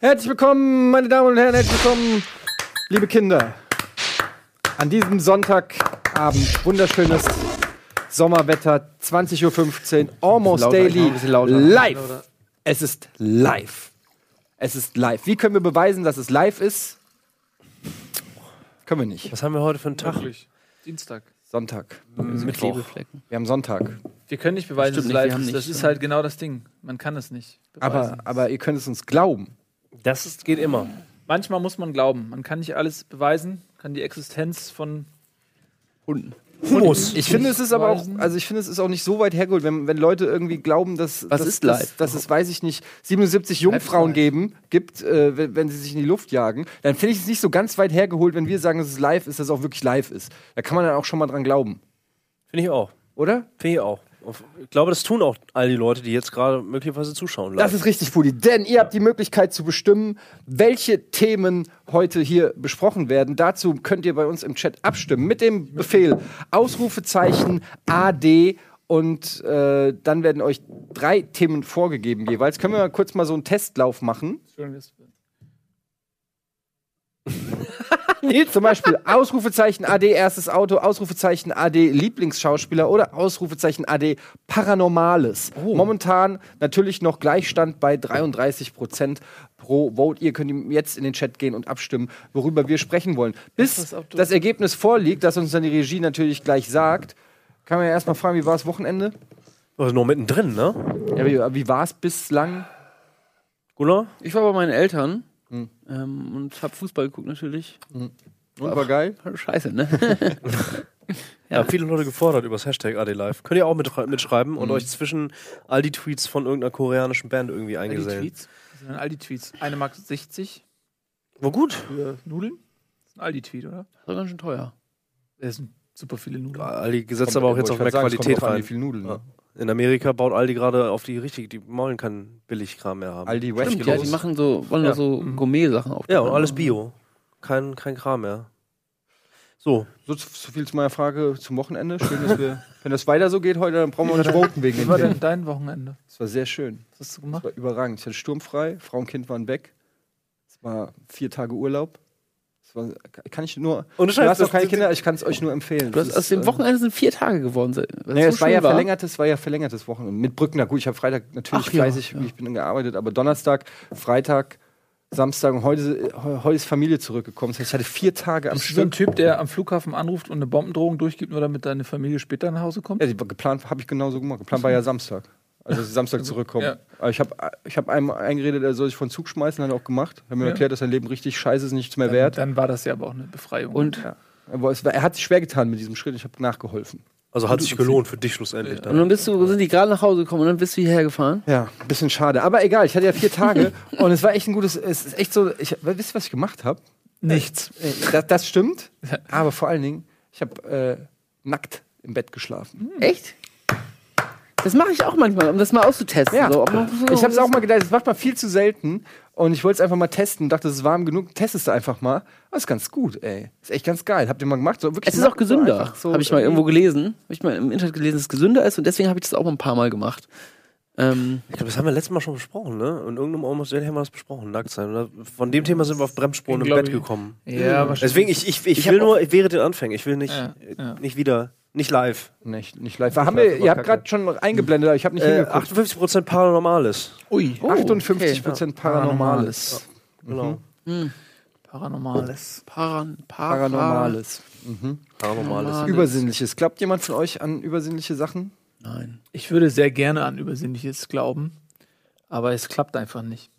Herzlich willkommen, meine Damen und Herren, herzlich willkommen, liebe Kinder. An diesem Sonntagabend, wunderschönes Sommerwetter, 20.15 Uhr, Almost Daily, live. Es ist live. Es ist live. Wie können wir beweisen, dass es live ist? Können wir nicht. Was haben wir heute für einen Tag? Wirklich. Dienstag. Sonntag. Mittwoch. Klebeflecken. Wir haben Sonntag. Wir können nicht beweisen, dass es live haben ist. Das ist halt genau das Ding. Man kann es nicht Aber, beweisen. aber ihr könnt es uns glauben. Das ist, geht immer. Manchmal muss man glauben. Man kann nicht alles beweisen, kann die Existenz von Hunden. Muss. Ich finde, es ist aber auch, also ich finde, es ist auch nicht so weit hergeholt, wenn, wenn Leute irgendwie glauben, dass, Was dass, ist dass, live? dass es, weiß ich nicht, 77 Jungfrauen live. geben, gibt, äh, wenn, wenn sie sich in die Luft jagen, dann finde ich es nicht so ganz weit hergeholt, wenn wir sagen, dass es live ist, dass es auch wirklich live ist. Da kann man dann auch schon mal dran glauben, Finde ich auch. oder? Finde ich auch. Ich glaube, das tun auch all die Leute, die jetzt gerade möglicherweise zuschauen. Das ist richtig, Pudi. Denn ihr habt die Möglichkeit zu bestimmen, welche Themen heute hier besprochen werden. Dazu könnt ihr bei uns im Chat abstimmen mit dem Befehl Ausrufezeichen AD und äh, dann werden euch drei Themen vorgegeben jeweils. Können wir mal kurz mal so einen Testlauf machen? Zum Beispiel Ausrufezeichen AD erstes Auto, Ausrufezeichen AD Lieblingsschauspieler oder Ausrufezeichen AD Paranormales. Momentan natürlich noch Gleichstand bei 33 Prozent pro Vote. Ihr könnt jetzt in den Chat gehen und abstimmen, worüber wir sprechen wollen. Bis das Ergebnis vorliegt, das uns dann die Regie natürlich gleich sagt, kann man ja erstmal fragen, wie war das Wochenende? Also noch mittendrin, ne? Ja, wie, wie war es bislang? Gunnar? Ich war bei meinen Eltern. Ähm, und hab Fußball geguckt natürlich. Und war geil? Scheiße, ne? Ja, viele Leute gefordert über das Hashtag ADLive. Könnt ihr auch mit, mitschreiben Mhm. und euch zwischen all die Tweets von irgendeiner koreanischen Band irgendwie All die. Tweets. Das sind dann all die Tweets. Eine Mark 60 War gut. für Nudeln. Das ist ein Aldi-Tweet, oder? Das war ganz schön teuer. Das sind super viele Nudeln. Aldi setzt aber auch jetzt auf mehr Qualität Wie rein. viel Nudeln? Ja. In Amerika baut Aldi gerade auf die richtig, die wollen keinen Billigkram mehr haben. Aldi West Stimmt, ja, die machen so, wollen Ja. so Gourmet-Sachen auf. ja, und alles Bio. Kein, kein Kram mehr. So, So, so viel zu meiner Frage zum Wochenende. Schön, dass wir, wenn das weiter so geht heute, dann brauchen wir nicht voten wegen Wie dem war Thema. denn dein Wochenende? Das war sehr schön. Was hast du Das gemacht? war überragend. Ich hatte sturmfrei, Frau und Kind waren weg. Es war vier Tage Urlaub. War, kann ich nur. Ohne Du hast noch das- keine Kinder, ich kann es euch nur empfehlen. Du hast, aus dem äh, Wochenende sind vier Tage geworden. Nee, so es war ja verlängertes, war ja verlängertes Wochenende. Mit Brückner. Gut, ich habe Freitag natürlich Ach ja, fleißig, ja. ich bin gearbeitet, aber Donnerstag, Freitag, Samstag und heute, heute ist Familie zurückgekommen. Das heißt, ich hatte vier Tage am Bist du so ein Stück. Typ, der am Flughafen anruft und eine Bombendrohung durchgibt, nur damit deine Familie später nach Hause kommt? Ja, die, geplant habe ich genauso gemacht. Geplant war ja Samstag. Also Samstag zurückkommen. ja. Aber ich habe ich hab einem eingeredet, er soll sich von Zug schmeißen, hat er auch gemacht. Hat mir Ja. erklärt, dass sein Leben richtig scheiße ist, nichts mehr Dann, wert. dann war das ja aber auch eine Befreiung. Und, Ja. Aber es war, er hat sich schwer getan mit diesem Schritt. Ich habe nachgeholfen. also hat sich gelohnt für dich schlussendlich. und Dann. dann bist du, sind die gerade nach Hause gekommen und dann bist du hierher gefahren. Ja, ein bisschen schade. Aber egal, ich hatte ja vier Tage und es war echt ein gutes. Es ist echt so. Ich, wisst ihr, was ich gemacht habe? nichts. Das, das stimmt. Aber vor allen Dingen, ich habe äh, nackt im Bett geschlafen. Echt? Das mache ich auch manchmal, um das mal auszutesten. Ja. So, ob man so- Ich habe es auch mal gedacht, das macht man viel zu selten. Und ich wollte es einfach mal testen. Dachte, es ist warm genug. Testest du einfach mal. Das ist ganz gut, ey. Ist echt ganz geil. Habt ihr mal gemacht? So, wirklich Es ist auch gesünder, so habe ich mal irgendwo gelesen. Habe ich mal im Internet gelesen, dass es gesünder ist und deswegen habe ich das auch ein paar Mal gemacht. Ähm, Ich glaube, das haben wir letztes Mal schon besprochen, ne? In irgendeinem Almost Daily haben wir das besprochen, nackt sein. Oder? Von dem Thema sind wir auf Bremsspuren im Bett gekommen. Ja, wahrscheinlich. Deswegen, ich, ich, ich, Ich will nur, ich wäre den Anfängen. Ich will nicht, Ja, ja. nicht wieder, nicht live. Nicht, nicht live. Haben wir, ihr habt gerade schon eingeblendet, aber ich habe nicht Äh, hingeguckt. 58% Paranormales. Ui, oh, 58 okay. Prozent Paranormales. Genau. Paranormales. Paran, para, Paranormales. Mhm. Paranormales. Übersinnliches. Glaubt jemand von euch an übersinnliche Sachen? Nein. Ich würde sehr gerne an Übersinnliches glauben, aber es klappt einfach nicht.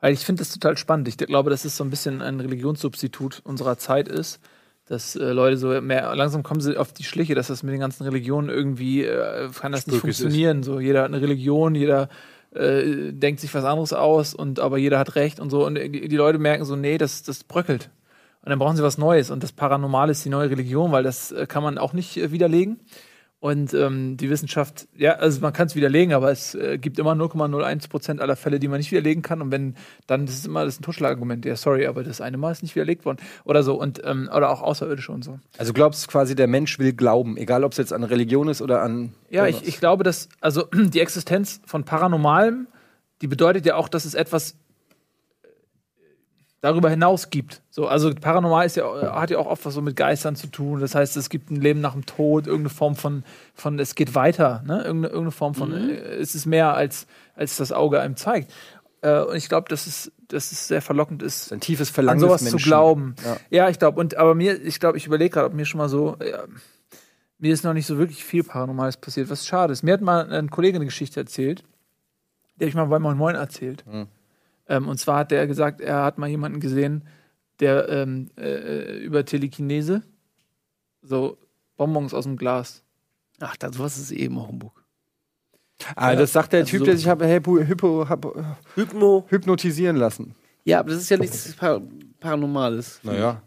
Weil ich finde das total spannend. Ich glaube, dass es so ein bisschen ein Religionssubstitut unserer Zeit ist, dass äh, Leute so mehr, langsam kommen sie auf die Schliche, dass das mit den ganzen Religionen irgendwie, äh, kann das nicht Spökig ist. funktionieren. So, jeder hat eine Religion, jeder äh, denkt sich was anderes aus und aber jeder hat recht und so. Und die, die Leute merken so, nee, das, das bröckelt. Und dann brauchen sie was Neues. Und das Paranormale ist die neue Religion, weil das äh, kann man auch nicht äh, widerlegen. Und ähm, die Wissenschaft, ja, also man kann es widerlegen, aber es äh, gibt immer 0,01 Prozent aller Fälle, die man nicht widerlegen kann. Und wenn, dann das ist immer das ist ein Totschlagargument. Ja, sorry, aber das eine Mal ist nicht widerlegt worden. Oder so. Und, ähm, oder auch Außerirdische und so. Also glaubst du quasi, der Mensch will glauben, egal ob es jetzt an Religion ist oder an. Ja, ich, ich glaube, dass, also die Existenz von Paranormalem, die bedeutet ja auch, dass es etwas darüber hinaus gibt. So, also paranormal ist ja, hat ja auch oft was so mit Geistern zu tun. Das heißt, es gibt ein Leben nach dem Tod, irgendeine Form von, von es geht weiter, ne? Irgendeine, irgendeine Form von, äh, es ist mehr als, als das Auge einem zeigt. Äh, und ich glaube, dass es, dass es sehr verlockend ist, ein tiefes an Verlangen sowas des zu glauben. Ja. Ja, ich glaube, und aber mir, ich glaube, ich überlege gerade, ob mir schon mal so, ja, mir ist noch nicht so wirklich viel Paranormales passiert, was schade ist. Mir hat mal ein Kollege eine Geschichte erzählt, die habe ich mal bei Moin Moin erzählt. Mhm. Ähm, und zwar hat der gesagt, er hat mal jemanden gesehen, der ähm, äh, über Telekinese so Bonbons aus dem Glas. Ach, das sowas ist eben auch Humbug. Ah, das sagt der Also Typ, so- der sich hab, hypo, hypo, hab, Hypno. hypnotisieren lassen. Ja, aber das ist ja nichts Par Paranormales. Naja.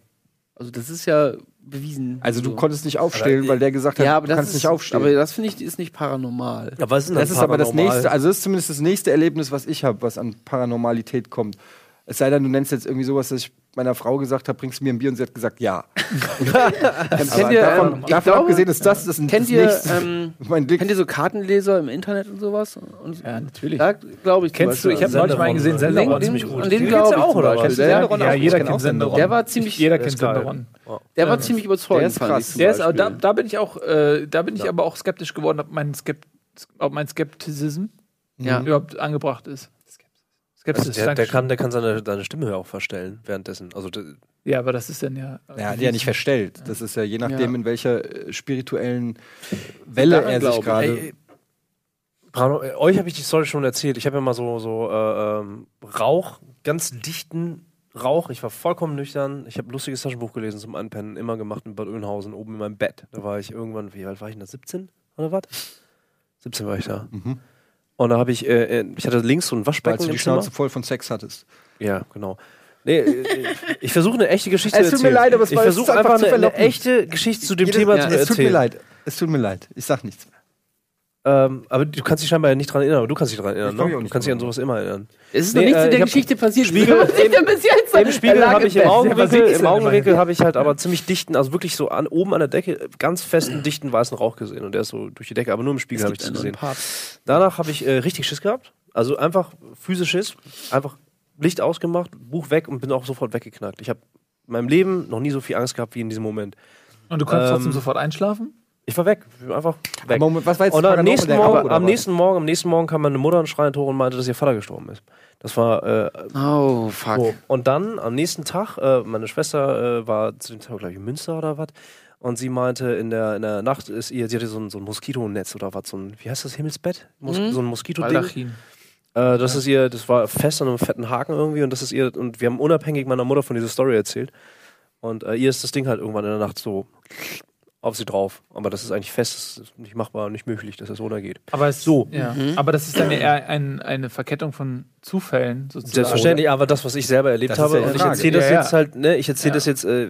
Also das ist ja bewiesen. Also du So. konntest nicht aufstehen, weil der gesagt hat, ja, aber du das kannst ist, nicht aufstehen. Aber das finde ich ist nicht paranormal. Ja, was ist denn das ist aber das nächste, also das ist zumindest das nächste Erlebnis, was ich habe, was an Paranormalität kommt. Es sei denn, du nennst jetzt irgendwie sowas, dass ich meiner Frau gesagt habe, bringst du mir ein Bier und sie hat gesagt, ja. kennt ihr, davon, ähm, davon glaube, abgesehen ist das das, Kennt das ihr, ähm, mein kennt ihr so Kartenleser im Internet und sowas? Und Ja, natürlich. da glaube ich. Kennst du, ich habe neulich mal einen gesehen, Senderon, oder? ziemlich gut. An Den den kennst glaube du ich auch, oder was? Ja, auch, jeder kennt Senderon. der war ziemlich, Jeder Der kennt ist. Senderon. der war ziemlich überzeugend. der ist ist, da, da bin ich auch, äh, da bin ich aber auch skeptisch geworden, ob mein, Skept, ob mein Skeptizism Ja. überhaupt angebracht ist. Also Skepsis, der, der Dankeschön. kann, der kann seine, seine Stimme auch verstellen währenddessen. Also der, Ja, aber das ist dann ja. Ja, die ja nicht verstellt. Das ist ja je nachdem, Ja. in welcher äh, spirituellen Welle Daran er sich gerade. Äh, euch habe ich die Story schon erzählt. Ich habe ja mal so, so äh, ähm, Rauch, ganz dichten Rauch. Ich war vollkommen nüchtern. Ich habe ein lustiges Taschenbuch gelesen zum Anpennen, immer gemacht in Bad Oeynhausen, oben in meinem Bett. Da war ich irgendwann, wie alt war ich denn da? 17 oder was? 17 war ich da. Mhm. Und da habe ich, äh, äh, ich hatte links so ein Als Waschbecken du die Zimmer. Schnauze voll von Sex hattest. Ja, genau. Nee, äh, ich versuche eine echte Geschichte Es zu tut mir erzählen. leid, aber es ich war- es versuche einfach einfach zu eine, eine echte Geschichte zu dem Jedes- Thema ja, zu es erzählen. tut mir leid. Es tut mir leid. Ich sag nichts mehr. Ähm, aber du kannst dich scheinbar nicht dran erinnern, aber du kannst dich dran erinnern. Ich Ne? Du kannst dich an sowas immer erinnern. Es ist Nee, noch nichts äh, in der Geschichte passiert. Spiegel- jetzt? Im Spiegel habe ich im Augenwinkel, im Augenwinkel habe ich halt aber ziemlich dichten, also wirklich so an, oben an der Decke ganz festen, dichten weißen Rauch gesehen. Und der ist so durch die Decke, aber nur im Spiegel habe ich das gesehen. Danach habe ich äh, richtig Schiss gehabt. Also einfach physisch Schiss. Einfach Licht ausgemacht, Buch weg und bin auch sofort weggeknackt. Ich habe in meinem Leben noch nie so viel Angst gehabt wie in diesem Moment. Und du konntest Ähm, trotzdem sofort einschlafen? Ich war weg. Ich war einfach weg. Moment, was war jetzt Und am nächsten, Morgen, am nächsten Morgen, am nächsten Morgen kam meine Mutter und schreien hoch und meinte, dass ihr Vater gestorben ist. Das war äh, Oh, fuck. so. Und dann am nächsten Tag, äh, meine Schwester äh, war zu dem Tag, glaube ich, in Münster oder was. Und sie meinte, in der, in der Nacht ist ihr, sie hatte so ein, so ein Moskitonetz oder was, so ein, wie heißt das, Himmelsbett? Mos Mhm. So ein Moskitoding. Äh, das ist ihr, das war fest an einem fetten Haken irgendwie und das ist ihr, und wir haben unabhängig meiner Mutter von dieser Story erzählt. Und äh, ihr ist das Ding halt irgendwann in der Nacht so auf sie drauf. Aber das ist eigentlich fest, das ist nicht machbar und nicht möglich, dass das runtergeht. Aber es, So. Ja. Mhm. Aber das ist dann eher ein, eine Verkettung von Zufällen sozusagen. Selbstverständlich, aber das, was ich selber erlebt Das habe, ja ich erzähle das Ja, ja. jetzt halt, ne, ich erzähle Ja. das jetzt, äh,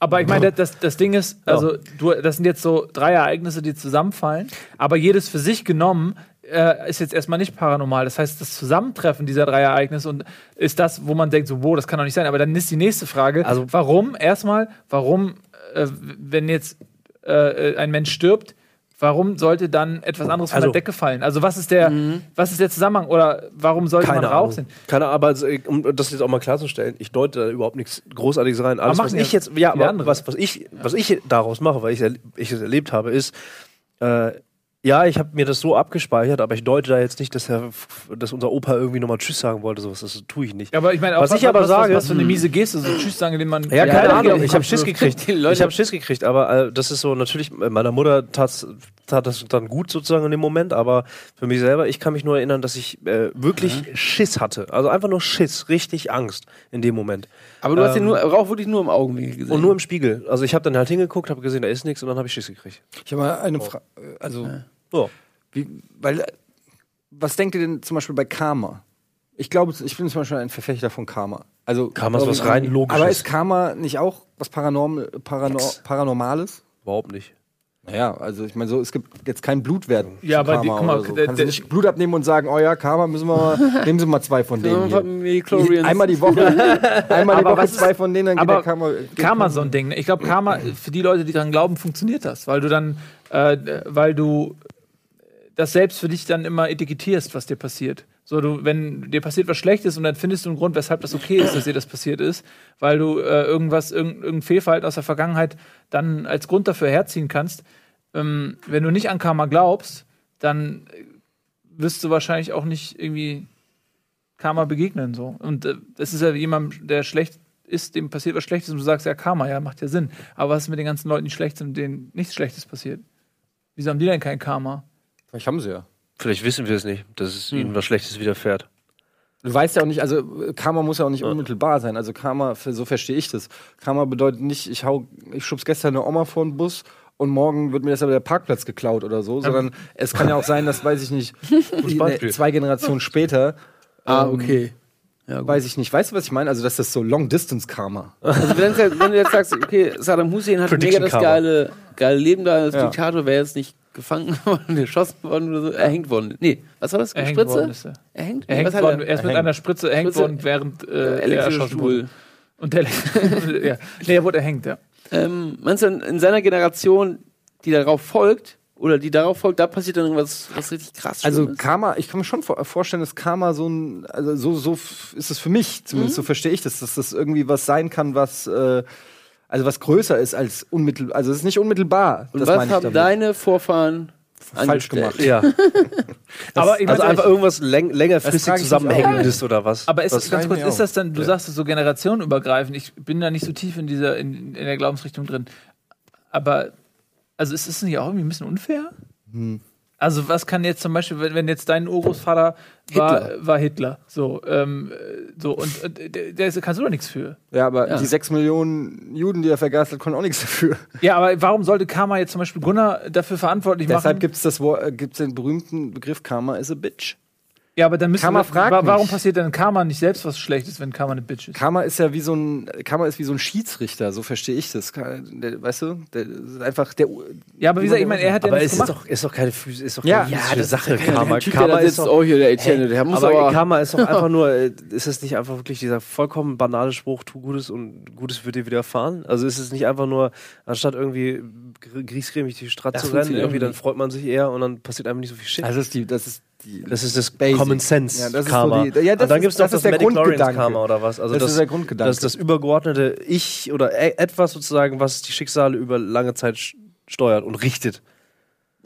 Aber ich meine, das, das Ding ist, also du, das sind jetzt so drei Ereignisse, die zusammenfallen, aber jedes für sich genommen äh, ist jetzt erstmal nicht paranormal. Das heißt, das Zusammentreffen dieser drei Ereignisse und ist das, wo man denkt, so, wow, das kann doch nicht sein. Aber dann ist die nächste Frage, Also- warum, erstmal, warum, äh, wenn jetzt äh, ein Mensch stirbt, warum sollte dann etwas anderes von Also- der Decke fallen? Also was ist der, was ist der Zusammenhang? Oder warum sollte keine man Rauch sehen? Keine Ahnung, aber also, um das jetzt auch mal klarzustellen, ich deute da überhaupt nichts Großartiges rein. Alles, was ich jetzt, ja, aber was, was, ich, was ich daraus mache, weil ich es ich es erlebt habe, ist, äh, ja, ich habe mir das so abgespeichert, aber ich deute da jetzt nicht, dass, er, dass unser Opa irgendwie nochmal Tschüss sagen wollte. Sowas, das tue ich nicht. Ja, aber ich meine, auch Was ich aber was, sage- was für eine miese Geste, so Tschüss sagen, indem man. Ja, keine Ja, Ahnung. ja, Ich habe ja. Schiss gekriegt. Ich habe Schiss gekriegt, aber äh, das ist so natürlich. äh, Meiner Mutter tat, das dann gut sozusagen in dem Moment, aber für mich selber, ich kann mich nur erinnern, dass ich äh, wirklich Schiss hatte. Also einfach nur Schiss, richtig Angst in dem Moment. Aber du hast den Ähm, nur, Rauch wirklich nur im Augenwinkel gesehen. Und nur im Spiegel. Also ich habe dann halt hingeguckt, habe gesehen, da ist nichts und dann habe ich Schiss gekriegt. Ich habe mal eine Frage. Also, So. wie, weil, was denkt ihr denn zum Beispiel bei Karma? Ich glaube, ich bin zum Beispiel ein Verfechter von Karma. Also, Karma ist was rein Logisches. Aber ist Karma nicht auch was Paranorm, Paranor, Nix. Paranormales? Überhaupt nicht. Naja, also ich meine, so, es gibt jetzt keinen Blutwert. Ja, aber die- Karma guck mal, so. der- Kannst der- nicht Blut abnehmen und sagen, oh ja, Karma, müssen wir mal, nehmen Sie mal zwei von denen. Hier. Einmal die Woche, einmal die Aber Woche zwei von denen, dann geht aber der Karma. geht Karma so ein Ding. ne? Ich glaube, Karma, für die Leute, die daran glauben, funktioniert das, weil du dann, äh, weil du das selbst für dich dann immer etikettierst, was dir passiert. So, du, wenn dir passiert was Schlechtes und dann findest du einen Grund, weshalb das okay ist, dass dir das passiert ist, weil du äh, irgendwas, irgendein, irgendein Fehlverhalten aus der Vergangenheit dann als Grund dafür herziehen kannst. Ähm, wenn du nicht an Karma glaubst, dann wirst du wahrscheinlich auch nicht irgendwie Karma begegnen. So. Und äh, das ist ja jemand, der schlecht ist, dem passiert was Schlechtes und du sagst ja Karma, ja, macht ja Sinn. Aber was ist mit den ganzen Leuten, die schlecht sind, denen nichts Schlechtes passiert? Wieso haben die denn kein Karma? Vielleicht haben sie ja. Vielleicht wissen wir es nicht, dass es ihnen was Schlechtes widerfährt. Du weißt ja auch nicht, also Karma muss ja auch nicht unmittelbar sein. Also Karma, so verstehe ich das. Karma bedeutet nicht, ich hau, ich schubs gestern eine Oma vor den Bus und morgen wird mir das aber der Parkplatz geklaut oder so, sondern es kann ja auch sein, dass, weiß ich nicht, die, ne, zwei Generationen später, Ah, ähm, okay. Ja, weiß ich nicht, weißt du, was ich meine? Also, dass das so Long-Distance-Karma. Also wenn, du jetzt- wenn du jetzt sagst, okay, Saddam Hussein hat mega das geile, geile Leben da als Ja. Diktator, wäre jetzt nicht gefangen worden, erschossen worden oder so, erhängt worden. Nee, was war das? Er hängt Spritze? worden ist er. Er hängt? Er hängt was worden, er ist mit Erhängt. einer Spritze erhängt Spritze- worden, während äh, er erschossen wurde. Und der, ja. Nee, er wurde erhängt, ja. Ähm, meinst du, in, in seiner Generation, die darauf folgt, oder die darauf folgt, da passiert dann irgendwas was richtig krass Also Schlimmes? Karma, ich kann mir schon vor vorstellen, dass Karma so ein, also so, so ist es für mich, zumindest so verstehe ich das, dass das irgendwie was sein kann, was, äh, also was größer ist als unmittelbar, also es ist nicht unmittelbar. Und das was meine ich haben damit. deine Vorfahren falsch angestellt? gemacht? Ja. Aber ich also einfach irgendwas läng Das längerfristig zusammenhängendes oder was? Aber ist was das ganz kurz, ist das dann, du sagst es so generationenübergreifend, ich bin da nicht so tief in dieser, in, in der Glaubensrichtung drin. Aber, also ist es nicht auch irgendwie ein bisschen unfair? Hm. Also, was kann jetzt zum Beispiel, wenn, wenn jetzt dein Urgroßvater war Hitler. War Hitler so, ähm, äh, so und, und der, der ist- kannst du doch nichts für. Ja, aber Ja. die sechs Millionen Juden, die er vergast hat, konnten auch nichts dafür. Ja, aber warum sollte Karma jetzt zum Beispiel Gunnar dafür verantwortlich Deshalb machen? gibt es Wort, äh, gibt's den berühmten Begriff Karma is a bitch. Ja, aber dann müssen Karma wir, fragt wa warum mich. passiert denn Karma nicht selbst was Schlechtes, wenn Karma eine Bitch ist? Karma ist ja wie so ein Karma ist wie so ein Schiedsrichter, so verstehe ich das. Der, weißt du, der ist einfach der Ja, aber wie gesagt, ich meine, er hat ja aber nichts es ist gemacht. doch, ist doch keine, ist doch Ja. keine Ja, physische das Sache. Karma, Typ, Karma ist doch, oh hier, der Etienne, der muss aber, aber, Karma ist doch einfach nur, äh, ist es nicht einfach wirklich dieser vollkommen banale Spruch, tu Gutes und Gutes wird dir widerfahren? Also ist es nicht einfach nur, anstatt irgendwie gr- griesgrämig die Straße Das zu rennen, irgendwie, auch dann nicht. freut man sich eher und dann passiert einfach nicht so viel Shit. Das ist die, das ist die. das ist das Basic. Common Sense Ja, das ist Karma. so die- ja, das und dann gibt es noch das das, Grundgedanke. Karma oder was? Also Das das, ist der Grundgedanke. Das ist das übergeordnete Ich oder e etwas sozusagen, was die Schicksale über lange Zeit steuert und richtet.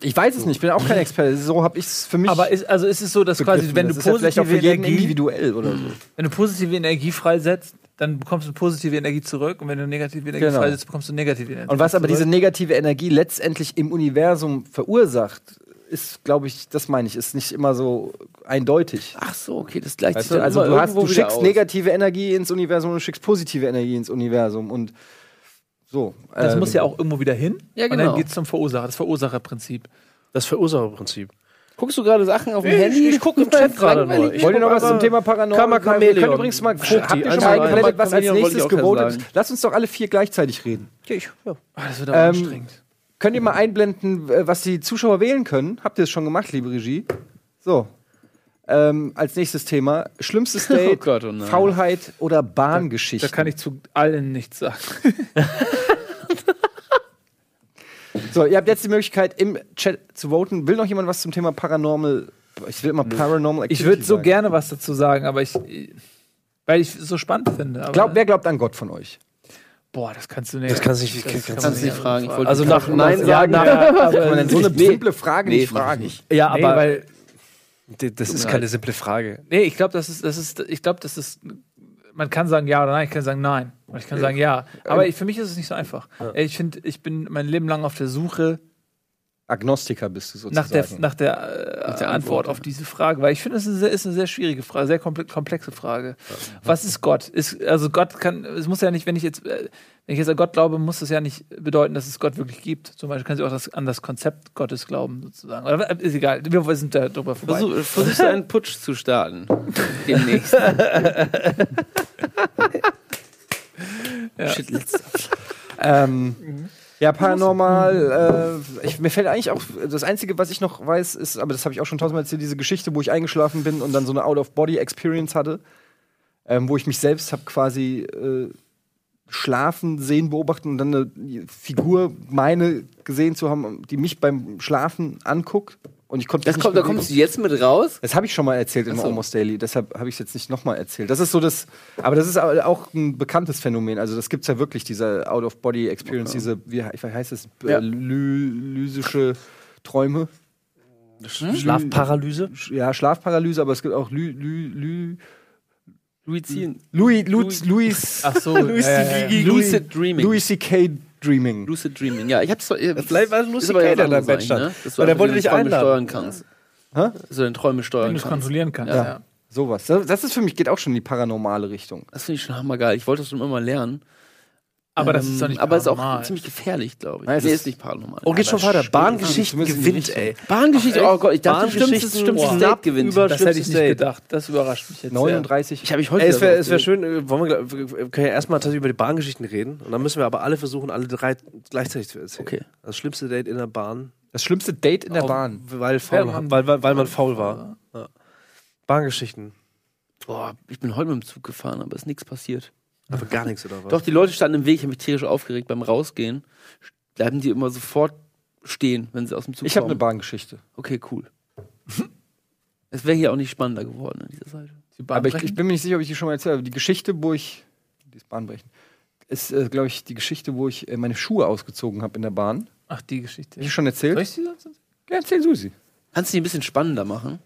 ich weiß es nicht, ich bin auch kein Experte. So habe ich es für mich. Aber ist, also ist es so, dass quasi, wenn du das ist ja vielleicht auch positive für jeden Energie, individuell oder so. wenn du positive Energie freisetzt, dann bekommst du positive Energie zurück und wenn du negative Energie Genau. freisetzt, bekommst du negative Energie. Und was aber diese negative Energie letztendlich im Universum verursacht, ist, glaube ich, das meine ich, ist nicht immer so eindeutig. ach so, okay, das gleicht Weißt sich du? dann Also du, hast, du schickst aus. negative Energie ins Universum und du schickst positive Energie ins Universum und so. das ähm, muss ja auch irgendwo wieder hin. Ja, Und genau. dann geht es zum Verursacher, das Verursacherprinzip. Das Verursacherprinzip. Guckst du gerade Sachen auf dem Handy? ich gucke im Chat gerade nur. Ich Wollt ihr noch was zum Thema Paranormal? Wir können übrigens mal, habt ihr schon mal eingeblendet, was als wollte nächstes ich gewotet? sagen. Lasst uns doch alle vier gleichzeitig reden. Ja, ich, ja. Oh, das wird aber Ähm, anstrengend. Könnt ihr mal einblenden, was die Zuschauer wählen können? Habt ihr es schon gemacht, liebe Regie? So. Ähm, als nächstes Thema. Schlimmstes Date, Gott, oh. Faulheit oder Bahngeschichte. Da kann ich zu allen nichts sagen. So, ihr habt jetzt die Möglichkeit, im Chat zu voten. Will noch jemand was zum Thema Paranormal? Ich will immer Paranormal Ich Activity würde so sagen. gerne was dazu sagen, aber ich. Weil ich es so spannend finde. Aber, Glaub, wer glaubt an Gott von euch? Boah, das kannst du nicht. Das kannst du nicht- das kannst Kannst du nicht fragen. Ich wollte Also nach Nein sagen, Ja, nach, denn so eine Nee. simple Frage Nee, nicht ich fragen? nicht. ja, Nee, aber weil, das ist keine simple Frage. nee, ich glaube, das ist, das ist, ich glaube, das ist, man kann sagen ja oder nein, ich kann sagen nein. Oder ich kann sagen ja. Aber ich, für mich ist es nicht so einfach. Ich finde, ich bin mein Leben lang auf der Suche Agnostiker bist du nach sozusagen. der, nach der, äh, der Antwort, Antwort, auf diese Frage, weil ich finde, es ist, eine sehr- ist eine sehr schwierige Frage, sehr komple komplexe Frage. Was ist Gott? Ist, also Gott kann, es muss ja nicht, wenn ich jetzt, äh, wenn ich jetzt an Gott glaube, muss das ja nicht bedeuten, dass es Gott wirklich gibt. Zum Beispiel kann sie auch das, an das Konzept Gottes glauben, sozusagen. Oder, äh, ist egal, wir sind da drüber vorbei. Versuch, versuchst du einen Putsch zu starten. Demnächst. Ja. Shit, letzter. ähm, Ja, paranormal. Äh, ich, mir fällt eigentlich auch das Einzige, was ich noch weiß, ist, aber das habe ich auch schon tausendmal erzählt, diese Geschichte, wo ich eingeschlafen bin und dann so eine Out-of-Body-Experience hatte, ähm, wo ich mich selbst habe quasi äh, schlafen, sehen, beobachten und dann eine Figur meine gesehen zu haben, die mich beim Schlafen anguckt. Und ich konnte Das kommt, da kommst du jetzt mit raus? Das habe ich schon mal erzählt im so. Almost Daily, deshalb habe ich es jetzt nicht nochmal erzählt. Das ist so das, aber das ist auch ein bekanntes Phänomen. Also das gibt es ja wirklich, diese Out-of-Body-Experience, diese, wie, wie heißt es, Ja. ly lysische Träume. Schlafparalyse? Sch- Ja, Schlafparalyse, aber es gibt auch Lü, Lü, Lü, Luizin. Louis, Louis, Louis, Ach so, Louis ja, ja, ja. C.K. Lucid Dreaming. Louis C.K. Dreaming. Lucid Dreaming. Ja, ich hab's zwar. Vielleicht war es Lucy ist aber ja Kay, der stand. eigentlich, ne? Das Weil war der wollte dich Träume einladen. steuern kannst. Hä? Du deine Träume steuern Wenn du es kannst. kontrollieren kannst. Ja. Ja. Sowas. Das, das ist für mich, geht auch schon in die paranormale Richtung. Das finde ich schon hammergeil. Ich wollte das schon immer lernen. Aber das Ähm, ist doch nicht Aber es ist auch ziemlich gefährlich, glaube ich. Nein, es nee, ist- ist nicht paranormal. Oh, geht schon weiter. stimmt, Bahngeschichten gewinnt, ey. Bahngeschichte, oh Gott, ich dachte, Bahngeschichten schlimmstes, schlimmstes knapp Date gewinnt. über- Das hätte ich nicht Date. gedacht. Das überrascht mich jetzt. 39. Ich habe mich heute Ey, es wäre wär schön, wollen wir, wir können ja erstmal tatsächlich über die Bahngeschichten reden. Und dann müssen wir aber alle versuchen, alle drei gleichzeitig zu erzählen. Okay. Das schlimmste Date in der Bahn. Das schlimmste Date in der Auch Bahn. Weil, faul, Ja, man- weil, weil, weil man faul war. Ja. Bahngeschichten. Boah, ich bin heute mit dem Zug gefahren, aber ist nichts passiert. Aber gar nichts, oder was? Doch, die Leute standen im Weg, ich habe mich tierisch aufgeregt beim Rausgehen. Bleiben die immer sofort stehen, wenn sie aus dem Zug Ich habe eine kommen. Bahngeschichte. Okay, cool. Es wäre hier auch nicht spannender geworden an dieser Seite. Aber ich, ich bin mir nicht sicher, ob ich die schon mal erzählt habe. Die Geschichte, wo ich. Die ist Bahnbrechen. Ist, äh, glaube ich, die Geschichte, wo ich äh, meine Schuhe ausgezogen habe in der Bahn. Ach, die Geschichte. Hab ich schon Soll erzählt? ich die sonst? Ja, erzähl Susi. Kannst du die ein bisschen spannender machen?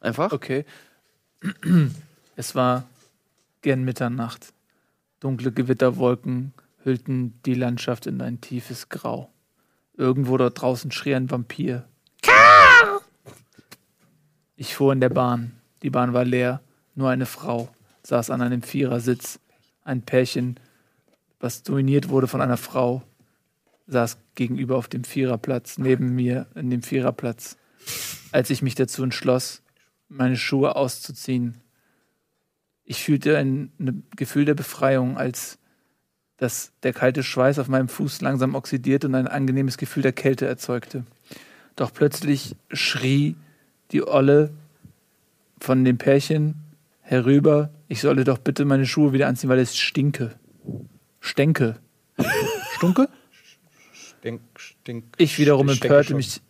Einfach? Okay. Es war gern Mitternacht. Dunkle Gewitterwolken hüllten die Landschaft in ein tiefes Grau. Irgendwo dort draußen schrie ein Vampir. Ich fuhr in der Bahn. Die Bahn war leer. Nur eine Frau saß an einem Vierersitz. Ein Pärchen, was dominiert wurde von einer Frau, saß gegenüber auf dem Viererplatz, neben mir in dem Viererplatz. Als ich mich dazu entschloss, meine Schuhe auszuziehen, ich fühlte ein ne Gefühl der Befreiung, als dass der kalte Schweiß auf meinem Fuß langsam oxidierte und ein angenehmes Gefühl der Kälte erzeugte. Doch plötzlich schrie die Olle von dem Pärchen herüber, ich solle doch bitte meine Schuhe wieder anziehen, weil es stinke. Stänke. Stunke? Stink, stink, Ich wiederum empörte mich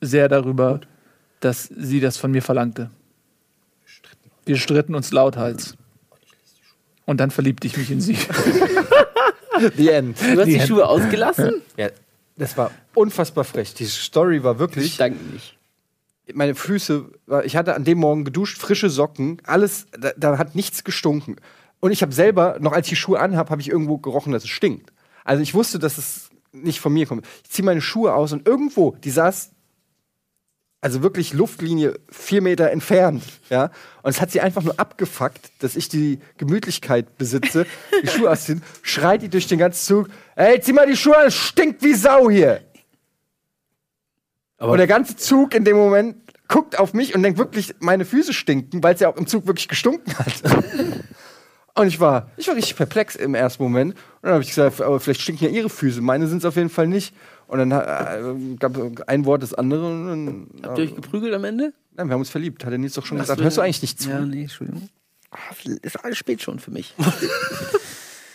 sehr darüber, dass sie das von mir verlangte. Wir stritten uns lauthals. Und dann verliebte ich mich in sie. The End. Du hast die, Die Schuhe ausgelassen? Ja, das war unfassbar frech. Die Story war Ich wirklich. danke nicht. Meine Füße, ich hatte an dem Morgen geduscht, frische Socken, alles, da, da hat nichts gestunken. Und ich habe selber, noch als ich die Schuhe anhab, habe ich irgendwo gerochen, dass es stinkt. Also ich wusste, dass es nicht von mir kommt. Ich ziehe meine Schuhe aus und irgendwo, die saß, also wirklich Luftlinie vier Meter entfernt, ja. Und es hat sie einfach nur abgefuckt, dass ich die Gemütlichkeit besitze, die Schuhe ausziehen, schreit die durch den ganzen Zug, ey, zieh mal die Schuhe an, es stinkt wie Sau hier. Aber- und der ganze Zug in dem Moment guckt auf mich und denkt wirklich, meine Füße stinken, weil es ja auch im Zug wirklich gestunken hat. und ich war, ich war richtig perplex im ersten Moment. Und dann habe ich gesagt, aber vielleicht stinken ja ihre Füße, meine sind es auf jeden Fall nicht. Und dann äh, gab es ein Wort das andere und dann, Habt ihr euch geprügelt am Ende? Nein, wir haben uns verliebt, hat er Nils doch schon Ach gesagt. Hörst du eigentlich nicht zu? Ja, nee, Entschuldigung. Ah, Ist alles spät schon für mich.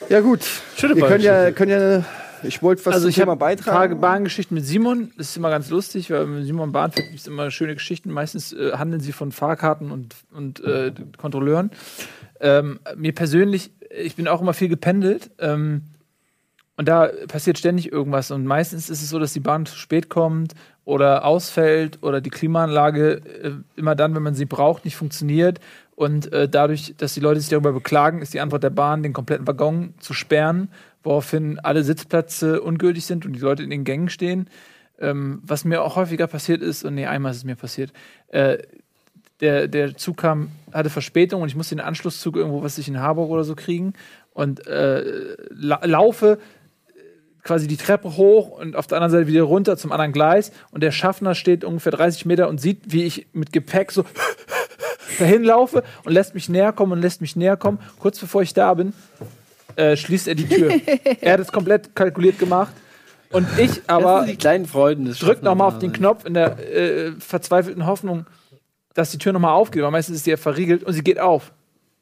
Ja, gut. Schöne wir können ja, können ja, ich wollte was Also zum ich Thema habe beitragen. Bahngeschichten mit Simon. Das ist immer ganz lustig, weil mit Simon Bahn gibt es immer schöne Geschichten. Meistens äh, handeln sie von Fahrkarten und, und äh, Kontrolleuren. Ähm, mir persönlich, ich bin auch immer viel gependelt. Ähm, und da passiert ständig irgendwas. Und meistens ist es so, dass die Bahn zu spät kommt oder ausfällt oder die Klimaanlage äh, immer dann, wenn man sie braucht, nicht funktioniert. Und äh, dadurch, dass die Leute sich darüber beklagen, ist die Antwort der Bahn, den kompletten Waggon zu sperren, woraufhin alle Sitzplätze ungültig sind und die Leute in den Gängen stehen. Ähm, was mir auch häufiger passiert ist, und nee, einmal ist es mir passiert, äh, der, der Zug kam, hatte Verspätung und ich musste den Anschlusszug irgendwo, was ich in Harburg oder so kriegen und äh, la laufe quasi die Treppe hoch und auf der anderen Seite wieder runter zum anderen Gleis und der Schaffner steht ungefähr 30 Meter und sieht, wie ich mit Gepäck so dahin laufe und lässt mich näher kommen und lässt mich näher kommen. Kurz bevor ich da bin, äh, schließt er die Tür. er hat es komplett kalkuliert gemacht Und ich aber die kleinen Freuden des drück nochmal auf den. Knopf in der äh, verzweifelten Hoffnung, dass die Tür nochmal aufgeht, weil meistens ist die ja verriegelt und sie geht auf.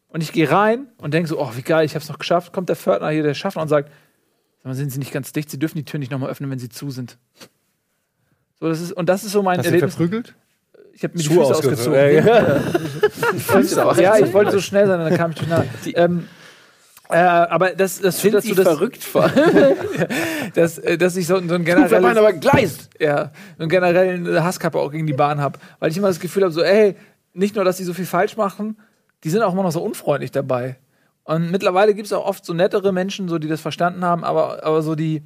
Und ich gehe rein und denke so, oh, wie geil, ich hab's noch geschafft. Kommt der Pförtner hier, der Schaffner und sagt, sag mal, sind sie nicht ganz dicht, sie dürfen die Tür nicht nochmal öffnen, wenn sie zu sind. So, das ist, und das ist so mein Hast du Erlebnis. verprügelt? Ich habe mir die Schuhe Füße ausgezogen. Ja, ja. ja, ich wollte so schnell sein, dann kam ich durcheinander. Ähm, äh, aber das, das führt dazu, dass, verrückt vor dass, äh, dass ich so, so ein generelles, aber gleist. ja, so einen generellen Hasskappe auch gegen die Bahn habe. Weil ich immer das Gefühl habe, so, ey, nicht nur, dass die so viel falsch machen, die sind auch immer noch so unfreundlich dabei. Und mittlerweile gibt es auch oft so nettere Menschen, so, die das verstanden haben, aber, aber so die,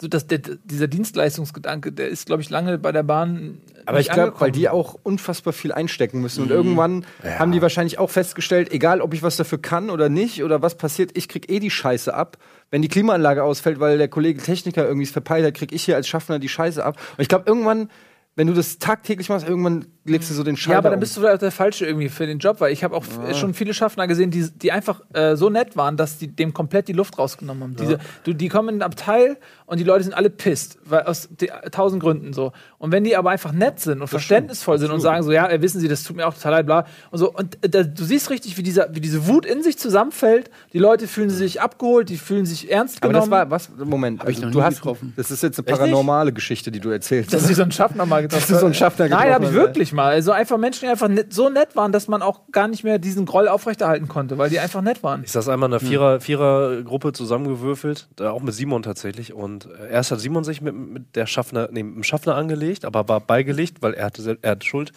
so dass der, dieser Dienstleistungsgedanke, der ist, glaube ich, lange bei der Bahn. Aber nicht ich glaube, weil die auch unfassbar viel einstecken müssen. Und irgendwann haben die wahrscheinlich auch festgestellt, egal ob ich was dafür kann oder nicht oder was passiert, ich krieg eh die Scheiße ab. Wenn die Klimaanlage ausfällt, weil der Kollege Techniker irgendwie es verpeilt hat, krieg ich hier als Schaffner die Scheiße ab. Und ich glaube, irgendwann, wenn du das tagtäglich machst, irgendwann legst du so den Schalter Ja, aber dann um. bist du vielleicht auch der Falsche irgendwie für den Job, weil ich habe auch f- schon viele Schaffner gesehen, die, die einfach äh, so nett waren, dass die dem komplett die Luft rausgenommen haben. Diese, du, die kommen in ein Abteil und die Leute sind alle pisst, weil aus die, tausend Gründen so. Und wenn die aber einfach nett sind und verständnisvoll sind und sagen so, ja, wissen Sie, das tut mir auch total leid, bla und so. Und äh, da, du siehst richtig, wie, dieser, wie diese Wut in sich zusammenfällt. Die Leute fühlen sich abgeholt, die fühlen sich ernst aber genommen. das war, was, Moment, also ich noch du hast, getroffen. das ist jetzt eine paranormale Geschichte, die du erzählst. dass sie so einen Schaffner mal getroffen Dass du so einen Schaffner Nein, getroffen habe ich wirklich mal. Also einfach Menschen, die einfach net, so nett waren, dass man auch gar nicht mehr diesen Groll aufrechterhalten konnte, weil die einfach nett waren. Ich saß einmal in einer Vierer, Vierergruppe zusammengewürfelt, da auch mit Simon tatsächlich. Und äh, erst hat Simon sich mit, mit der Schaffner, nee, mit dem Schaffner angelegt, aber war beigelegt, weil er hatte, er hatte Schuld.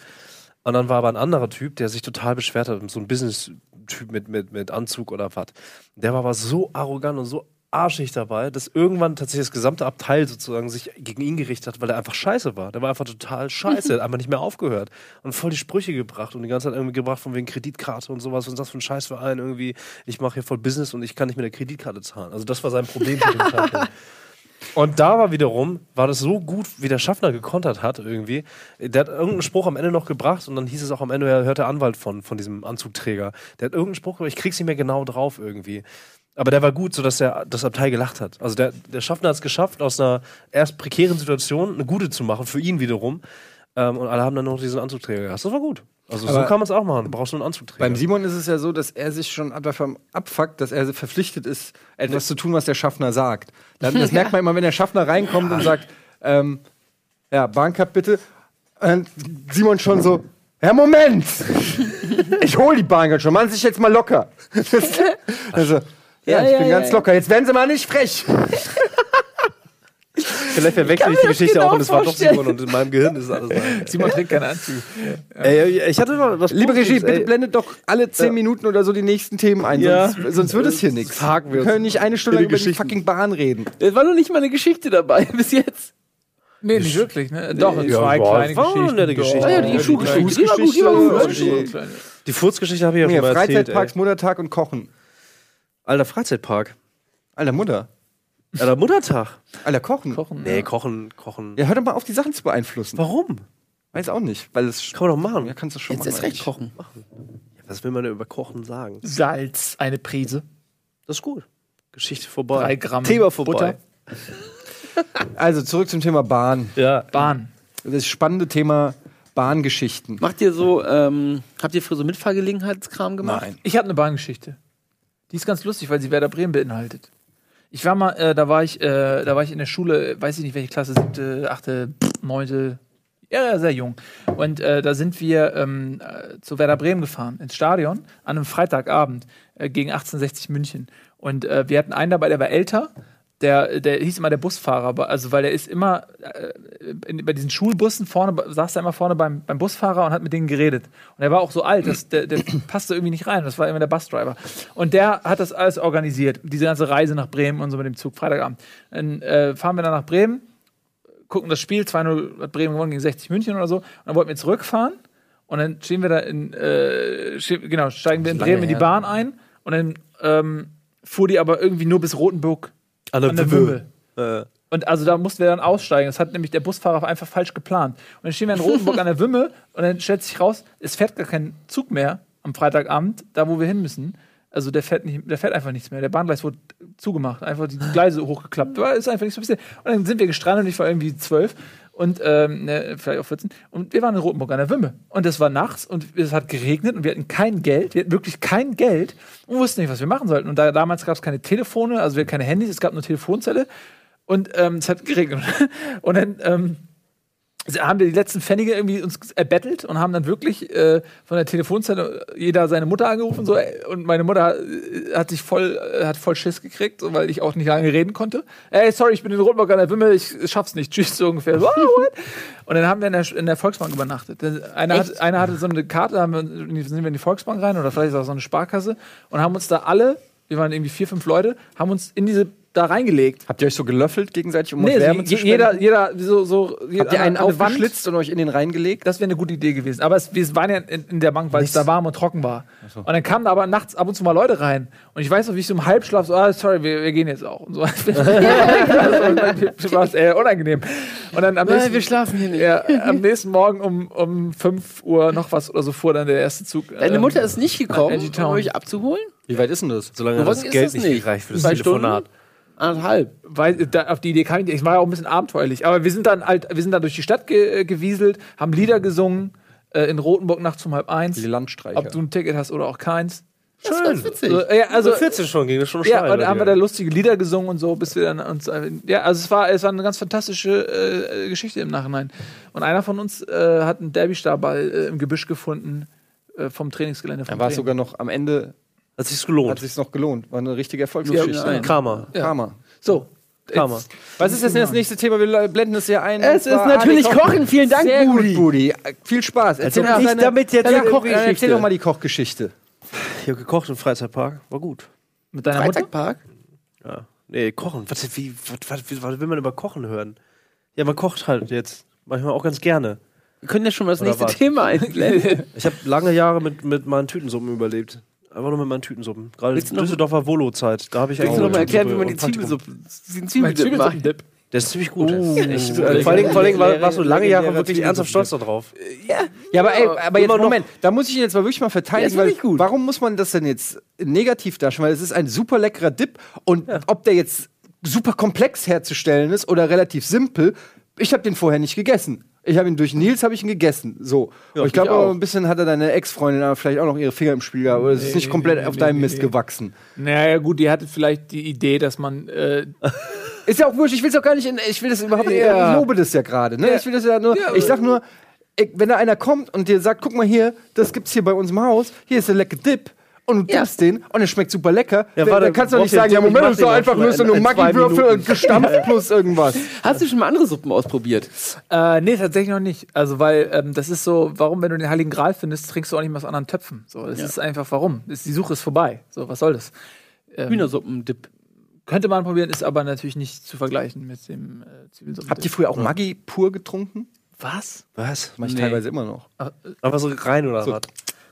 Und dann war aber ein anderer Typ, der sich total beschwert hat, so ein Business-Typ mit, mit, mit Anzug oder was. Der war aber so arrogant und so arschig dabei, dass irgendwann tatsächlich das gesamte Abteil sozusagen sich gegen ihn gerichtet hat, weil er einfach scheiße war. Der war einfach total scheiße, er hat einfach nicht mehr aufgehört und voll die Sprüche gebracht und die ganze Zeit irgendwie gebracht von wegen Kreditkarte und sowas. Was ist das für ein Scheißverein irgendwie? Ich mache hier voll Business und ich kann nicht mit der Kreditkarte zahlen. Also das war sein Problem den Zeitpunkt. Und da war wiederum, war das so gut, wie der Schaffner gekontert hat irgendwie. Der hat irgendeinen Spruch am Ende noch gebracht und dann hieß es auch am Ende, er hört der Anwalt von, von diesem Anzugträger. Der hat irgendeinen Spruch, aber ich krieg's nicht mehr genau drauf irgendwie. Aber der war gut, sodass der, das Abteil gelacht hat. Also der, der Schaffner hat es geschafft, aus einer erst prekären Situation eine gute zu machen, für ihn wiederum. Ähm, und alle haben dann noch diesen Anzugträger gehabt. Das war gut. Also so Aber kann man es auch machen. Du brauchst nur einen Anzugträger. Beim Simon ist es ja so, dass er sich schon davon abfuckt, dass er verpflichtet ist, etwas zu tun, was der Schaffner sagt. Dann- Das merkt man immer, wenn der Schaffner reinkommt und sagt, ähm, ja, Bahncard bitte. Und Simon schon so, ja, Moment! Ich hol die Bahncard schon, machen Sie sich jetzt mal locker. also, ja, Ja, ich ja, bin ja, ganz ja. locker, jetzt werden Sie mal nicht frech. Vielleicht verwechsel ich die Geschichte genau auch und es war doch. Simon und in meinem Gehirn ist alles. Simon trägt keine Anzüge. Ey, ich hatte mal was Liebe Regie, bitte ey. blendet doch alle zehn Minuten oder so die nächsten Themen ein, Ja. sonst, sonst wird es hier nichts. Haken wir können nicht eine Stunde lang über die fucking Bahn reden. Es war noch nicht mal eine Geschichte dabei bis jetzt. Nee, nicht wirklich, ne? Doch, Ja, zwei war- kleine war eine Geschichten. nette Geschichte. Ah ja, die Schuhgeschichte. Die die die- Die Furzgeschichte habe ich ja schon Ja, mal erzählt. Freizeitparks. Muttertag und Kochen. Alter, Freizeitpark. Alter, Mutter. Alter, Muttertag. Alter, Kochen. Kochen. Nee, ja. kochen, kochen. Ja, hör doch mal auf, die Sachen zu beeinflussen. Warum? Weiß auch nicht, weil es. Kann man doch machen. Ja, kannst du schon Jetzt machen. erst recht kochen. Was will man denn über Kochen sagen? Salz, eine Prise, Das ist gut. Geschichte vorbei. drei Gramm Thema vorbei. Butter, Also zurück zum Thema Bahn. Ja. Bahn. Das spannende Thema Bahngeschichten. Macht ihr so, ähm, habt ihr für so Mitfahrgelegenheitskram gemacht? Nein. Ich habe eine Bahngeschichte. Die ist ganz lustig, weil sie Werder Bremen beinhaltet. Ich war mal, äh, da war ich, äh, da war ich in der Schule, weiß ich nicht welche Klasse, siebte, achte, neunte, ja, sehr jung. Und äh, da sind wir ähm, äh, zu Werder Bremen gefahren, ins Stadion, an einem Freitagabend äh, gegen 1860 München. Und äh, wir hatten einen dabei, der war älter. Der, der hieß immer der Busfahrer, also weil der ist immer äh, in, bei diesen Schulbussen vorne, saß er immer vorne beim, beim Busfahrer und hat mit denen geredet. Und er war auch so alt, dass der, der passte irgendwie nicht rein. Das war immer der Busdriver. Und der hat das alles organisiert, diese ganze Reise nach Bremen und so mit dem Zug, Freitagabend. Dann äh, fahren wir dann nach Bremen, gucken das Spiel, 2-0 hat Bremen gewonnen gegen 60 München oder so. Und dann wollten wir zurückfahren und dann stehen wir da in, äh, genau, steigen wir in Bremen in die her. Bahn ein und dann ähm, fuhr die aber irgendwie nur bis Rotenburg An der, an der Wimmel. Äh, Und also da mussten wir dann aussteigen. Das hat nämlich der Busfahrer einfach falsch geplant. Und dann stehen wir in Rotenburg an der Wimmel und dann stellt sich raus, es fährt gar kein Zug mehr am Freitagabend, da wo wir hin müssen. Also der fährt, nicht, der fährt einfach nichts mehr. Der Bahngleis wurde zugemacht, einfach die Gleise hochgeklappt. War ist einfach nicht so bisschen. Und dann sind wir gestrandet und ich war irgendwie zwölf und ähm, ne, vielleicht auch 14 und wir waren in Rotenburg an der Wümme und es war nachts und es hat geregnet und wir hatten kein Geld, wir hatten wirklich kein Geld und wussten nicht, was wir machen sollten. Und da, damals gab es keine Telefone, also wir hatten keine Handys, es gab nur Telefonzelle. Und ähm, es hat geregnet. Und dann ähm, haben wir die letzten Pfennige irgendwie uns erbettelt und haben dann wirklich äh, von der Telefonzelle jeder seine Mutter angerufen so äh, und meine Mutter äh, hat sich voll äh, hat voll Schiss gekriegt, so, weil ich auch nicht lange reden konnte. Ey, sorry, ich bin in Rotburg an der Wimmel, ich schaff's nicht. Tschüss so ungefähr. So, what? Und dann haben wir in der, in der Volksbank übernachtet. Einer, hat, einer hatte so eine Karte, haben wir, sind wir in die Volksbank rein oder vielleicht auch so eine Sparkasse und haben uns da alle, wir waren irgendwie vier, fünf Leute, haben uns in diese da reingelegt. Habt ihr euch so gelöffelt gegenseitig, um Nee, euch Wärme je- zu spenden? jeder, jeder, so, so, Habt ihr einen aufgeschlitzt und euch in den reingelegt? Das wäre eine gute Idee gewesen. Aber es, wir waren ja in, in der Bank, weil es da warm und trocken war. Und dann kamen da aber nachts ab und zu mal Leute rein. Und ich weiß noch, wie ich so im Halbschlaf so, ah, sorry, wir, wir gehen jetzt auch. Und so. das war eher unangenehm. Und dann am nächsten, wir schlafen hier nicht. ja, am nächsten Morgen um, um 5 Uhr noch was oder so fuhr dann der erste Zug. Deine ähm, Mutter ist nicht gekommen, um euch abzuholen? Wie weit ist denn das? Solange das ist Geld nicht, gereicht für das Zwei Telefonat. Anderthalb. weil da, auf die Idee kam ich nicht. Es war ja auch ein bisschen abenteuerlich. Aber wir sind dann halt, wir sind dann durch die Stadt ge äh, gewieselt, haben Lieder gesungen, äh, in Rotenburg nachts um halb eins. Die Landstreicher. Ob du ein Ticket hast oder auch keins. Das war witzig. So, ja, also, Also 14 schon ging das schon ja, und dann haben wir da lustige Lieder gesungen und so, bis wir dann uns. äh, Ja, also es war, es war eine ganz fantastische äh, Geschichte im Nachhinein. Und einer von uns äh, hat einen Derbystar-Ball äh, im Gebüsch gefunden äh, vom Trainingsgelände. Vom Dann war Bremen. sogar noch am Ende, Hat sich's hat gelohnt. sich's noch gelohnt. War eine richtige Erfolgsgeschichte. Ja. Karma. Ja. Karma. So. Karma. Was ist jetzt das nächste Thema? Wir blenden es ja ein. Es ist natürlich Adi Kochen. Vielen Dank, Sehr Budi. gut, Budi. Viel Spaß. Erzähl ich deine- damit jetzt deine irgendwie Koch, äh, erzähl doch mal die Kochgeschichte. Ich habe gekocht im Freizeitpark. War gut. Mit deiner Mutter? Freitagpark? Ja. Nee, kochen. Was, wie, was, was, was will man über Kochen hören? Ja, man kocht halt jetzt. Manchmal auch ganz gerne. Wir können ja schon mal das Oder nächste was? Thema einblenden. Ich habe lange Jahre mit, mit meinen Tütensuppen überlebt. Einfach nur mit meinen Tütensuppen. Gerade Willst du noch- Düsseldorfer Volo-Zeit. Da habe ich Willst du noch mal erklären, wie man die Zwiebelsuppe Zwiebelsuppe, den Mein Zwiebelsuppe macht? Zwiebelsuppendip. Der ist ziemlich gut. Oh. ich, vor allen Dingen, vor allen Dingen war, warst du lange Jahre wirklich ernsthaft stolz darauf. Ja, aber, ey, aber jetzt Moment, da muss ich ihn jetzt mal wirklich mal Ja, verteidigen, ist weil warum muss man das denn jetzt negativ darstellen? Weil es ist ein super leckerer Dip und ob der jetzt super komplex herzustellen ist oder relativ simpel, ich habe den vorher nicht gegessen. Ich habe ihn durch Nils habe ich ihn gegessen. So. und ich glaube auch. ein bisschen hat er deine Ex-Freundin aber vielleicht auch noch ihre Finger im Spiel gehabt. Oder es ist Nee, nicht komplett nee, auf nee, deinem Mist gewachsen. Naja, gut, die hatte vielleicht die Idee, dass man. Äh, Ist ja auch wurscht, ich will es auch gar nicht, in, ich will das überhaupt nicht, Ja. ich lobe das ja gerade, ne? Ja. Ich will das ja nur, Ja, ich sag nur, ich, wenn da einer kommt und dir sagt, guck mal hier, das gibt's hier bei uns im Haus, hier ist der lecker Dip. Und du Ja. den und er schmeckt super lecker. Ja, dann, warte, dann kannst du nicht sagen, ja Moment, das ist doch einfach mal nur so eine Maggi-Würfel und gestampft plus irgendwas. Hast du schon mal andere Suppen ausprobiert? äh, nee, tatsächlich noch nicht. Also, weil ähm, das ist so, warum, wenn du den Heiligen Gral findest, trinkst du auch nicht mehr aus anderen Töpfen. So, das Ja. ist einfach, warum? Das, die Suche ist vorbei. So, was soll das? Ähm, Hühnersuppendip. Könnte man probieren, ist aber natürlich nicht zu vergleichen mit dem äh, Zwiebelsuppen. Habt ihr früher auch Maggi pur getrunken? was? Was? Mach ich Nee. teilweise immer noch. Aber so rein oder was?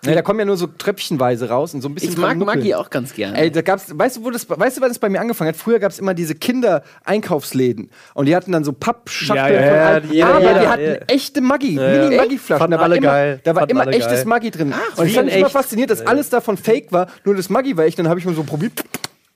Ne, da kommen ja nur so tröpfchenweise raus und so ein bisschen Ich mag. Maggi auch ganz gerne. Ey, da gab's, weißt du, wo das, weißt du, wann das bei mir angefangen hat? Früher gab's immer diese Kinder-Einkaufsläden und die hatten dann so Pappschachteln Ja, ja, von ja, aber die hatten ja. echte Maggi, Ja, ja. Mini-Maggi-Flaschen. Fanden Da war alle immer, geil. da war immer echtes geil. Maggi drin. und ich fand mich immer echt. fasziniert, dass alles davon fake war, nur das Maggi war echt. Dann habe ich mal so probiert.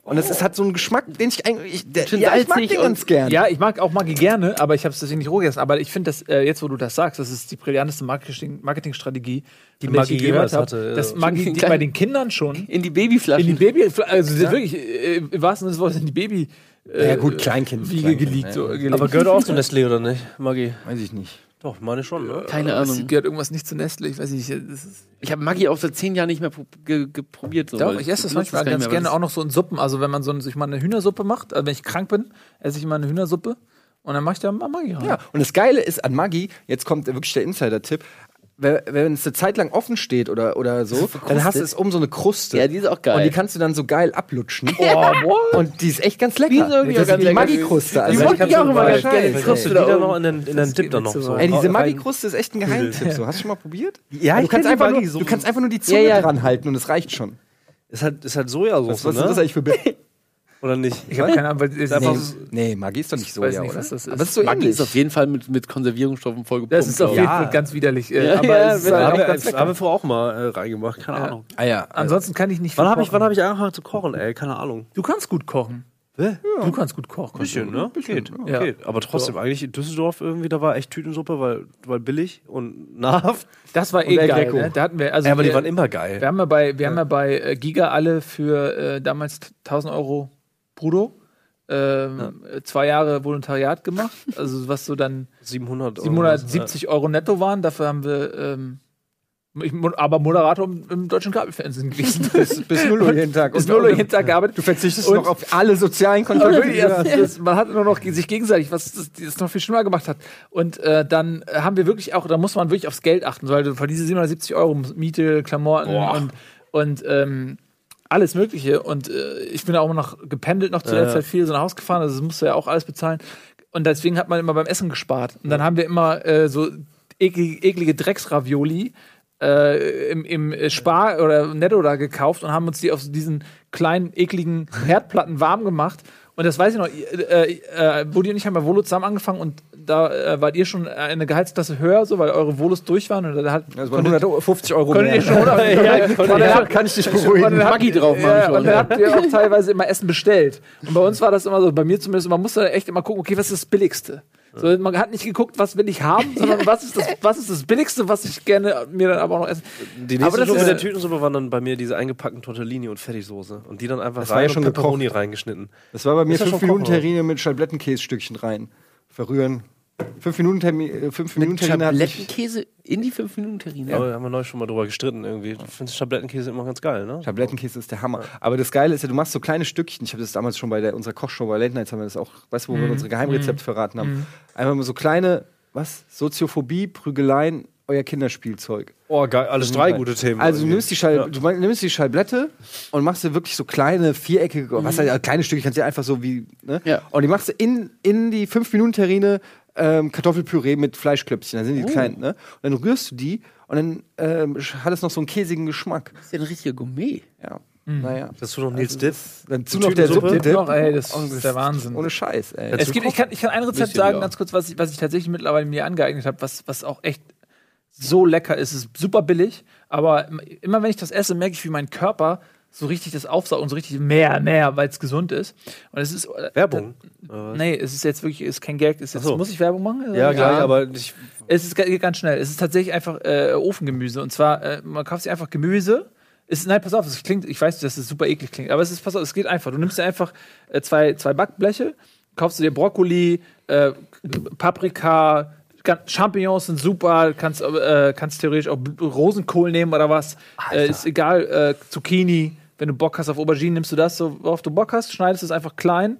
Und es, es hat so einen Geschmack, den ich eigentlich, ich, ja, ich mag den ganz gern. Ja, ich mag auch Maggi gerne, aber ich habe es deswegen nicht roh gegessen. Aber ich finde, dass äh, jetzt, wo du das sagst, das ist die brillanteste Marketing Marketingstrategie, die Maggi gehört jemals habe. hatte, Dass ja. Maggi die, bei den Kindern schon In die Babyflaschen. in die Baby, also das ist wirklich äh, im wahrsten Sinne des Wortes in die Baby. Äh, Ja, gut, Kleinkind, Wiege Kleinkind, geleakt. ja. So, gelegt. Aber gehört auch zu Nestlé oder nicht, Maggi? Weiß ich nicht. Doch, meine schon, ne? Keine Es Ahnung. gehört irgendwas nicht zu Nestle, ich weiß nicht. Ich habe Maggi auch seit zehn Jahren nicht mehr pro- ge ge probiert. So, doch, ich esse das manchmal ganz mehr, gerne auch noch so in Suppen. Also wenn man so sich mal eine Hühnersuppe macht, also wenn ich krank bin, esse ich immer eine Hühnersuppe und dann mache ich da mal Maggi rein. Ja, und das Geile ist an Maggi, jetzt kommt wirklich der Insider-Tipp, wenn es eine Zeit lang offen steht oder, oder so, dann hast du es um so eine Kruste. Ja, die ist auch geil. Und die kannst du dann so geil ablutschen. Oh, what? Und die ist echt ganz lecker. Die ist irgendwie das auch ist ganz die lecker. Maggi-Kruste. Also Die ich auch immer geil. ganz gerne. Scheiße, Die. Kruste Die da da oben. noch in den, in den Dip dann noch so. Ey, diese Maggi-Kruste ist echt ein Geheimtipp. So. Hast du schon mal probiert? Ja, du ich kannst, kenn die einfach nur, du kannst einfach nur die Zunge Ja, ja. dran halten und es reicht schon. Ist halt, ist halt Was, Sojasauce, was ist ne? das eigentlich für Bild? Oder nicht? Ich habe keine Ahnung, weil es Einfach Nee, so- nee, Magie ist doch nicht Ich so, ja, nicht, oder? was das ist. Aber es ist so Maggi ähnlich. ist auf jeden Fall mit, mit Konservierungsstoffen vollgepumpt. das ist auf jeden. Ja. Fall ganz widerlich. Äh, Ja, aber ja, es ist halt haben auch wir, ganz haben wir vorher auch mal äh, reingemacht, keine Ahnung. Ah ja. Ansonsten kann ich nicht Wann viel habe ich, kochen. wann hab ich angefangen zu kochen, ey? Keine Ahnung. Du kannst gut kochen. Du kannst gut kochen. Bisschen, ne? Geht. Ja. Geht. Aber trotzdem, eigentlich in Düsseldorf irgendwie, da war echt Tütensuppe, weil, weil billig und nahrhaft. Das war eh geil. Ne? Da hatten wir, also Ja, aber die wir, waren immer geil. wir haben ja bei, wir haben ja bei äh, Giga alle für äh, damals 1000 Euro brutto ähm, äh, zwei Jahre Volontariat gemacht. Also was so dann 700 Euro. 770 Euro netto waren. Dafür haben wir ähm, ich, aber Moderator im, im deutschen Kabelfernsehen gewesen. Bis, bis 0 Uhr jeden Tag. Bis Und- 0 Uhr jeden Tag gearbeitet. Du verzichtest Und- noch auf alle sozialen Kontakte. das, man hat nur noch sich gegenseitig, was das, das noch viel schlimmer gemacht hat. Und äh, dann haben wir wirklich auch, da muss man wirklich aufs Geld achten, weil du für diese 770 Euro Miete, Klamotten und, und ähm, alles Mögliche. Und äh, ich bin auch immer noch gependelt, noch zu der Ja. Zeit viel so nach Haus gefahren, also das musst du ja auch alles bezahlen. Und deswegen hat man immer beim Essen gespart. Und dann haben wir immer äh, so eklige, eklige Drecksravioli äh, im, im Spar oder Netto da gekauft und haben uns die auf diesen kleinen, ekligen Herdplatten warm gemacht. Und das weiß ich noch, äh, äh, Budi und ich haben bei Volo zusammen angefangen und da äh, wart ihr schon eine Gehaltsklasse höher, so, weil eure Volos durch waren. Und da hat, waren 150 Euro konntet mehr. ihr schon, oder? ja, Von daher kann ich dich beruhigen. Maggi drauf machen ja. Und dann habt ihr auch teilweise immer Essen bestellt. Und bei uns war das immer so, bei mir zumindest, man musste echt immer gucken, okay, was ist das Billigste? So, man hat nicht geguckt, was will ich haben, sondern was ist, das, was ist das Billigste, was ich gerne mir dann aber auch noch essen. Die Aber nächste das Stufe ist- der Tütensuppe waren dann bei mir diese eingepackten Tortellini und Fertigsoße. Und die dann einfach Das war rein ja schon und Pepperoni reingeschnitten. Das war bei mir Ist ja 5 schon Minuten. Terrine mit Schablettenkäsestückchen rein. Verrühren. 5 Minuten Termin, äh, fünf Minuten Terrine hat mich, Schablettenkäse in die 5 Minuten Terrine. Aber da haben wir neulich schon mal drüber gestritten irgendwie. Du findest Schablettenkäse immer ganz geil, ne? Schablettenkäse ist der Hammer. Aber das Geile ist ja, du machst so kleine Stückchen. Ich habe das damals schon bei der, unserer Kochshow bei Late Nights haben wir das auch, weißt du, wo wir unsere Geheimrezepte verraten haben. Einfach mal so kleine, was? Soziophobie, Prügeleien, euer Kinderspielzeug. Oh, geil. Alles drei gute Themen. Also du nimmst die, Schal Ja. du nimmst die Schallblette und machst dir wirklich so kleine, viereckige, was heißt, ja, kleine Stücke, kannst du einfach so wie, ne? Ja. Und die machst du in, in die 5-Minuten-Terrine ähm, Kartoffelpüree mit Fleischklöpfchen, dann sind die klein, ne? Und dann rührst du die und dann ähm, hat es noch so einen käsigen Geschmack. Das ist ja ein richtiger Gourmet. Ja, naja. Dazu noch Nils Dipp. Dazu noch der Tütensuppe? Subdip. Noch, ey, das Oh, ist der Wahnsinn. Ohne Scheiß, ey. Es gibt, ich, kann, ich kann ein Rezept Bisschen, sagen, ja. ganz kurz, was ich, was ich tatsächlich mittlerweile mir angeeignet habe, was, was auch echt so lecker ist. Es ist super billig, aber immer wenn ich das esse, merke ich, wie mein Körper so richtig das aufsaugt und so richtig mehr, mehr, weil es gesund ist. Und es ist. äh, Werbung. Nee, es ist jetzt wirklich, es ist kein Geld. Es ist jetzt, so. Muss ich Werbung machen? Ja, gleich, aber ich, Es ist ga- ganz schnell. Es ist tatsächlich einfach äh, Ofengemüse. Und zwar, äh, man kauft sich einfach Gemüse. Es, nein, pass auf, es klingt, ich weiß, dass es super eklig klingt, aber es ist, pass auf, es geht einfach. Du nimmst dir einfach äh, zwei, zwei Backbleche, kaufst du dir Brokkoli, äh, Paprika, Champignons sind super, kannst, äh, kannst theoretisch auch Rosenkohl nehmen oder was. Äh, ist egal, äh, Zucchini, wenn du Bock hast auf Auberginen, nimmst du das, so, worauf du Bock hast, schneidest es einfach klein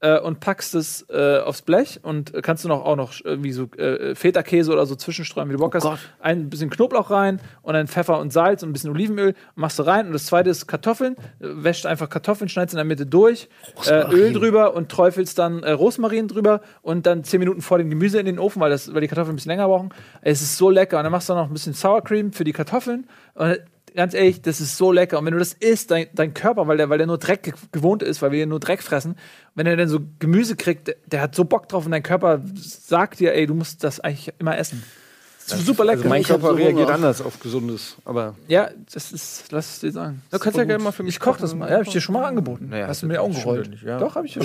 äh, und packst es äh, aufs Blech und äh, kannst du noch auch noch irgendwie so äh, Feta-Käse oder so zwischenstreuen, wie du Bock hast. Gott. Ein bisschen Knoblauch rein und dann Pfeffer und Salz und ein bisschen Olivenöl machst du rein. Und das zweite ist Kartoffeln. Äh, Wäscht einfach Kartoffeln, schneidest in der Mitte durch, äh, Öl drüber und träufelst dann äh, Rosmarin drüber und dann 10 Minuten vor dem Gemüse in den Ofen, weil, das, weil die Kartoffeln ein bisschen länger brauchen. Es ist so lecker. Und dann machst du noch ein bisschen Sour Cream für die Kartoffeln. Und ganz ehrlich, das ist so lecker. Und wenn du das isst, dein, dein Körper, weil der, weil der nur Dreck ge- gewohnt ist, weil wir nur Dreck fressen, wenn er dann so Gemüse kriegt, der, der hat so Bock drauf und dein Körper sagt dir, ey, du musst das eigentlich immer essen. Das ist super lecker. Also mein Körper so reagiert Hunger. anders auf Gesundes, aber ja, das ist, lass es dir sagen. Du kannst ja gerne mal für mich Ich koche das mal. Ja, hab ich dir schon mal angeboten. Naja, Hast du mir Augen stimmt gerollt? ja. Doch, hab ich dir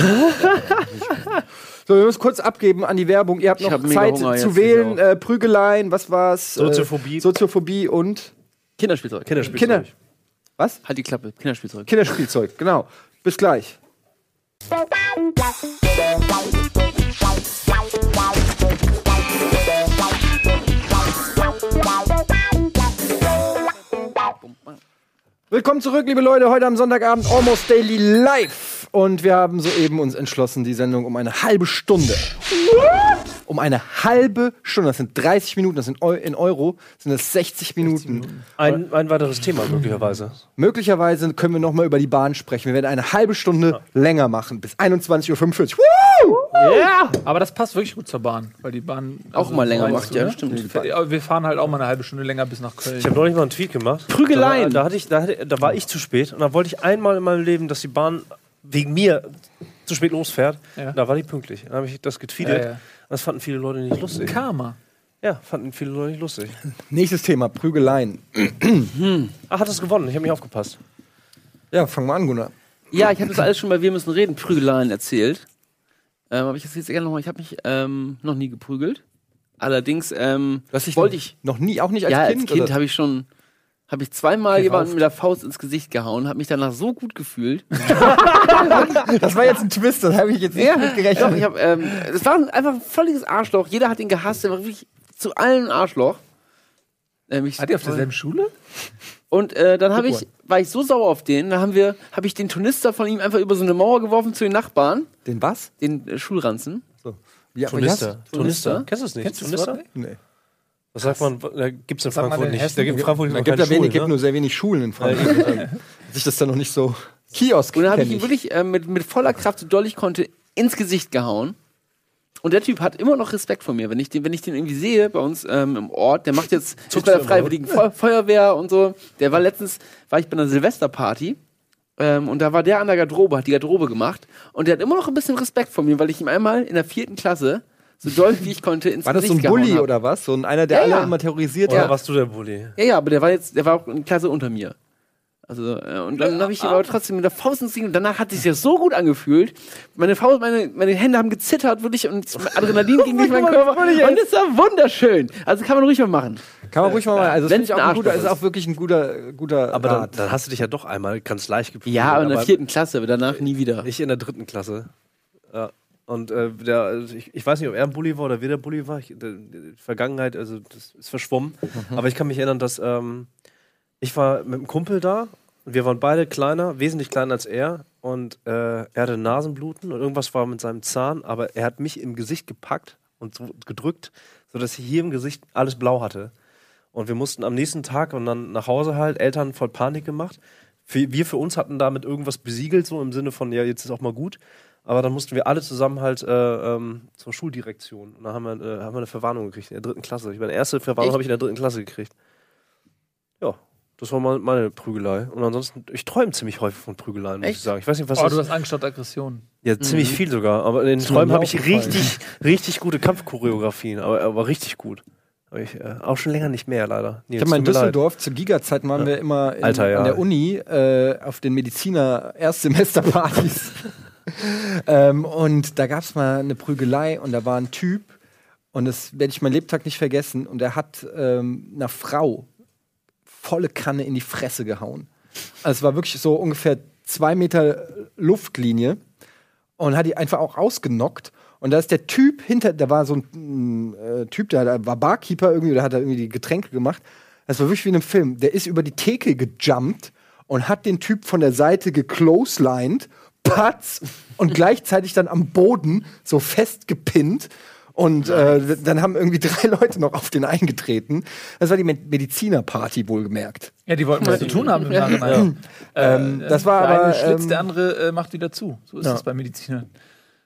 So, wir müssen kurz abgeben an die Werbung. Ihr habt Ich noch hab Zeit Hunger zu wählen. auch. Äh, Prügeleien, was war's? Soziophobie. Äh, Soziophobie und Kinderspielzeug. Kinderspielzeug. Kinder. Was? Halt die Klappe. Kinderspielzeug. Kinderspielzeug, genau. Bis gleich. Willkommen zurück, liebe Leute. Heute am Sonntagabend Almost Daily Live. Und wir haben soeben uns entschlossen, die Sendung um eine halbe Stunde. Um eine halbe Stunde. Das sind 30 Minuten, das sind Eu in Euro, sind das 60 Minuten. Ein, ein weiteres Thema möglicherweise. Möglicherweise können wir noch mal über die Bahn sprechen. Wir werden eine halbe Stunde länger machen, bis 21.45 Uhr. Ja! Aber das passt wirklich gut zur Bahn, weil die Bahn Auch mal länger macht, du, ja, ne? stimmt. Ja, Wir fahren halt auch mal eine halbe Stunde länger bis nach Köln. Ich habe neulich mal einen Tweet gemacht. Prügeleien. Da, da, hatte ich, da, hatte, da war ich zu spät und da wollte ich einmal in meinem Leben, dass die Bahn wegen mir zu spät losfährt. Ja. Da war die pünktlich. Dann habe ich das getweetet. Ja, ja. Das fanden viele Leute nicht lustig. Karma. Ja, fanden viele Leute nicht lustig. Nächstes Thema, Prügeleien. Ach, hat es gewonnen. Ich habe nicht aufgepasst. Ja, fang mal an, Gunnar. Ja, ich habe das alles schon bei Wir müssen reden, Prügeleien erzählt. Ähm, aber ich jetzt gerne nochmal, ich habe mich ähm, noch nie geprügelt. Allerdings ähm, Was ich wollte ich. noch nie, auch nicht als ja, Kind? als Kind habe ich schon, habe ich zweimal Gerauft. jemanden mit der Faust ins Gesicht gehauen, habe mich danach so gut gefühlt. Das war jetzt ein Twist, das habe ich jetzt nicht Ja, mit Doch, gerechnet. ich hab, ähm, es war einfach ein völliges Arschloch. Jeder hat ihn gehasst. Er war wirklich zu allen ein Arschloch. Ähm, ich- Hat ihr auf derselben Schule? Und äh, dann habe ich, war ich so sauer auf den, da haben wir, habe ich den Turnister von ihm einfach über so eine Mauer geworfen zu den Nachbarn, Den was? den äh, Schulranzen. So. Ja, Turnister. Turnister? Turnister. Kennst du es nicht? Kennst du das Turnister? Nee. Das sagt man, da gibt es in man Frankfurt in nicht. Da gibt in Frankfurt Da gibt, da wenig, Schulen, gibt ne? nur sehr wenig Schulen in. Ähm, Sich das dann noch nicht so. Kiosk. Und dann habe ich ihn wirklich äh, mit, mit voller Kraft, so doll ich konnte, ins Gesicht gehauen. Und der Typ hat immer noch Respekt vor mir. Wenn ich den, wenn ich den irgendwie sehe bei uns ähm, im Ort, der macht jetzt Zuckst bei der Freiwilligen Feu Feuerwehr und so. Der war letztens, war ich bei einer Silvesterparty ähm, und da war der an der Garderobe, hat die Garderobe gemacht und der hat immer noch ein bisschen Respekt vor mir, weil ich ihm einmal in der vierten Klasse so doll wie ich konnte ins War das so ein Bully oder was? So ein einer, der Ja, alle ja. immer terrorisiert Oder hat? warst du der Bulli? Ja, ja, aber der war jetzt, der war auch eine Klasse unter mir. Also, äh, und dann habe ich ihn aber trotzdem mit der Faust ins Ding und danach hat es sich ja so gut angefühlt. Meine Faust, meine, meine Hände haben gezittert, wirklich, und Adrenalin ging durch meinen Körper. Und es war wunderschön. Also kann man ruhig mal machen. Kann man ruhig mal machen. Also, das ich auch ein guter, ist ist. auch wirklich ein guter, guter Aber dann, dann hast du dich ja doch einmal ganz leicht geprüft. Ja, aber in der aber vierten Klasse, aber danach nie wieder. Ich in der dritten Klasse. Ja. Und äh, der, also ich, ich weiß nicht, ob er ein Bulli war oder wer der Bulli war. Ich, die Vergangenheit, also das ist verschwommen. Aber ich kann mich erinnern, dass ähm, ich war mit einem Kumpel da wir waren beide kleiner, wesentlich kleiner als er. Und äh, er hatte Nasenbluten und irgendwas war mit seinem Zahn, aber er hat mich im Gesicht gepackt und so gedrückt, sodass ich hier im Gesicht alles blau hatte. Und wir mussten am nächsten Tag und dann nach Hause halt, Eltern voll Panik gemacht. Für, wir für uns hatten damit irgendwas besiegelt, so im Sinne von, ja, jetzt ist auch mal gut. Aber dann mussten wir alle zusammen halt äh, ähm, zur Schuldirektion. Und dann haben wir, äh, haben wir eine Verwarnung gekriegt in der dritten Klasse. Ich meine, erste Verwarnung habe ich in der dritten Klasse gekriegt. Ja, das war mal meine Prügelei. Und ansonsten, ich träume ziemlich häufig von Prügeleien, muss Echt? ich sagen. Ich weiß nicht, was Oh, das du hast Angst statt Aggression. Ja, ziemlich viel sogar. Aber in den Träumen habe ich richtig, richtig gute Kampfchoreografien. Aber, aber richtig gut. Ich, äh, auch schon länger nicht mehr, leider. Ich habe mal in Düsseldorf zu Giga-Zeiten waren wir immer in, Alter, ja. an der Uni äh, auf den Mediziner-Erstsemesterpartys. ähm, und da gab es mal eine Prügelei und da war ein Typ und das werde ich mein Lebtag nicht vergessen und er hat ähm, einer Frau volle Kanne in die Fresse gehauen. Also es war wirklich so ungefähr zwei Meter Luftlinie und hat die einfach auch ausgenockt. Und da ist der Typ hinter, da war so ein äh, Typ, der, der war Barkeeper irgendwie, der hat da irgendwie die Getränke gemacht. Das war wirklich wie in einem Film. Der ist über die Theke gejumpt und hat den Typ von der Seite gecloselined, patz, und gleichzeitig dann am Boden so festgepinnt. Und äh, dann haben irgendwie drei Leute noch auf den eingetreten. Das war die Med Medizinerparty wohlgemerkt. Ja, die wollten was zu tun haben im Nachhinein. Ähm, das war der aber, eine schlitzt, ähm, der andere äh, macht wieder zu. So ist ja. es bei Medizinern.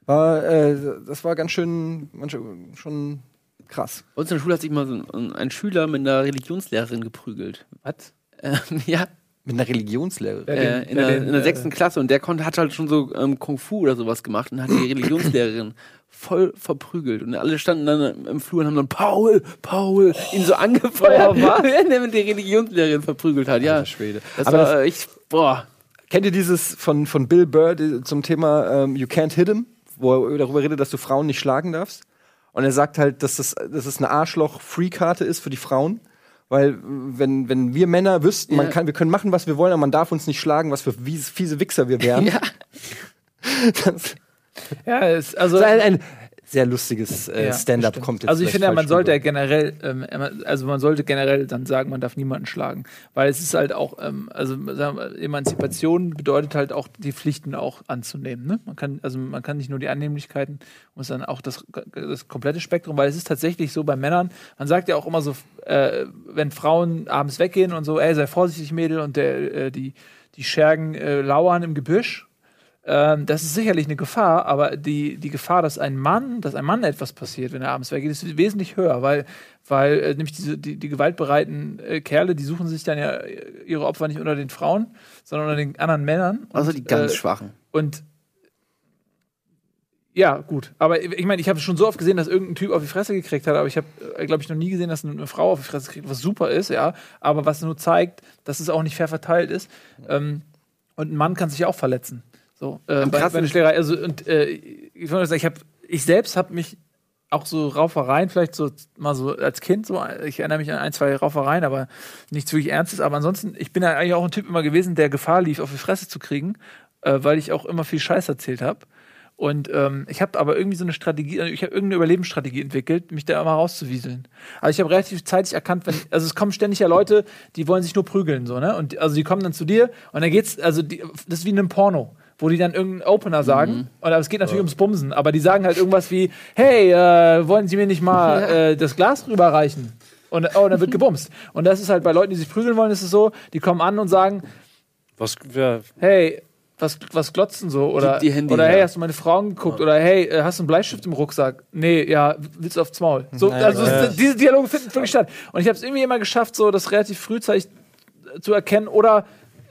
War, äh, das war ganz schön, manche, schon krass. Bei uns in der Schule hat sich mal so ein, ein Schüler mit einer Religionslehrerin geprügelt. Was? Ähm, ja, Mit einer Religionslehrerin. Äh, in, der, in der äh, sechsten Klasse und der konnte, hat halt schon so ähm, Kung Fu oder sowas gemacht und hat die Religionslehrerin voll verprügelt und alle standen dann im Flur und haben dann Paul, Paul, ihn so angefeuert, wenn er mit der Religionslehrerin verprügelt hat. Ja, Schwede. das Aber war das, ich, boah, kennt ihr dieses von, von Bill Burr die- zum Thema ähm, You Can't Hit Him, wo er darüber redet, dass du Frauen nicht schlagen darfst? Und er sagt halt, dass das, dass es eine Arschloch-Free-Karte ist für die Frauen. Weil, äh, wenn, wenn wir Männer wüssten, man kann, wir können machen, was wir wollen, aber man darf uns nicht schlagen, was für fies- fiese Wichser wir wären. ja. Das Ja, es, also. ist ein, ein sehr lustiges äh, Ja, Stand-up kommt jetzt. Also ich finde, ja, man sollte ja generell, ähm, also man sollte generell dann sagen, man darf niemanden schlagen, weil es ist halt auch, ähm, also sagen wir, Emanzipation bedeutet halt auch die Pflichten auch anzunehmen. Ne? Man kann, also man kann nicht nur die Annehmlichkeiten, muss dann auch das, das komplette Spektrum, weil es ist tatsächlich so bei Männern. Man sagt ja auch immer so, äh, wenn Frauen abends weggehen und so, ey, sei vorsichtig, Mädel, und der, äh, die die Schergen äh, lauern im Gebüsch. Ähm, das ist sicherlich eine Gefahr, aber die, die Gefahr, dass ein Mann, dass einem Mann etwas passiert, wenn er abends weggeht, ist wesentlich höher, weil, weil äh, nämlich diese, die, die gewaltbereiten äh, Kerle, die suchen sich dann ja ihre Opfer nicht unter den Frauen, sondern unter den anderen Männern. Also Und, die ganz äh, Schwachen. Und ja, gut. Aber ich meine, ich habe schon so oft gesehen, dass irgendein Typ auf die Fresse gekriegt hat, aber ich habe, glaube ich, noch nie gesehen, dass eine Frau auf die Fresse kriegt, was super ist, ja. Aber was nur zeigt, dass es auch nicht fair verteilt ist. Ähm, und ein Mann kann sich auch verletzen. So, äh, bei, bei Schlägerei. Also, und äh, ich wollte sagen, ich habe, ich selbst habe mich auch so Raufereien, vielleicht so mal so als Kind, so, ich erinnere mich an ein, zwei Raufereien, aber nichts wirklich Ernstes. Aber ansonsten, ich bin ja eigentlich auch ein Typ immer gewesen, der Gefahr lief, auf die Fresse zu kriegen, äh, weil ich auch immer viel Scheiß erzählt habe. Und ähm, ich habe aber irgendwie so eine Strategie, ich habe irgendeine Überlebensstrategie entwickelt, mich da immer rauszuwieseln. Also ich habe relativ zeitig erkannt, wenn, also es kommen ständig ja Leute, die wollen sich nur prügeln, so, ne? Und also die kommen dann zu dir und dann geht's, also die, das ist wie in einem Porno wo die dann irgendeinen Opener sagen. Mhm. Und es geht natürlich ja. ums Bumsen, aber die sagen halt irgendwas wie: Hey, äh, wollen Sie mir nicht mal äh, das Glas rüberreichen? Und oh, dann wird gebumst. Und das ist halt bei Leuten, die sich prügeln wollen, ist es so: Die kommen an und sagen: Was, ja. Hey, was, was glotzen so? Oder, oder hey, hast du meine Frauen geguckt? Ja. Oder hey, äh, hast du einen Bleistift im Rucksack? Nee, ja, willst du aufs Maul? So, naja, also ja. diese Dialoge finden wirklich statt. Und ich habe es irgendwie immer geschafft, so das relativ frühzeitig zu erkennen oder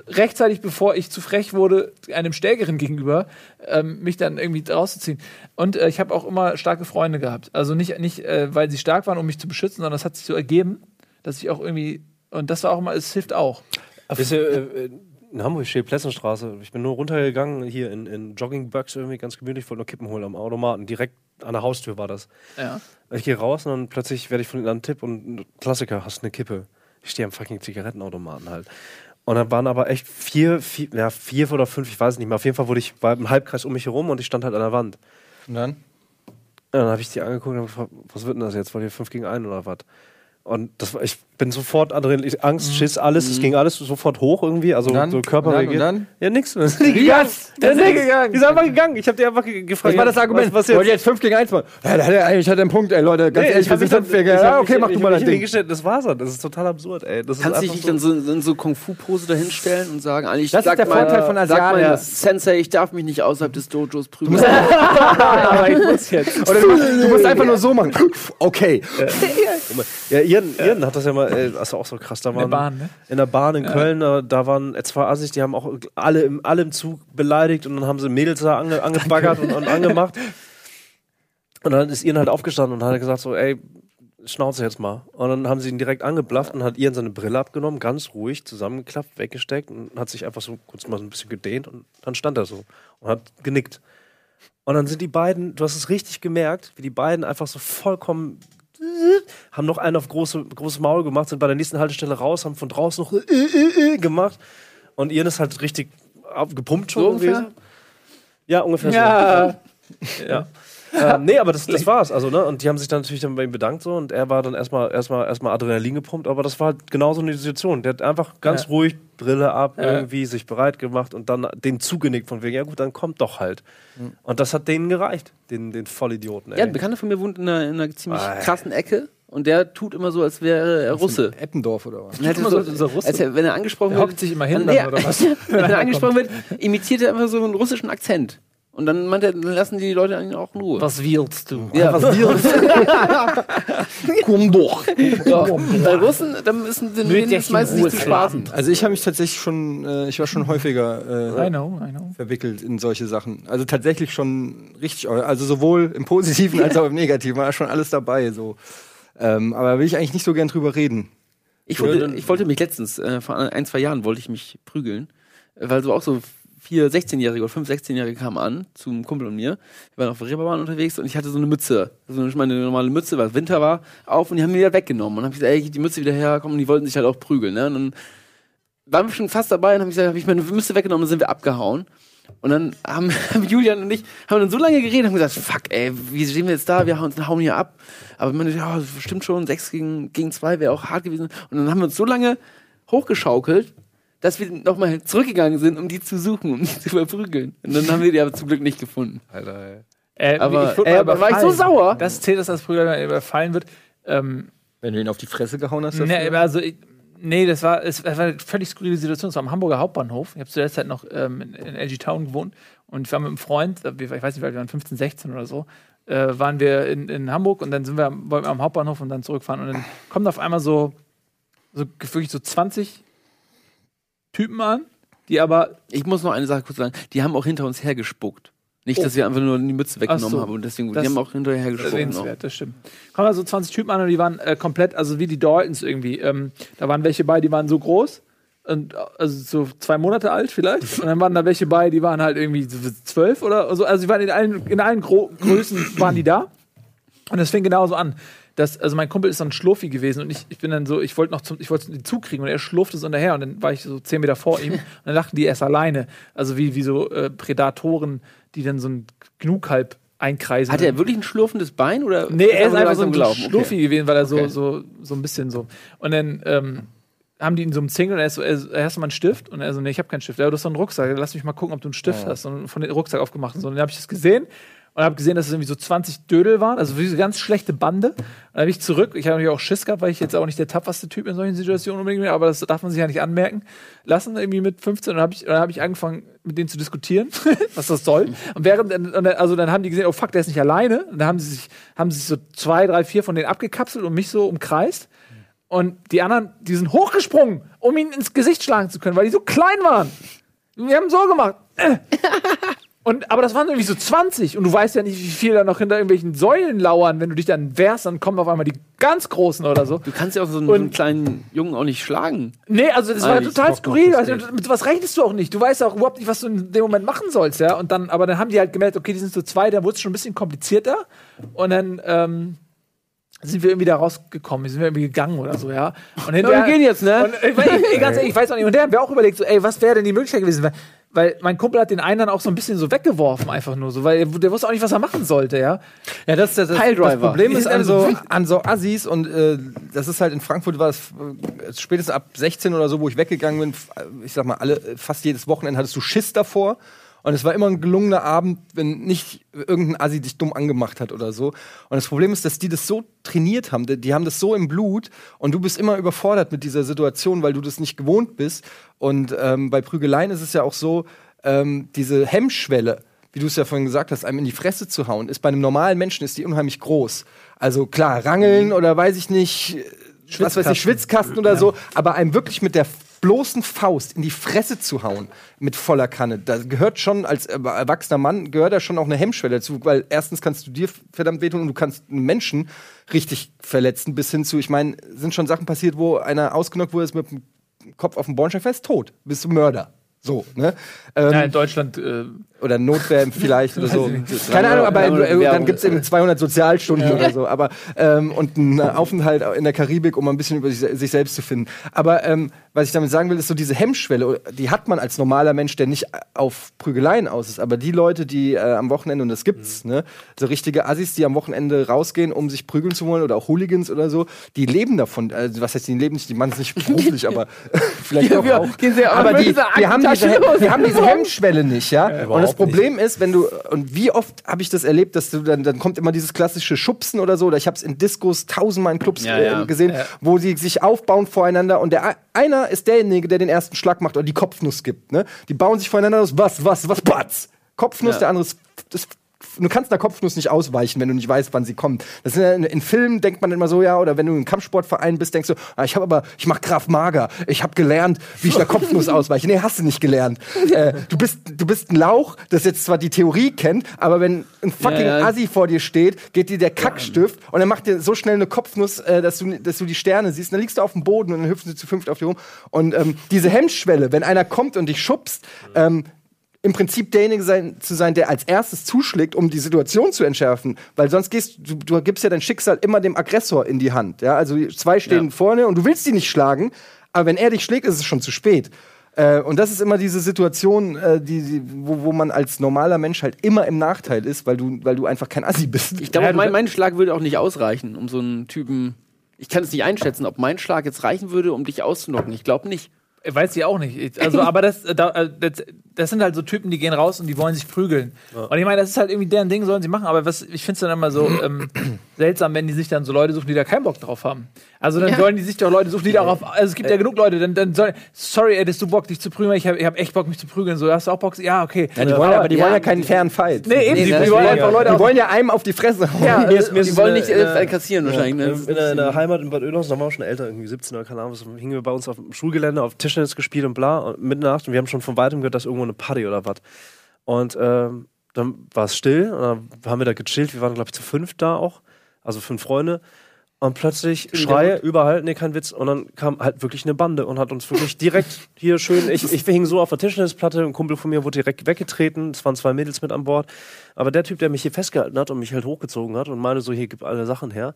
rechtzeitig, bevor ich zu frech wurde, einem Stärkeren gegenüber, ähm, mich dann irgendwie rauszuziehen. Und äh, ich habe auch immer starke Freunde gehabt. Also nicht, nicht äh, weil sie stark waren, um mich zu beschützen, sondern es hat sich so ergeben, dass ich auch irgendwie, und das war auch immer, es hilft auch. Wisst ihr, äh, in Hamburg steht Plessenstraße. Ich bin nur runtergegangen, hier in, in Joggingbugs irgendwie ganz gemütlich, wollte nur Kippen holen am Automaten. Direkt an der Haustür war das. Ja. Ich gehe raus und dann plötzlich werde ich von einem Tipp und Klassiker, hast eine Kippe. Ich stehe am fucking Zigarettenautomaten halt. Und dann waren aber echt vier, vier, ja, vier oder fünf, ich weiß nicht mehr. Auf jeden Fall wurde ich, war im Halbkreis um mich herum und ich stand halt an der Wand. Und dann? Ja, dann habe ich die angeguckt und gefragt, was wird denn das jetzt? Wollt ihr fünf gegen einen oder was? Und das war, ich bin sofort Adrenalin, Angst, mhm. Schiss, alles. Es mhm. ging alles sofort hoch irgendwie. Also dann, so Körper dann, und dann? Ja, nix. Der ist gegangen. Der ist gegangen. Die ist einfach gegangen. Ich habe dir einfach gefragt. Das war das Argument. Was, was jetzt? Wollte jetzt 5 gegen 1 machen. Ja, da hat er eigentlich hat er einen Punkt, ey, Leute. Ganz nee, ehrlich, wir sind 5 gegen 1. Ja, okay, mach du mal das Ding. Das war's dann. Das ist total absurd, ey. Das Kannst du dich so dann so in so Kung-Fu-Pose dahinstellen und sagen, eigentlich, das ist der Vorteil von Asiaten. Ja. Sensei, ich darf mich nicht außerhalb des Dojos prüfen. Aber ich muss jetzt. Oder du musst einfach nur so machen. Okay. Ja, Ian hat das ja mal, also auch so krass. Da waren, in der Bahn, ne? In der Bahn in ja. Köln, da, da waren zwei Assis, die haben auch alle im, alle im Zug beleidigt und dann haben sie Mädels da ange, angebaggert und, und angemacht. Und dann ist Ian halt aufgestanden und hat gesagt so, ey, Schnauze jetzt mal. Und dann haben sie ihn direkt angeblafft und hat Ian seine Brille abgenommen, ganz ruhig, zusammengeklappt, weggesteckt und hat sich einfach so kurz mal so ein bisschen gedehnt und dann stand er so und hat genickt. Und dann sind die beiden, du hast es richtig gemerkt, wie die beiden einfach so vollkommen haben noch einen auf große, großes Maul gemacht, sind bei der nächsten Haltestelle raus, haben von draußen noch äh, äh, äh, gemacht. Und Ian ist halt richtig gepumpt schon so gewesen. Ja, ungefähr ja. so. Ja. Ähm, nee, aber das, das war's. Also, ne? Und die haben sich dann natürlich dann bei ihm bedankt so und er war dann erstmal erstmal erstmal Adrenalin gepumpt, aber das war halt genauso eine Situation. Der hat einfach ganz ja. ruhig Brille ab, ja. irgendwie sich bereit gemacht und dann den zugenickt von wegen, ja gut, dann kommt doch halt. Mhm. Und das hat denen gereicht, den, den Vollidioten. Ey. Ja, ein Bekannter von mir wohnt in einer, in einer ziemlich ah, krassen Ecke und der tut immer so, als wäre er Russe. Eppendorf oder was? Hätte so, so Russe? Als er, wenn er angesprochen er wird. sich immer hin, dann, oder was? wenn er angesprochen wird, imitiert er einfach so einen russischen Akzent. Und dann meint er, dann lassen die Leute ihn auch in Ruhe. Was willst du? Ja, was willst du? Komm doch. Ja. Bei Russen, dann ist es meistens nicht zu spaßen. Also ich habe mich tatsächlich schon, äh, ich war schon häufiger äh, I know, I know. verwickelt in solche Sachen. Also tatsächlich schon richtig, also sowohl im Positiven als auch im Negativen war schon alles dabei. So. Ähm, aber will ich eigentlich nicht so gern drüber reden. Ich wollte, ich wollte mich letztens, äh, vor ein, zwei Jahren wollte ich mich prügeln, weil so auch so vier 16-Jährige oder fünf 16-Jährige kamen an zum Kumpel und mir. Wir waren auf der Reeperbahn unterwegs und ich hatte so eine Mütze, also meine normale Mütze, weil es Winter war, auf und die haben mir wieder weggenommen. Und dann habe ich gesagt, ey, die Mütze wieder herkommen und die wollten sich halt auch prügeln. Ne? Und dann waren wir schon fast dabei und habe ich gesagt, habe ich meine Mütze weggenommen und sind wir abgehauen. Und dann haben, Julian und ich haben dann so lange geredet und gesagt, fuck, ey, wie stehen wir jetzt da? Wir hauen, hauen hier ab. Aber man, ja, stimmt schon, sechs gegen, gegen zwei wäre auch hart gewesen. Und dann haben wir uns so lange hochgeschaukelt, dass wir nochmal zurückgegangen sind, um die zu suchen, um die zu verprügeln. Und dann haben wir die aber zum Glück nicht gefunden. Alter, ey. Äh, aber ich äh, war ich so sauer. Das zählt, dass das Prügel überfallen wird. Ähm, Wenn du ihn auf die Fresse gehauen hast? Nee, also ich, nee, das war, es war eine völlig skurrile Situation. Es war am Hamburger Hauptbahnhof. Ich habe zu der Zeit noch ähm, in, in LG Town gewohnt und ich war mit einem Freund, ich weiß nicht, wir waren 15, 16 oder so, äh, waren wir in, in Hamburg und dann sind wir am, am Hauptbahnhof und dann zurückfahren und dann kommt auf einmal so, so wirklich so 20 Typen an die aber Ich muss noch eine Sache kurz sagen. Die haben auch hinter uns hergespuckt. Nicht, dass wir einfach nur die Mütze weggenommen so. haben und deswegen, die haben auch hinterher erwähnenswert, das stimmt. Kommen da so 20 Typen an und die waren äh, komplett, also wie die Daltons irgendwie. Ähm, da waren welche bei, die waren so groß. Und, äh, also so zwei Monate alt vielleicht. Und dann waren da welche bei, die waren halt irgendwie zwölf oder so. Also die waren in allen, in allen Gro Größen waren die da. Und es fing genauso an. Das, also mein Kumpel ist dann Schlurfi gewesen und ich, ich bin dann so, ich wollte noch zum, ich wollte den Zug kriegen und er schlurfte so hinterher und dann war ich so zehn Meter vor ihm und dann dachten die er ist alleine. Also wie, wie so äh, Prädatoren, die dann so ein Gnugkalb einkreisen. Hat er wirklich ein schlurfendes Bein oder? Nee, er ist einfach so ein gelaufen? Schluffi gewesen, weil er so, Okay. so, so ein bisschen so. Und dann ähm, haben die ihn so im Single und er ist so, er, hast du mal einen Stift? Und er so, nee, ich habe keinen Stift. Ja, du hast so einen Rucksack, lass mich mal gucken, ob du einen Stift hast. Und von dem Rucksack aufgemacht und so. Und dann habe ich das gesehen und habe gesehen, dass es irgendwie so 20 Dödel waren, also wie so ganz schlechte Bande. Und dann habe ich zurück, ich habe natürlich auch Schiss gehabt, weil ich jetzt auch nicht der tapferste Typ in solchen Situationen unbedingt bin, aber das darf man sich ja nicht anmerken lassen, irgendwie mit 15. Und dann habe ich, dann hab ich angefangen, mit denen zu diskutieren, was das soll. Und während, und also dann haben die gesehen, oh fuck, der ist nicht alleine. Und dann haben sie sich, haben sie sich so zwei, drei, vier von denen abgekapselt und mich so umkreist. Und die anderen, die sind hochgesprungen, um ihn ins Gesicht schlagen zu können, weil die so klein waren. Wir haben so gemacht. Äh. Und, aber das waren irgendwie so 20 und du weißt ja nicht, wie viel da noch hinter irgendwelchen Säulen lauern. Wenn du dich dann wehrst, dann kommen auf einmal die ganz Großen oder so. Du kannst ja auch so einen, so einen kleinen Jungen auch nicht schlagen. Nee, also das war Eigentlich total skurril. Also, mit was rechnest du auch nicht. Du weißt auch überhaupt nicht, was du in dem Moment machen sollst, ja. Und dann, aber dann haben die halt gemerkt, okay, die sind so zwei, dann wurde es schon ein bisschen komplizierter. Und dann ähm, sind wir irgendwie da rausgekommen, sind wir irgendwie gegangen oder so, ja. Und hinterher, wir gehen jetzt, ne? Und, ich, ich, ich, ganz ehrlich, ich weiß auch nicht. Und der haben wir auch überlegt, so, ey, was wäre denn die Möglichkeit gewesen? Weil, mein Kumpel hat den einen dann auch so ein bisschen so weggeworfen, einfach nur so, weil der, wusste auch nicht, was er machen sollte, ja. Ja, das, das, das, das Problem ist an so, an so Assis und äh, das ist halt in Frankfurt war es äh, spätestens ab 16 oder so, wo ich weggegangen bin, ich sag mal, alle, fast jedes Wochenende hattest du Schiss davor. Und es war immer ein gelungener Abend, wenn nicht irgendein Assi dich dumm angemacht hat oder so. Und das Problem ist, dass die das so trainiert haben, die, die haben das so im Blut und du bist immer überfordert mit dieser Situation, weil du das nicht gewohnt bist. Und ähm, bei Prügeleien ist es ja auch so, ähm, diese Hemmschwelle, wie du es ja vorhin gesagt hast, einem in die Fresse zu hauen, ist bei einem normalen Menschen ist die unheimlich groß. Also klar, rangeln oder weiß ich nicht, was weiß ich, Schwitzkasten oder so, aber einem wirklich mit der bloßen Faust in die Fresse zu hauen mit voller Kanne, da gehört schon als er- erwachsener Mann gehört da schon auch eine Hemmschwelle dazu, weil erstens kannst du dir verdammt wehtun und du kannst einen Menschen richtig verletzen, bis hin zu, ich meine, sind schon Sachen passiert, wo einer ausgenockt wurde, ist mit dem Kopf auf dem Bornstein fest, tot, bist du Mörder. So, ne? Ähm, ja in Deutschland äh, oder Notwehr vielleicht oder so. Keine Ahnung, aber Werbung. dann gibt es eben 200 Sozialstunden oder so. Aber ähm, und einen Aufenthalt in der Karibik, um ein bisschen über sich, sich selbst zu finden. Aber ähm, was ich damit sagen will, ist so diese Hemmschwelle, die hat man als normaler Mensch, der nicht auf Prügeleien aus ist. Aber die Leute, die äh, am Wochenende, und das gibt's, ne, so richtige Assis, die am Wochenende rausgehen, um sich prügeln zu wollen oder auch Hooligans oder so, die leben davon. Also, was heißt, die leben nicht, die machen es nicht beruflich, aber vielleicht doch wir- auch. gehen sie aber die, die, haben diese, die haben diese Hemmschwelle nicht, ja. und das Problem ist, wenn du und wie oft habe ich das erlebt, dass du dann dann kommt immer dieses klassische Schubsen oder so. Oder ich habe es in Diskos tausendmal in Clubs Ja, äh, ja. gesehen, wo sie sich aufbauen voreinander und der a- ist derjenige, der den ersten Schlag macht oder die Kopfnuss gibt. Ne? Die bauen sich voreinander aus. Was, was, was, batz. Kopfnuss, Ja. der andere ist. Das, Du kannst einer Kopfnuss nicht ausweichen, wenn du nicht weißt, wann sie kommt. Das ja in, in Filmen denkt man immer so, ja, oder wenn du im Kampfsportverein bist, denkst du, ah, ich habe aber, ich mach Graf Mager, ich habe gelernt, wie ich einer Kopfnuss ausweiche. Nee, hast du nicht gelernt. Äh, du bist, du bist ein Lauch, das jetzt zwar die Theorie kennt, aber wenn ein fucking Ja, ja. Assi vor dir steht, geht dir der Kackstift und er macht dir so schnell eine Kopfnuss, äh, dass du, dass du die Sterne siehst. Und dann liegst du auf dem Boden und dann hüpfen sie zu fünft auf dir rum. Und ähm, diese Hemmschwelle, wenn einer kommt und dich schubst, ähm, im Prinzip derjenige sein, zu sein, der als erstes zuschlägt, um die Situation zu entschärfen. Weil sonst gehst du, du gibst ja dein Schicksal immer dem Aggressor in die Hand. Ja? Also zwei stehen Ja. vorne und du willst die nicht schlagen, aber wenn er dich schlägt, ist es schon zu spät. Äh, und das ist immer diese Situation, äh, die, die, wo, wo man als normaler Mensch halt immer im Nachteil ist, weil du, weil du einfach kein Assi bist. Ich glaube, mein, mein Schlag würde auch nicht ausreichen, um so einen Typen. Ich kann es nicht einschätzen, ob mein Schlag jetzt reichen würde, um dich auszunocken. Ich glaube nicht. Weiß ich auch nicht. Ich- Also, aber das, äh, da, das, das sind halt so Typen, die gehen raus und die wollen sich prügeln. Und ich meine, das ist halt irgendwie deren Ding, sollen sie machen. Aber was, ich finde es dann immer so ähm, seltsam, wenn die sich dann so Leute suchen, die da keinen Bock drauf haben. Also dann sollen die sich doch Leute suchen, die darauf. Also es gibt ja genug Leute, dann, dann sollen. Sorry, hättest du Bock, dich zu prügeln? Ich habe ich hab echt Bock, mich zu prügeln. So, hast du auch Bock? Ja, okay. Ja, die wollen ja, aber die wollen ja keinen fairen Fight. Nee, eben, Nee, die, die wollen einfach ja. Leute Die wollen ja einem auf die Fresse hauen. Ja, Die wollen nicht äh, kassieren wahrscheinlich. Ne? In, der- in der Heimat in Bad Oeynhausen, da waren wir schon älter, irgendwie 17 oder keine Ahnung, was, hingen wir bei uns auf dem Schulgelände auf Tischtennis gespielt und bla, und mitten in der Nacht und wir haben schon von weitem gehört, dass irgendwo eine Party oder was. Und ähm, dann war es still und dann haben wir da gechillt, wir waren glaube ich zu fünf da auch, also fünf Freunde. Und plötzlich Schreie überall, nee, kein Witz. Und dann kam halt wirklich eine Bande und hat uns wirklich direkt hier schön, ich, ich hing so auf der Tischtennisplatte, ein Kumpel von mir wurde direkt weggetreten, es waren zwei Mädels mit an Bord. Aber der Typ, der mich hier festgehalten hat und mich halt hochgezogen hat und meinte so, hier, gib alle Sachen her,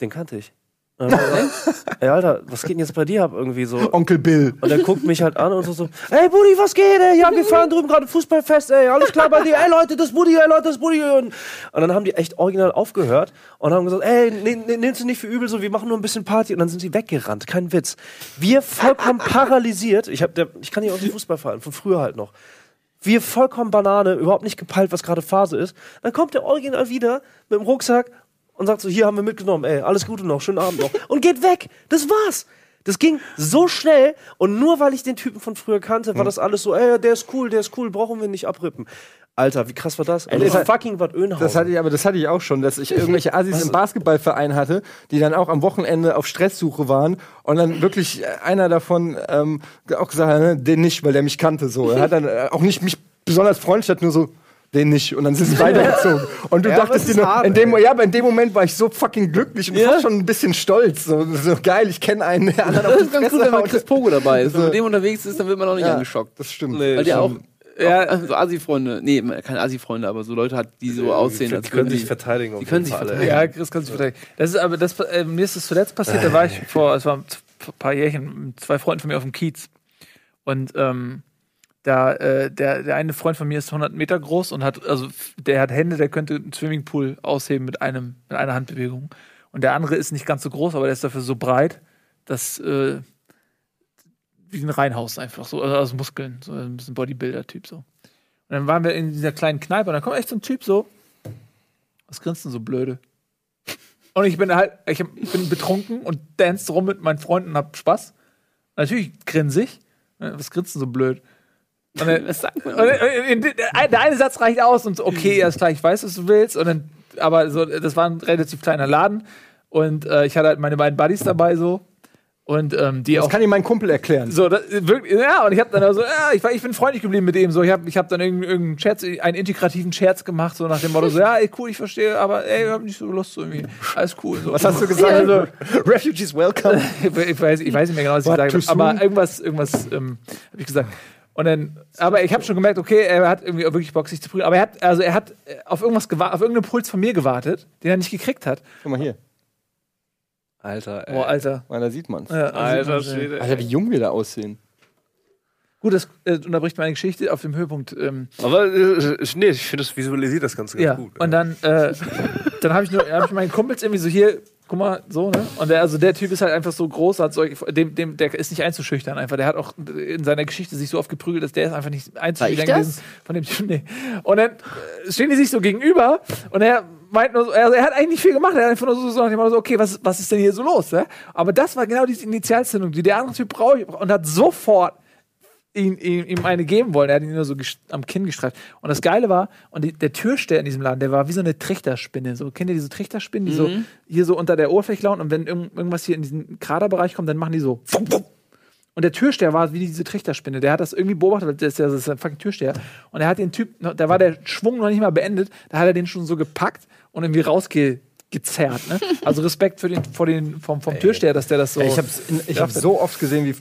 den kannte ich. Und dann hab ich gesagt, Ey, Alter, was geht denn jetzt bei dir ab irgendwie so? Onkel Bill. Und er guckt mich halt an und so, so ey Buddy, was geht, ey? Ja, wir fahren drüben gerade Fußballfest, ey, alles klar bei dir, ey Leute, das Buddy, ey Leute, das Buddy. Und, und dann haben die echt original aufgehört und haben gesagt, ey, ne, ne, nimmst du nicht für übel, so, wir machen nur ein bisschen Party. Und dann sind sie weggerannt, kein Witz. Wir vollkommen paralysiert, ich, hab, der, ich kann nicht aus dem Fußball fallen, von früher halt noch. Wir vollkommen Banane, überhaupt nicht gepeilt, was gerade Phase ist. Dann kommt der Original wieder mit dem Rucksack und sagt so, hier haben wir mitgenommen, ey, alles Gute noch, schönen Abend noch. Und geht weg. Das war's. Das ging so schnell und nur weil ich den Typen von früher kannte, war das alles so, ey, der ist cool, der ist cool, brauchen wir nicht abrippen. Alter, wie krass war das? Und das das fucking Bad Oeynhausen. Das hatte ich, aber das hatte ich auch schon, dass ich irgendwelche Assis im Basketballverein hatte, die dann auch am Wochenende auf Stresssuche waren und dann wirklich einer davon ähm, auch gesagt hat, ne, den nicht, weil der mich kannte so. Er hat dann äh, auch nicht mich besonders freundlich, hat nur so den nicht und dann sind sie weitergezogen. Und du Ja, dachtest es dir nur, hart, in dem, ja, aber in dem Moment war ich so fucking glücklich und Ja. fast schon ein bisschen stolz. So, so geil, ich kenne einen, der anderen Das die ist ganz Fresse gut, wenn man. Chris Pogo dabei ist. Wenn man mit dem unterwegs ist, dann wird man auch nicht Ja, angeschockt. Das stimmt. Nee, Weil der auch, ja, so Asi-Freunde, nee, keine Asi-Freunde, aber so Leute hat, die so aussehen, die, die können sich verteidigen. die können sich verteidigen. Ja, Chris kann sich verteidigen. Das ist aber das, äh, mir ist das zuletzt passiert, da war ich vor, es war ein paar Jährchen, mit zwei Freunden von mir auf dem Kiez. Und ähm, da, äh, der, der eine Freund von mir ist 100 Meter groß und hat, also der hat Hände, der könnte einen Swimmingpool ausheben mit einem, mit einer Handbewegung. Und der andere ist nicht ganz so groß, aber der ist dafür so breit, dass äh, wie ein Reihenhaus einfach so, also aus Muskeln, so ein bisschen Bodybuilder-Typ so. Und dann waren wir in dieser kleinen Kneipe und dann kommt echt so ein Typ so, was grinst denn so blöde? Und ich bin halt, ich, hab, ich bin betrunken und dance rum mit meinen Freunden und hab Spaß. Natürlich grinse ich. Was grinst denn so blöd? Und dann, Was sagt man? und, äh, der, eine Satz reicht aus und so, okay, alles klar, ich weiß, was du willst. Und dann, aber so, das war ein relativ kleiner Laden. Und äh, ich hatte halt meine beiden Buddies dabei so. Und ähm, die Das auch. kann ihm mein Kumpel erklären. So, das, wirklich, ja, und ich habe dann also, ja, ich, war, ich bin freundlich geblieben mit ihm. So, ich habe ich hab dann irgendeinen Scherz, einen integrativen Scherz gemacht, so nach dem Motto, so, ja, ey, cool, ich verstehe, aber ey, ich hab nicht so Lust, so irgendwie. Alles cool. So. Was hast du gesagt? Also, Refugees welcome. ich, ich, weiß, ich weiß nicht mehr genau, was ich gesagt habe, aber irgendwas, irgendwas ähm, habe ich gesagt. Und dann, aber ich habe schon gemerkt, okay, er hat irgendwie wirklich Bock, sich zu prügeln. Aber er hat, also er hat äh, auf irgendwas gewartet, auf irgendeinen Puls von mir gewartet, den er nicht gekriegt hat. Guck mal hier. Alter, ey. Boah, Alter. Weil da sieht man's. Ja, Alter man, Schwede. Alter, wie jung wir da aussehen. Gut, das äh, unterbricht meine Geschichte auf dem Höhepunkt. Ähm, Aber äh, nee, ich finde, das visualisiert das Ganze ganz ja, gut. und dann, äh, dann habe ich nur, hab ich meinen Kumpels irgendwie so hier, guck mal, so, ne? Und der, also der Typ ist halt einfach so groß, hat solche, dem, dem, der ist nicht einzuschüchtern einfach. Der hat auch in seiner Geschichte sich so oft geprügelt, dass der ist einfach nicht einzuschüchtern gewesen von dem Typen. Nee. Und dann äh, stehen die sich so gegenüber und er meint nur so, also er hat eigentlich nicht viel gemacht, er hat einfach nur so, so so, okay, was, was ist denn hier so los, ne? Aber das war genau diese Initialzündung, die der andere Typ braucht und hat sofort ihn, ihm, ihm eine geben wollen. Er hat ihn nur so am Kinn gestreift. Und das Geile war, und die, der Türsteher in diesem Laden, der war wie so eine Trichterspinne. So, kennt ihr diese Trichterspinnen, die so hier so unter der Oberfläche laufen und wenn irgend, irgendwas hier in diesen Kraderbereich kommt, dann machen die so. Und der Türsteher war wie diese Trichterspinne. Der hat das irgendwie beobachtet, weil der ist ja das ein fucking Türsteher. Und er hat den Typ, da war der Schwung noch nicht mal beendet, da hat er den schon so gepackt und irgendwie rausgezerrt. Ne? Also Respekt für den, vor den, vom, vom Türsteher, dass der das so. Ey, ich habe ich hab so oft gesehen, wie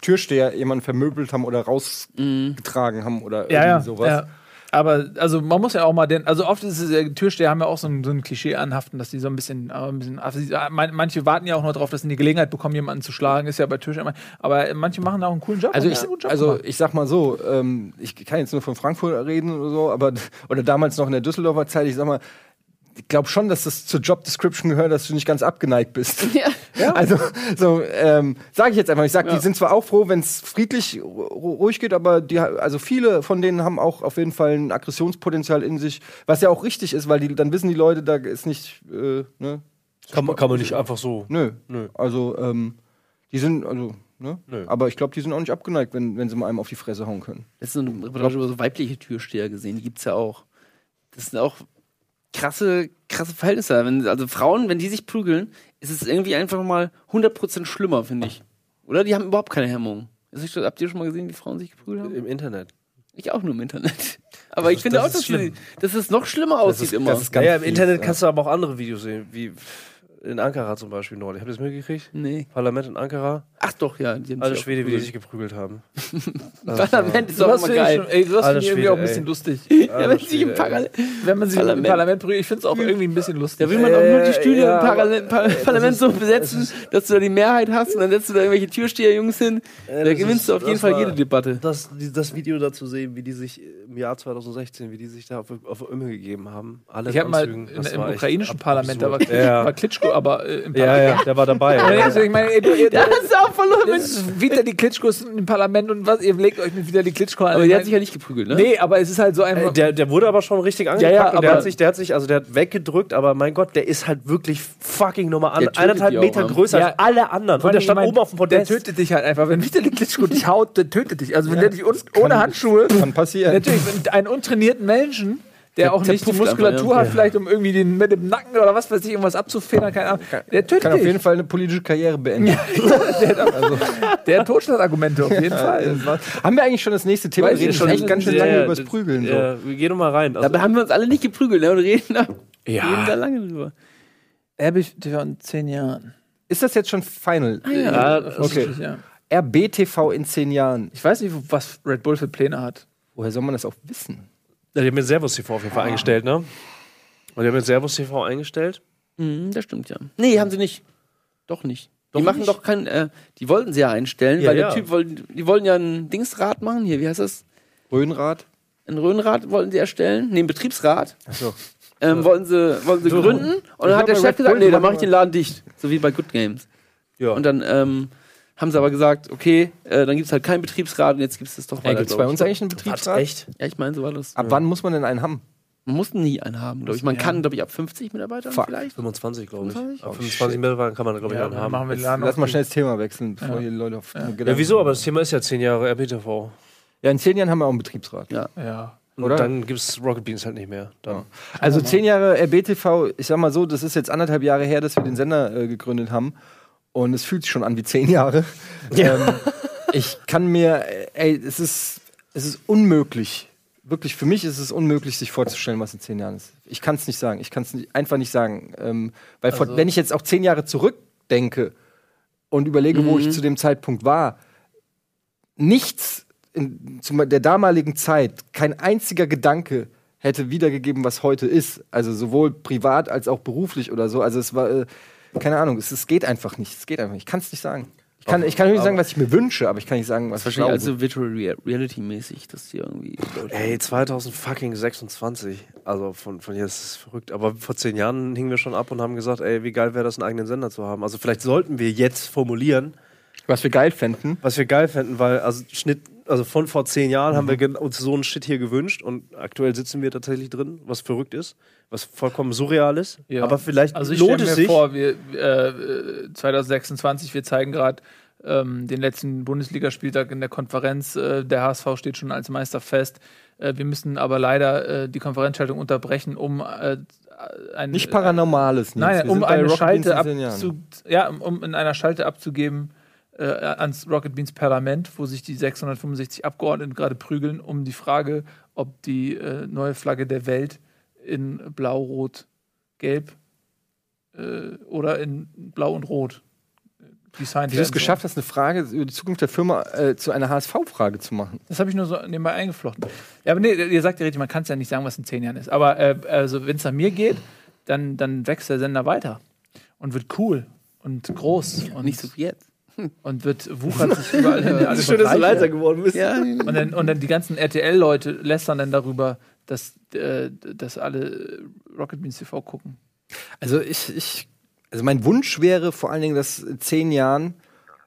Türsteher jemanden vermöbelt haben oder rausgetragen haben oder ja, irgendwie sowas. ja. Aber also man muss ja auch mal den, also oft ist es ja, Türsteher haben ja auch so ein, so ein Klischee anhaften, dass die so ein bisschen, aber ein bisschen also, man- manche warten ja auch nur darauf, dass sie die Gelegenheit bekommen, jemanden zu schlagen, ist ja bei Türstehern, immer- aber manche machen auch einen coolen Job. Also ich, Job also gemacht. ich sag mal so, ähm, ich kann jetzt nur von Frankfurt reden oder so, aber oder damals noch in der Düsseldorfer Zeit, ich sag mal, ich glaube schon, dass das zur Job Description gehört, dass du nicht ganz abgeneigt bist. Ja. Also, so, ähm, sage ich jetzt einfach. Ich sage, Ja. die sind zwar auch froh, wenn es friedlich ru- ruhig geht, aber die, also viele von denen haben auch auf jeden Fall ein Aggressionspotenzial in sich, was ja auch richtig ist, weil die, dann wissen die Leute, da ist nicht, äh, ne, Kann man, kann man nicht einfach so. nö. Nö. Also, ähm, die sind, also, ne? Nö. Aber ich glaube, die sind auch nicht abgeneigt, wenn, wenn sie mal einem auf die Fresse hauen können. Letztens eine Reportage über so weibliche Türsteher gesehen, die gibt's ja auch. Das sind auch krasse, krasse Verhältnisse. Wenn, also Frauen, wenn die sich prügeln, ist es irgendwie einfach mal 100% schlimmer, finde ich. Oder die haben überhaupt keine Hemmung. Ist Habt ihr schon mal gesehen, wie Frauen sich geprügelt haben? Im Internet. Ich auch nur im Internet. Aber ich ist- finde das auch, ist dass, die, schlimm. dass es noch schlimmer aussieht immer. das ist ganz ja, im fies, Internet ja. kannst du aber auch andere Videos sehen, wie in Ankara zum Beispiel neulich. Habt ihr das mitgekriegt? nee. Parlament in Ankara. Ach doch, ja. Die haben Alle Schwede, wie die sich geprügelt haben. Parlament ist auch immer geil. schon- ey, sowas finde ich irgendwie Schwede, auch ein bisschen ey. lustig. Ja, wenn im Parlament. Wenn man sich Parlament. im Parlament prügelt, ich finde es auch irgendwie ein bisschen lustig. Da will man auch nur die Äh, Stühle ja, im Parla aber- Par Parlament so besetzen, dass du da die Mehrheit hast und dann setzt du da irgendwelche Türsteherjungs hin. da das gewinnst ist- du auf jeden Fall jede Debatte. Das, Video dazu sehen, wie die sich im Jahr 2016, wie die sich da auf, auf Ömme gegeben haben. Alle Ich habe mal in, im ukrainischen Parlament, da war, war Klitschko, aber äh, im ja, Parlament. ja, der war dabei. Ja, also ich meine, ey, du, ihr, Ja, das ist auch verloren. das ist wieder die Klitschkos im Parlament und was, ihr legt euch mit wieder die Klitschko an. Aber die hat sich ja nicht geprügelt, ne? Nee, aber es ist halt so Äh, einfach. Der, der wurde aber schon richtig angepackt Ja, ja, und der aber- hat sich, der hat sich, also der hat weggedrückt, aber mein Gott, der ist halt wirklich fucking nochmal an, Der eineinhalb Meter ne? größer Ja. als alle anderen. Und der stand ich mein, oben auf dem Der Podest. tötet dich halt einfach. Wenn Vitali Klitschko dich haut, der tötet dich. Also wenn der dich ohne Handschuhe, Kann passieren. natürlich, wenn einen untrainierten Menschen, der, Der auch nicht die Muskulatur hat, vielleicht um irgendwie den mit dem Nacken oder was weiß ich, irgendwas abzufedern, keine Ahnung. Der tötet Kann auf dich. jeden Fall eine politische Karriere beenden. der, hat, also, der hat Totschlagargumente auf jeden Fall. Haben wir eigentlich schon das nächste Thema? Weiß Wir reden schon echt ganz schön Ja, lange ja, übers das- Prügeln. So. Ja, wir gehen nochmal rein. Also, Dabei haben wir uns alle nicht geprügelt, ne? Und reden da, Ja. reden da lange drüber. RBTV in zehn Jahren. Ist das jetzt schon final? ja, Okay. Ja. RBTV in zehn Jahren. Ich weiß nicht, was Red Bull für Pläne hat. Woher soll man das auch wissen? Ja, die haben jetzt Servus TV auf jeden Fall eingestellt, ne? Und die haben jetzt Servus TV eingestellt. Mhm, das stimmt ja. Nee, haben sie nicht. Doch nicht. Doch die machen nicht? doch kein, äh, die wollten sie ja einstellen, Ja, weil ja. der Typ wollten, die wollten ja ein Dingsrad machen, hier, wie heißt das? Röhnrad? Ein Röhnrad wollten sie erstellen, nee, ein Betriebsrat. Achso. Ähm, wollten sie, wollten sie gründen und dann hat der Chef gesagt, nee, dann mache ich den Laden dicht. So wie bei Good Games. Ja. Und dann ähm, haben sie aber gesagt, okay, äh, dann gibt es halt keinen Betriebsrat und jetzt gibt es das doch weiter. Gibt es bei uns eigentlich einen Was, Betriebsrat? echt? Ja, ich meine, so war das. Ab wann muss man denn einen haben? Man muss nie einen haben, glaube ich. Man kann, glaube ich, ab 50 Mitarbeitern Fuck. vielleicht. 25, glaube ich. 25? Ab 25 Mitarbeiter kann man, glaube ich, Ja, einen haben. machen wir Jetzt, lass mal schnell das Thema wechseln, bevor hier Leute auf Ja, wieso? Aber das Thema ist ja 10 Jahre RBTV. Ja, in zehn Jahren haben wir auch einen Betriebsrat. Ja. Ja. Und Oder? dann gibt es Rocket Beans halt nicht mehr. Dann. Also zehn Jahre RBTV, ich sag mal so, das ist jetzt anderthalb Jahre her, dass wir den Sender äh, gegründet haben. Und es fühlt sich schon an wie zehn Jahre. Ähm, ich kann mir, ey, es ist, es ist unmöglich. Wirklich, für mich ist es unmöglich, sich vorzustellen, was in zehn Jahren ist. Ich kann es nicht sagen. Ich kann es einfach nicht sagen. Ähm, weil vor, wenn ich jetzt auch zehn Jahre zurückdenke und überlege, wo ich zu dem Zeitpunkt war, nichts in, zu der damaligen Zeit, kein einziger Gedanke hätte wiedergegeben, was heute ist. Also sowohl privat als auch beruflich oder so. Also es war, äh, keine Ahnung, es, es geht einfach nicht. Es geht einfach nicht. Ich kann es nicht sagen. Ich kann, ich kann nicht sagen, was ich mir wünsche, aber ich kann nicht sagen, was ich Wahrscheinlich glaube. also Virtual Rea- Reality mäßig, dass die irgendwie. Ey, 2026. Also von, von jetzt ist es verrückt. Aber vor zehn Jahren hingen wir schon ab und haben gesagt, ey, wie geil wäre das, einen eigenen Sender zu haben. Also vielleicht sollten wir jetzt formulieren, was wir geil fänden. was wir geil fänden, weil also Schnitt, also von vor zehn Jahren haben wir gen- uns so einen Shit hier gewünscht und aktuell sitzen wir tatsächlich drin, was verrückt ist, was vollkommen surreal ist. Ja. Aber vielleicht Also ich lohnt stelle es mir sich. vor, wir, äh, äh, 2026, wir zeigen gerade ähm, den letzten Bundesligaspieltag in der Konferenz. Äh, der HSV steht schon als Meister fest. Äh, wir müssen aber leider äh, die Konferenzschaltung unterbrechen, um äh, ein, Nicht Paranormales. Nils. Nein, um eine Schalte Beans in zehn Jahren. abzu ja, um in einer Schalte abzugeben äh, ans Rocket Beans Parlament, wo sich die 665 Abgeordneten gerade prügeln, um die Frage, ob die äh, neue Flagge der Welt in Blau, Rot, Gelb äh, oder in Blau und Rot designt Wie du es geschafft hast, eine Frage über die Zukunft der Firma äh, zu einer HSV-Frage zu machen. Das habe ich nur so nebenbei eingeflochten. Ja, aber nee, ihr sagt ja richtig, man kann es ja nicht sagen, was in zehn Jahren ist. Aber äh, also, wenn es nach mir geht, dann, dann wächst der Sender weiter und wird cool und groß und, Nicht so wie jetzt. Und wird wuchert sich überall hin. in alle Schön, dass du leiser geworden bist. Ja, Und dann, und dann die ganzen RTL-Leute lästern dann darüber, dass, äh, dass alle Rocket Beans TV gucken. Also ich, ich, also mein Wunsch wäre vor allen Dingen, dass in zehn Jahren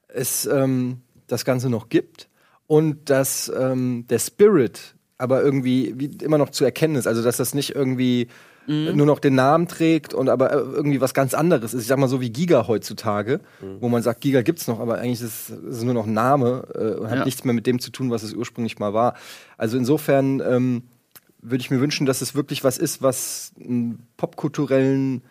es ähm, das Ganze noch gibt und dass ähm, der Spirit aber irgendwie wie immer noch zu erkennen ist. Also dass das nicht irgendwie Mhm. nur noch den Namen trägt und aber äh, irgendwie was ganz anderes ist. Ich sag mal so wie Giga heutzutage, Mhm. wo man sagt, Giga gibt's noch, aber eigentlich ist es nur noch ein Name äh, und hat Ja. nichts mehr mit dem zu tun, was es ursprünglich mal war. Also insofern ähm, würde ich mir wünschen, dass es wirklich was ist, was einen popkulturellen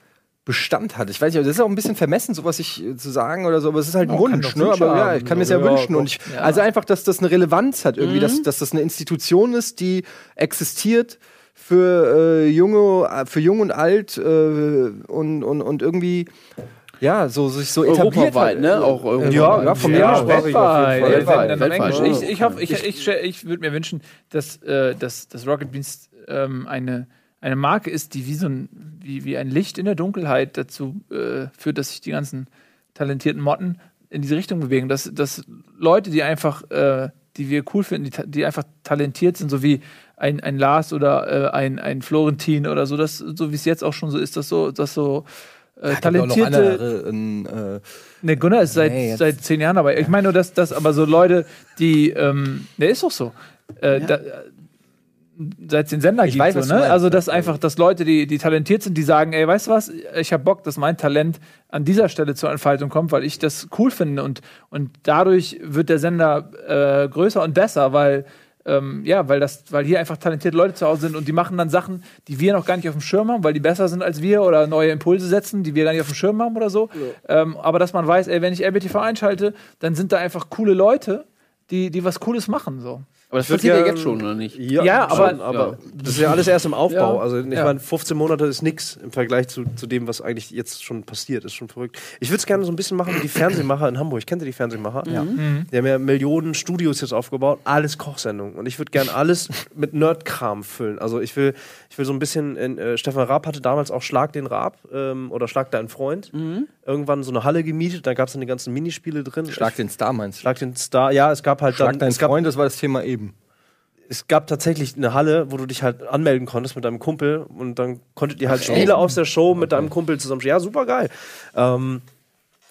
Bestand hat. Ich weiß nicht, das ist auch ein bisschen vermessen, sowas ich äh, zu sagen oder so, aber es ist halt ein Wunsch, ne? Aber ja, ich kann mir es ja, Ja, wünschen. Und ich, Ja. also einfach, dass das eine Relevanz hat, irgendwie, dass, dass das eine Institution ist, die existiert für äh, junge, äh, für jung und alt äh, und, und, und irgendwie ja, so sich so etabliert Europaweit, hat. ne? Auch europaweit. Ja, ja, von mir Ja, weltweit. Ich, ich, hoffe, ich, ich, ich würde mir wünschen, dass, äh, dass, dass Rocket Beans ähm, eine, eine Marke ist, die wie so ein, wie, wie ein Licht in der Dunkelheit dazu äh, führt, dass sich die ganzen talentierten Motten in diese Richtung bewegen. Dass, dass Leute, die einfach, äh, die wir cool finden, die, die einfach talentiert sind, so wie ein, ein Lars oder äh, ein, ein Florentin oder so, das, so wie es jetzt auch schon so ist, dass so, dass so äh, talentierte Andere, ein, äh, Ne, Gunnar ist seit, Nee, seit zehn Jahren dabei. Ich meine nur, dass das aber so Leute, die, ähm, der ist doch so. Äh, da, seit es den Sender Ich gibt, weiß, so, ne? Also, dass einfach, dass Leute, die, die talentiert sind, die sagen, ey, weißt du was, ich habe Bock, dass mein Talent an dieser Stelle zur Entfaltung kommt, weil ich das cool finde und, und dadurch wird der Sender äh, größer und besser, weil ähm, ja, weil das, weil hier einfach talentierte Leute zu Hause sind und die machen dann Sachen, die wir noch gar nicht auf dem Schirm haben, weil die besser sind als wir oder neue Impulse setzen, die wir gar nicht auf dem Schirm haben oder so. Ähm, aber dass man weiß, ey, wenn ich RBTV einschalte, dann sind da einfach coole Leute, die, die was Cooles machen. So. Aber das passiert ja jetzt schon, oder nicht? Ja, Ja, aber- schon, aber das ist ja alles erst im Aufbau. Ja. Also ich Ja. meine, 15 Monate ist nix im Vergleich zu, zu dem, was eigentlich jetzt schon passiert. Ist schon verrückt. Ich würde es gerne so ein bisschen machen wie die Fernsehmacher in Hamburg. Kennt ihr die Fernsehmacher? Ja. Die haben ja Millionen Studios jetzt aufgebaut, alles Kochsendungen. Und ich würde gerne alles mit Nerdkram füllen. Also ich will, ich will so ein bisschen, in, äh, Stefan Raab hatte damals auch Schlag den Raab ähm, oder Schlag deinen Freund. Irgendwann so eine Halle gemietet, da gab es dann die ganzen Minispiele drin. Schlag den Star meinst du? Schlag den Star, ja, es gab halt Schlag dann, deinen es gab, Freund, das war das Thema eben. Es gab tatsächlich eine Halle, wo du dich halt anmelden konntest mit deinem Kumpel und dann konntet ihr halt Spiele aus der Show mit deinem Kumpel zusammen. Ja, super geil. Ähm,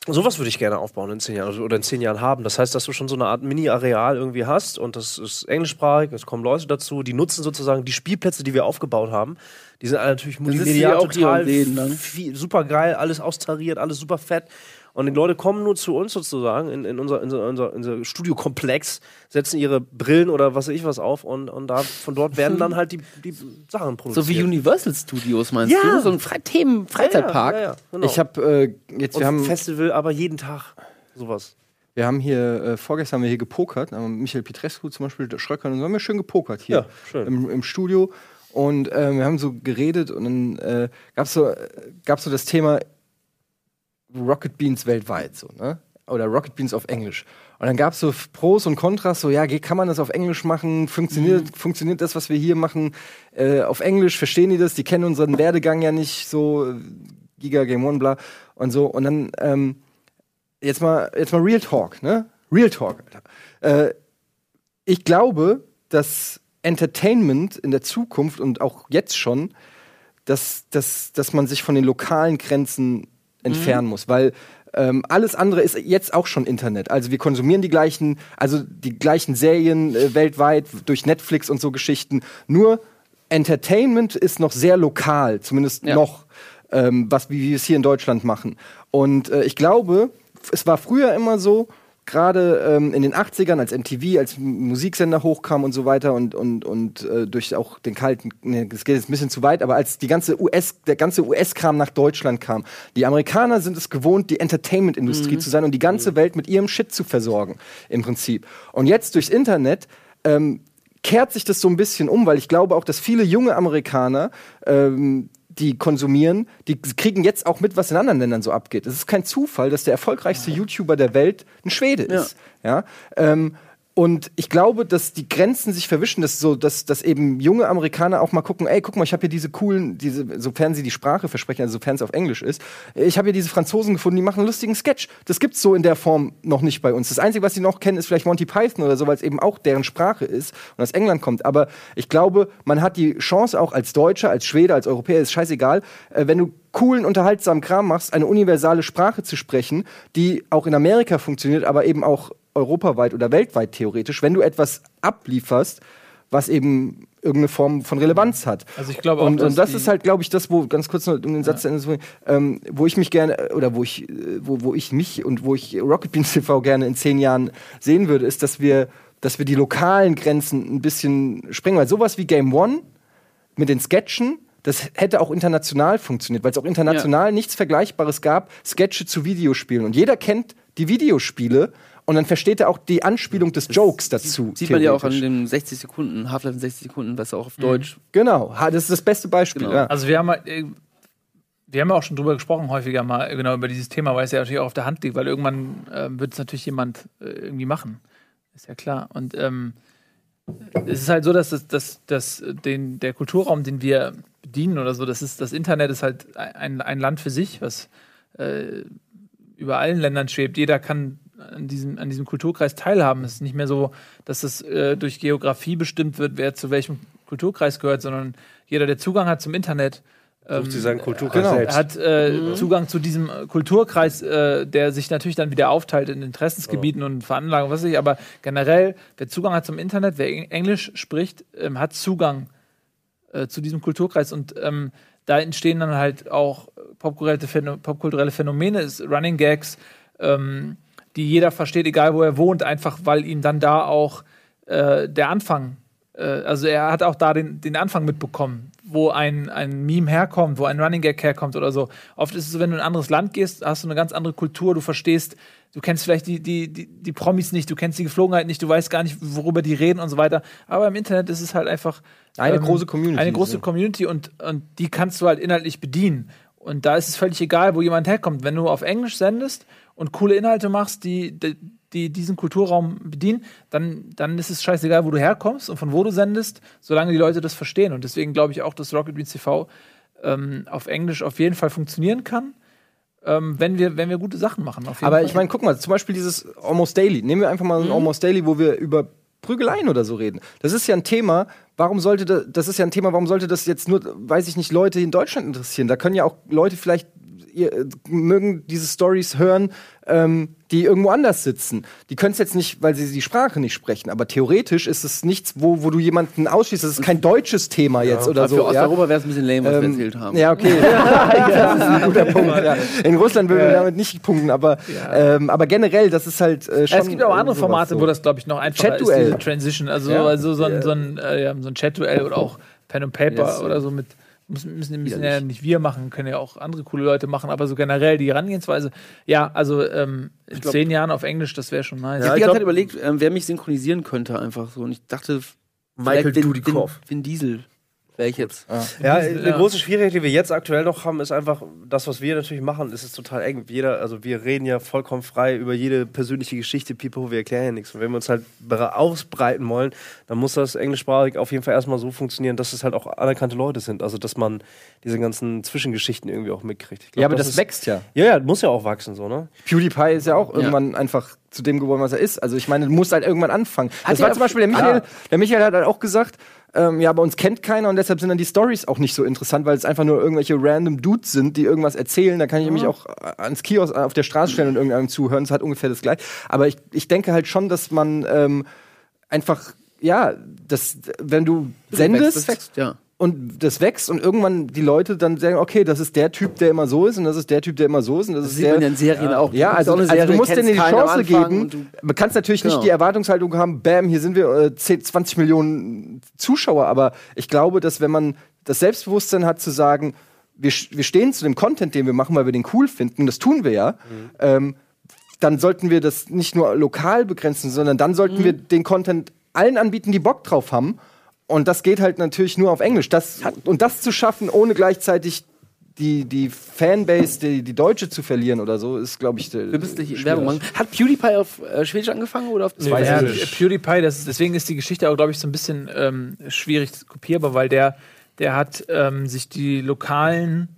sowas würde ich gerne aufbauen in zehn Jahren oder in zehn Jahren haben. Das heißt, dass du schon so eine Art Mini-Areal irgendwie hast und das ist englischsprachig, es kommen Leute dazu, die nutzen sozusagen die Spielplätze, die wir aufgebaut haben. Die sind alle natürlich multimedial total viel, super geil, alles austariert, alles super fett. Und die Leute kommen nur zu uns sozusagen in, in unser, in unser, unser, Studiokomplex, setzen ihre Brillen oder was weiß ich was auf und, und da, von dort werden dann halt die, die Sachen produziert. So wie Universal Studios, meinst Ja. du? So ein Fre Themen Freizeitpark. Ja, ja, ja, genau. Ich habe äh, jetzt, und wir haben, Festival, aber jeden Tag sowas. wir haben hier, äh, vorgestern haben wir hier gepokert, Michael Petrescu zum Beispiel, der Schröcker, und so haben wir schön gepokert hier schön. Im, im Studio. Und äh, wir haben so geredet und dann äh, gab es so, äh, gab's so das Thema Rocket Beans weltweit, so, ne? Oder Rocket Beans auf Englisch. Und dann gab es so Pros und Kontras, so, ja, kann man das auf Englisch machen? Funktioniert, funktioniert das, was wir hier machen, äh, auf Englisch? Verstehen die das? Die kennen unseren Werdegang ja nicht so, Giga Game One, bla und so. Und dann, ähm, jetzt mal, jetzt mal Real Talk, ne? Real Talk, Alter. Äh, ich glaube, dass Entertainment in der Zukunft und auch jetzt schon, dass, dass, dass man sich von den lokalen Grenzen entfernen muss, weil ähm, alles andere ist jetzt auch schon Internet. Also wir konsumieren die gleichen, also die gleichen Serien äh, weltweit durch Netflix und so Geschichten. Nur Entertainment ist noch sehr lokal, zumindest Ja. noch, ähm, was wie wir es hier in Deutschland machen. Und äh, ich glaube, es war früher immer so, gerade ähm, in den 80ern, als MTV, als Musiksender hochkam und so weiter und, und, und äh, durch auch den kalten, ne, das geht jetzt ein bisschen zu weit, aber als die ganze US, der ganze US-Kram nach Deutschland kam, die Amerikaner sind es gewohnt, die Entertainment-Industrie zu sein und die ganze Welt mit ihrem Shit zu versorgen, im Prinzip. Und jetzt durchs Internet ähm, kehrt sich das so ein bisschen um, weil ich glaube auch, dass viele junge Amerikaner ähm, die konsumieren, die kriegen jetzt auch mit, was in anderen Ländern so abgeht. Es ist kein Zufall, dass der erfolgreichste YouTuber der Welt ein Schwede ist. Ja. Ähm, Und ich glaube, dass die Grenzen sich verwischen, dass so, dass, dass eben junge Amerikaner auch mal gucken, ey, guck mal, ich habe hier diese coolen, diese, sofern sie die Sprache versprechen, also sofern es auf Englisch ist, ich habe hier diese Franzosen gefunden, die machen einen lustigen Sketch. Das gibt's so in der Form noch nicht bei uns. Das Einzige, was sie noch kennen, ist vielleicht Monty Python oder so, weil es eben auch deren Sprache ist und aus England kommt. Aber ich glaube, man hat die Chance auch als Deutscher, als Schwede, als Europäer, ist scheißegal, äh, wenn du coolen, unterhaltsamen Kram machst, eine universale Sprache zu sprechen, die auch in Amerika funktioniert, aber eben auch europaweit oder weltweit theoretisch, wenn du etwas ablieferst, was eben irgendeine Form von Relevanz hat. Also ich glaube auch, und, und das ist halt, glaube ich, das, wo ganz kurz noch um den Satz zu Ende zu ähm, wo ich mich gerne oder wo ich, äh, wo, wo ich mich und wo ich Rocket Beans TV gerne in zehn Jahren sehen würde, ist, dass wir, dass wir die lokalen Grenzen ein bisschen sprengen, weil sowas wie Game One mit den Sketchen, das hätte auch international funktioniert, weil es auch international nichts Vergleichbares gab, Sketche zu Videospielen. Und jeder kennt die Videospiele und dann versteht er auch die Anspielung des Jokes dazu. Sieht man ja auch an den 60 Sekunden, Half-Life in 60 Sekunden, was auch auf Deutsch. Genau, das ist das beste Beispiel. Genau. Ja. Also wir haben äh, wir haben ja auch schon drüber gesprochen, häufiger mal, genau über dieses Thema, weil es ja natürlich auch auf der Hand liegt, weil irgendwann äh, wird es natürlich jemand äh, irgendwie machen. Ist ja klar. Und ähm, es ist halt so, dass, das, dass, dass den, der Kulturraum, den wir bedienen oder so, das ist das Internet ist halt ein, ein Land für sich, was äh, über allen Ländern schwebt. Jeder kann an diesem, an diesem Kulturkreis teilhaben. Es ist nicht mehr so, dass es äh, durch Geografie bestimmt wird, wer zu welchem Kulturkreis gehört, sondern jeder, der Zugang hat zum Internet, ähm, Sucht sie seinen Kulturkreis genau. selbst. hat äh, Zugang zu diesem äh, Kulturkreis, äh, der sich natürlich dann wieder aufteilt in Interessensgebieten und Veranlagungen, was weiß ich, aber generell, wer Zugang hat zum Internet, wer Eng- Englisch spricht, ähm, hat Zugang äh, zu diesem Kulturkreis und ähm, da entstehen dann halt auch popkulturelle, Phäno popkulturelle Phänomene, Running Gags, ähm, die jeder versteht, egal wo er wohnt, einfach weil ihm dann da auch äh, der Anfang, äh, also er hat auch da den, den Anfang mitbekommen, wo ein, ein Meme herkommt, wo ein Running Gag herkommt oder so. Oft ist es so, wenn du in ein anderes Land gehst, hast du eine ganz andere Kultur, du verstehst, du kennst vielleicht die, die, die, die Promis nicht, du kennst die Geflogenheit nicht, du weißt gar nicht, worüber die reden und so weiter. Aber im Internet ist es halt einfach Eine große Community, Eine große so. Community und, und die kannst du halt inhaltlich bedienen. Und da ist es völlig egal, wo jemand herkommt. Wenn du auf Englisch sendest und coole Inhalte machst, die, die, die diesen Kulturraum bedienen, dann, dann ist es scheißegal, wo du herkommst und von wo du sendest, solange die Leute das verstehen. Und deswegen glaube ich auch, dass Rocket Beans TV ähm, auf Englisch auf jeden Fall funktionieren kann, ähm, wenn, wir, wenn wir gute Sachen machen. Aber Fall. ich meine, guck mal, zum Beispiel dieses Almost Daily. Nehmen wir einfach mal ein Almost Daily, wo wir über Prügeleien oder so reden. Das ist ja ein Thema. Warum sollte das, das ist ja ein Thema, warum sollte das jetzt nur, weiß ich nicht, Leute in Deutschland interessieren? Da können ja auch Leute vielleicht ihr, äh, mögen diese Stories hören, ähm, die irgendwo anders sitzen. Die können es jetzt nicht, weil sie die Sprache nicht sprechen, aber theoretisch ist es nichts, wo, wo du jemanden ausschließt. Das ist kein deutsches Thema jetzt oder Für so. ja? Osteuropa wäre es ein bisschen lame, was wir Ähm, erzählt haben. Ja, okay. ja, das ist ein guter Punkt. Ja. In Russland würden wir damit nicht punkten, aber, ähm, aber generell, das ist halt äh, schon. Ja, es gibt auch andere Formate, so. wo das, glaube ich, noch einfacher ist, Chat-Duell. diese Transition. Also, Ja. also so ein, so ein, äh, ja, so ein Chat-Duell oder auch Pen and Paper Yes. oder so mit. Müssen, müssen, müssen ja nicht wir machen, können ja auch andere coole Leute machen, aber so generell die Herangehensweise. Ja, also ähm, in glaub- zehn Jahren auf Englisch, das wäre schon nice. Ich habe die ganze Zeit überlegt, ähm, wer mich synchronisieren könnte einfach so. Und ich dachte, Michael Dudikoff. Vin, Vin Diesel wäre ich jetzt. Ja, eine Ja. große Schwierigkeit, die wir jetzt aktuell noch haben, ist einfach, das, was wir natürlich machen, ist es total eng. Jeder, also wir reden ja vollkommen frei über jede persönliche Geschichte, Pipo, wir erklären ja nichts. Und wenn wir uns halt ausbreiten wollen, dann muss das englischsprachig auf jeden Fall erstmal so funktionieren, dass es halt auch anerkannte Leute sind. Also, dass man diese ganzen Zwischengeschichten irgendwie auch mitkriegt. Ich glaub, Ja, aber das, ist, wächst ja. Ja, ja, muss ja auch wachsen, so, ne? PewDiePie ist ja auch irgendwann einfach zu dem geworden, was er ist. Also ich meine, du musst halt irgendwann anfangen. das er war zum Beispiel der. Michael. Der Michael hat halt auch gesagt, ähm, ja, bei uns kennt keiner und deshalb sind dann die Stories auch nicht so interessant, weil es einfach nur irgendwelche random Dudes sind, die irgendwas erzählen. Da kann ich mich auch äh, ans Kiosk auf der Straße stellen und irgendeinem zuhören. Das hat ungefähr das gleiche. Aber ich, ich denke halt schon, dass man ähm, einfach, ja, das, wenn du sendest, Das wächst, ja. Und das wächst und irgendwann die Leute dann sagen, okay, das ist der Typ, der immer so ist und das ist der Typ, der immer so ist und das, Das ist sieht der man in Serien auch. ja, Du also, also eine du Serie, musst denen die Chance geben. Man kann natürlich Genau. nicht die Erwartungshaltung haben, bam, hier sind wir äh, 10, 20 Millionen Zuschauer, aber ich glaube, dass wenn man das Selbstbewusstsein hat zu sagen, wir, wir stehen zu dem Content, den wir machen, weil wir den cool finden, das tun wir ja, ähm, dann sollten wir das nicht nur lokal begrenzen, sondern dann sollten wir den Content allen anbieten, die Bock drauf haben. Und das geht halt natürlich nur auf Englisch. Das, und das zu schaffen, ohne gleichzeitig die, die Fanbase, die, die Deutsche zu verlieren oder so, ist, glaube ich, der. Wir müssen nicht Werbung machen. Hat PewDiePie auf äh, Schwedisch angefangen oder auf Nee, ja, PewDiePie, das ist, deswegen ist die Geschichte auch, glaube ich, so ein bisschen ähm, schwierig kopierbar, weil der, der hat ähm, sich die lokalen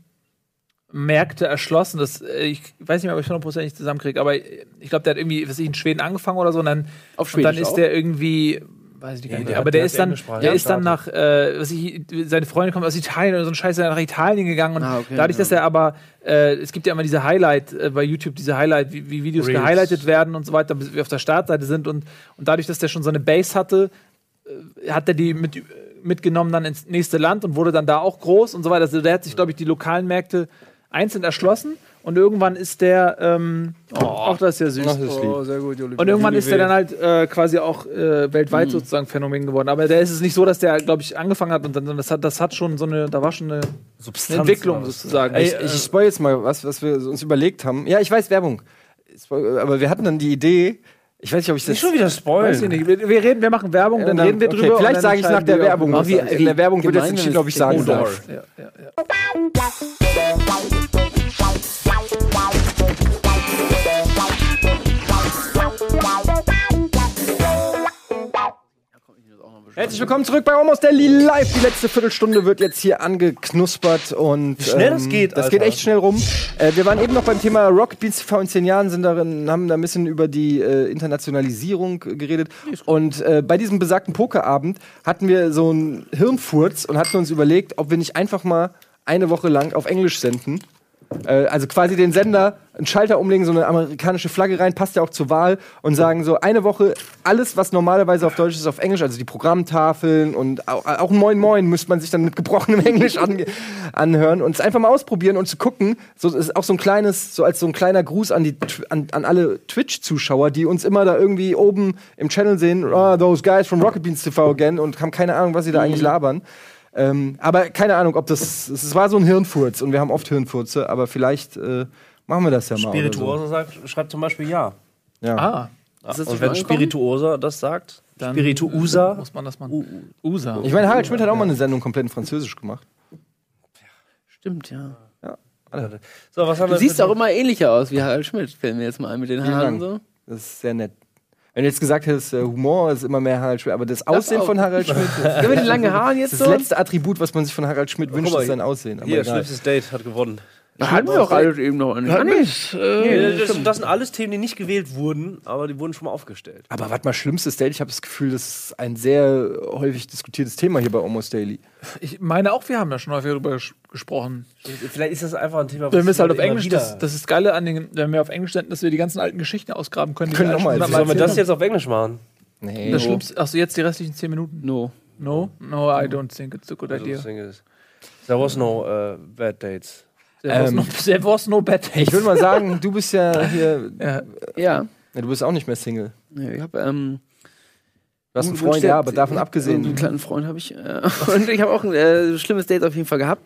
Märkte erschlossen. Das, äh, ich weiß nicht mehr, ob ich 100% zusammenkriege, aber ich glaube, der hat irgendwie, was ich, in Schweden angefangen oder so und dann, Auf und dann Schwedisch ist auch? der irgendwie. Weiß ich nicht, der aber der, der ist dann, der ist dann nach, äh, was ich, seine Freundin kommt aus Italien oder so ein Scheiß, ist nach Italien gegangen und Ah, okay, dadurch, ja. dass er aber, äh, es gibt ja immer diese Highlight äh, bei YouTube, diese Highlight, wie, wie Videos Reels. gehighlightet werden und so weiter, bis wir auf der Startseite sind und, und dadurch, dass der schon so eine Base hatte, äh, hat er die mit, mitgenommen dann ins nächste Land und wurde dann da auch groß und so weiter. Also der hat sich, glaube ich, die lokalen Märkte einzeln erschlossen und irgendwann ist der, ähm, auch das ist ja süß. Ach, das ist lieb. Oh, sehr gut, Juli. Und irgendwann ist der dann halt äh, quasi auch äh, weltweit sozusagen Phänomen geworden. Aber der ist es nicht so, dass der, glaube ich, angefangen hat und dann das hat, das hat schon so eine, da war schon eine, eine Entwicklung sozusagen. Ich, ich spoil jetzt mal was, was wir uns überlegt haben. Ja, ich weiß Werbung. Aber wir hatten dann die Idee. Ich weiß nicht, ob ich das. Nicht schon wieder Weiß ich spoilen. nicht. Wir, wir reden, wir machen Werbung, Ja, dann, reden wir okay, drüber. Vielleicht dann sage ich nach der Werbung. wie- das- In der Werbung wird jetzt entschieden, ob ich sagen darf. Ja, ja, ja. Herzlich willkommen zurück bei Almost Daily Live. Die letzte Viertelstunde wird jetzt hier angeknuspert und Wie schnell das geht, Das Alter. geht echt schnell rum. Äh, wir waren eben noch beim Thema Rocket Beans TV in zehn Jahren, sind darin, haben da ein bisschen über die äh, Internationalisierung geredet. Und äh, bei diesem besagten Pokerabend hatten wir so einen Hirnfurz und hatten uns überlegt, ob wir nicht einfach mal eine Woche lang auf Englisch senden. Äh, also quasi den Sender, einen Schalter umlegen, so eine amerikanische Flagge rein, passt ja auch zur Wahl und sagen so eine Woche alles, was normalerweise auf Deutsch ist, auf Englisch, also die Programmtafeln und auch, Moin Moin müsste man sich dann mit gebrochenem Englisch ange- anhören und es einfach mal ausprobieren und zu gucken. So ist auch so ein kleines, so als so ein kleiner Gruß an die an, an alle Twitch-Zuschauer, die uns immer da irgendwie oben im Channel sehen, oh, those guys from Rocket Beans TV again und haben keine Ahnung, was sie da eigentlich labern. Ähm, aber keine Ahnung, ob das. Es war so ein Hirnfurz und wir haben oft Hirnfurze, aber vielleicht äh, machen wir das ja mal. oder Spirituoser sagt, schreibt zum Beispiel ja. So. Ja. Ah, Ist das Und wenn? Spirituoser das sagt, dann Spirituosa, muss man das mal. USA. Ich meine, Harald Schmidt hat auch mal eine Sendung komplett in Französisch gemacht. Stimmt, ja. So, was haben Du wir siehst auch immer ähnlicher aus wie Harald Schmidt, fällt mir jetzt mal ein mit den Haaren so. Das ist sehr nett. Wenn du jetzt gesagt hättest, äh, Humor ist immer mehr Harald Schmidt, aber das Aussehen auch. von Harald Schmidt, das Ja, mit den langen Haaren jetzt ist so. das letzte Attribut, was man sich von Harald Schmidt wünscht, mal, ist sein Aussehen. Aber Hier, schlimmstes Date hat gewonnen. Da hatten wir doch alle eben noch einen. Ah, nee. Nee, das, das sind alles Themen, die nicht gewählt wurden, aber die wurden schon mal aufgestellt. aber warte mal, schlimmstes Date, ich habe das Gefühl, das ist ein sehr häufig diskutiertes Thema hier bei Almost Daily. Ich meine auch, wir haben da schon häufig drüber ges gesprochen. Vielleicht ist das einfach ein Thema, Wenn wir es halt auf Englisch, das, das ist geile an den, wenn wir auf Englisch senden, dass wir die ganzen alten Geschichten ausgraben können. Können wir noch mal schon erzählen. Sollen wir das jetzt auf Englisch machen? Nee. Das Schlimmste, achso, jetzt die restlichen 10 Minuten. No. No? No, I don't think it's a good Also, idea. There was no uh, bad dates. There was, Ähm, no, there was no bad taste. Ich würde mal sagen, du bist ja hier, ja. Ja. ja, du bist auch nicht mehr Single. Nee, Ich habe ähm, Du hast einen Freund, ja, aber davon Einen abgesehen. kleinen Freund habe ich. Äh, und ich habe auch ein äh, schlimmes Date auf jeden Fall gehabt.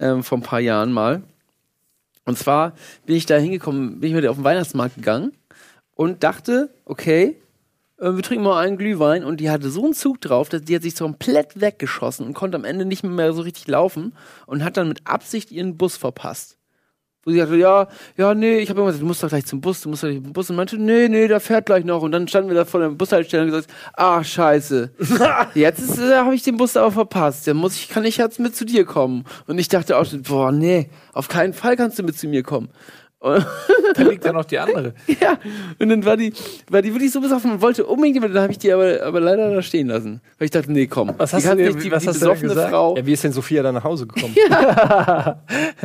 Ähm, vor ein paar Jahren mal. Und zwar bin ich da hingekommen, bin ich mit ihr auf den Weihnachtsmarkt gegangen und dachte, okay, äh, wir trinken mal einen Glühwein. Und die hatte so einen Zug drauf, dass die hat sich so komplett weggeschossen und konnte am Ende nicht mehr so richtig laufen und hat dann mit Absicht ihren Bus verpasst. Wo sie sagte, ja, ja, nee, ich habe immer gesagt, du musst doch gleich zum Bus, du musst doch gleich zum Bus. Und meinte, nee, nee, der fährt gleich noch. Und dann standen wir da vor der Bushaltestelle und gesagt, ah, scheiße. jetzt ist, äh, habe ich den Bus aber verpasst. Dann muss ich, kann ich jetzt mit zu dir kommen. Und ich dachte auch, schon, boah, nee, auf keinen Fall kannst du mit zu mir kommen. Da liegt ja noch die andere. ja, und dann war die, war die wirklich so besoffen und wollte unbedingt, aber dann habe ich die aber, aber leider da stehen lassen. Weil ich dachte, nee, komm. Was hast du nicht, die, was die hast du denn besoffene gesagt? Frau. Ja, wie ist denn Sophia da nach Hause gekommen?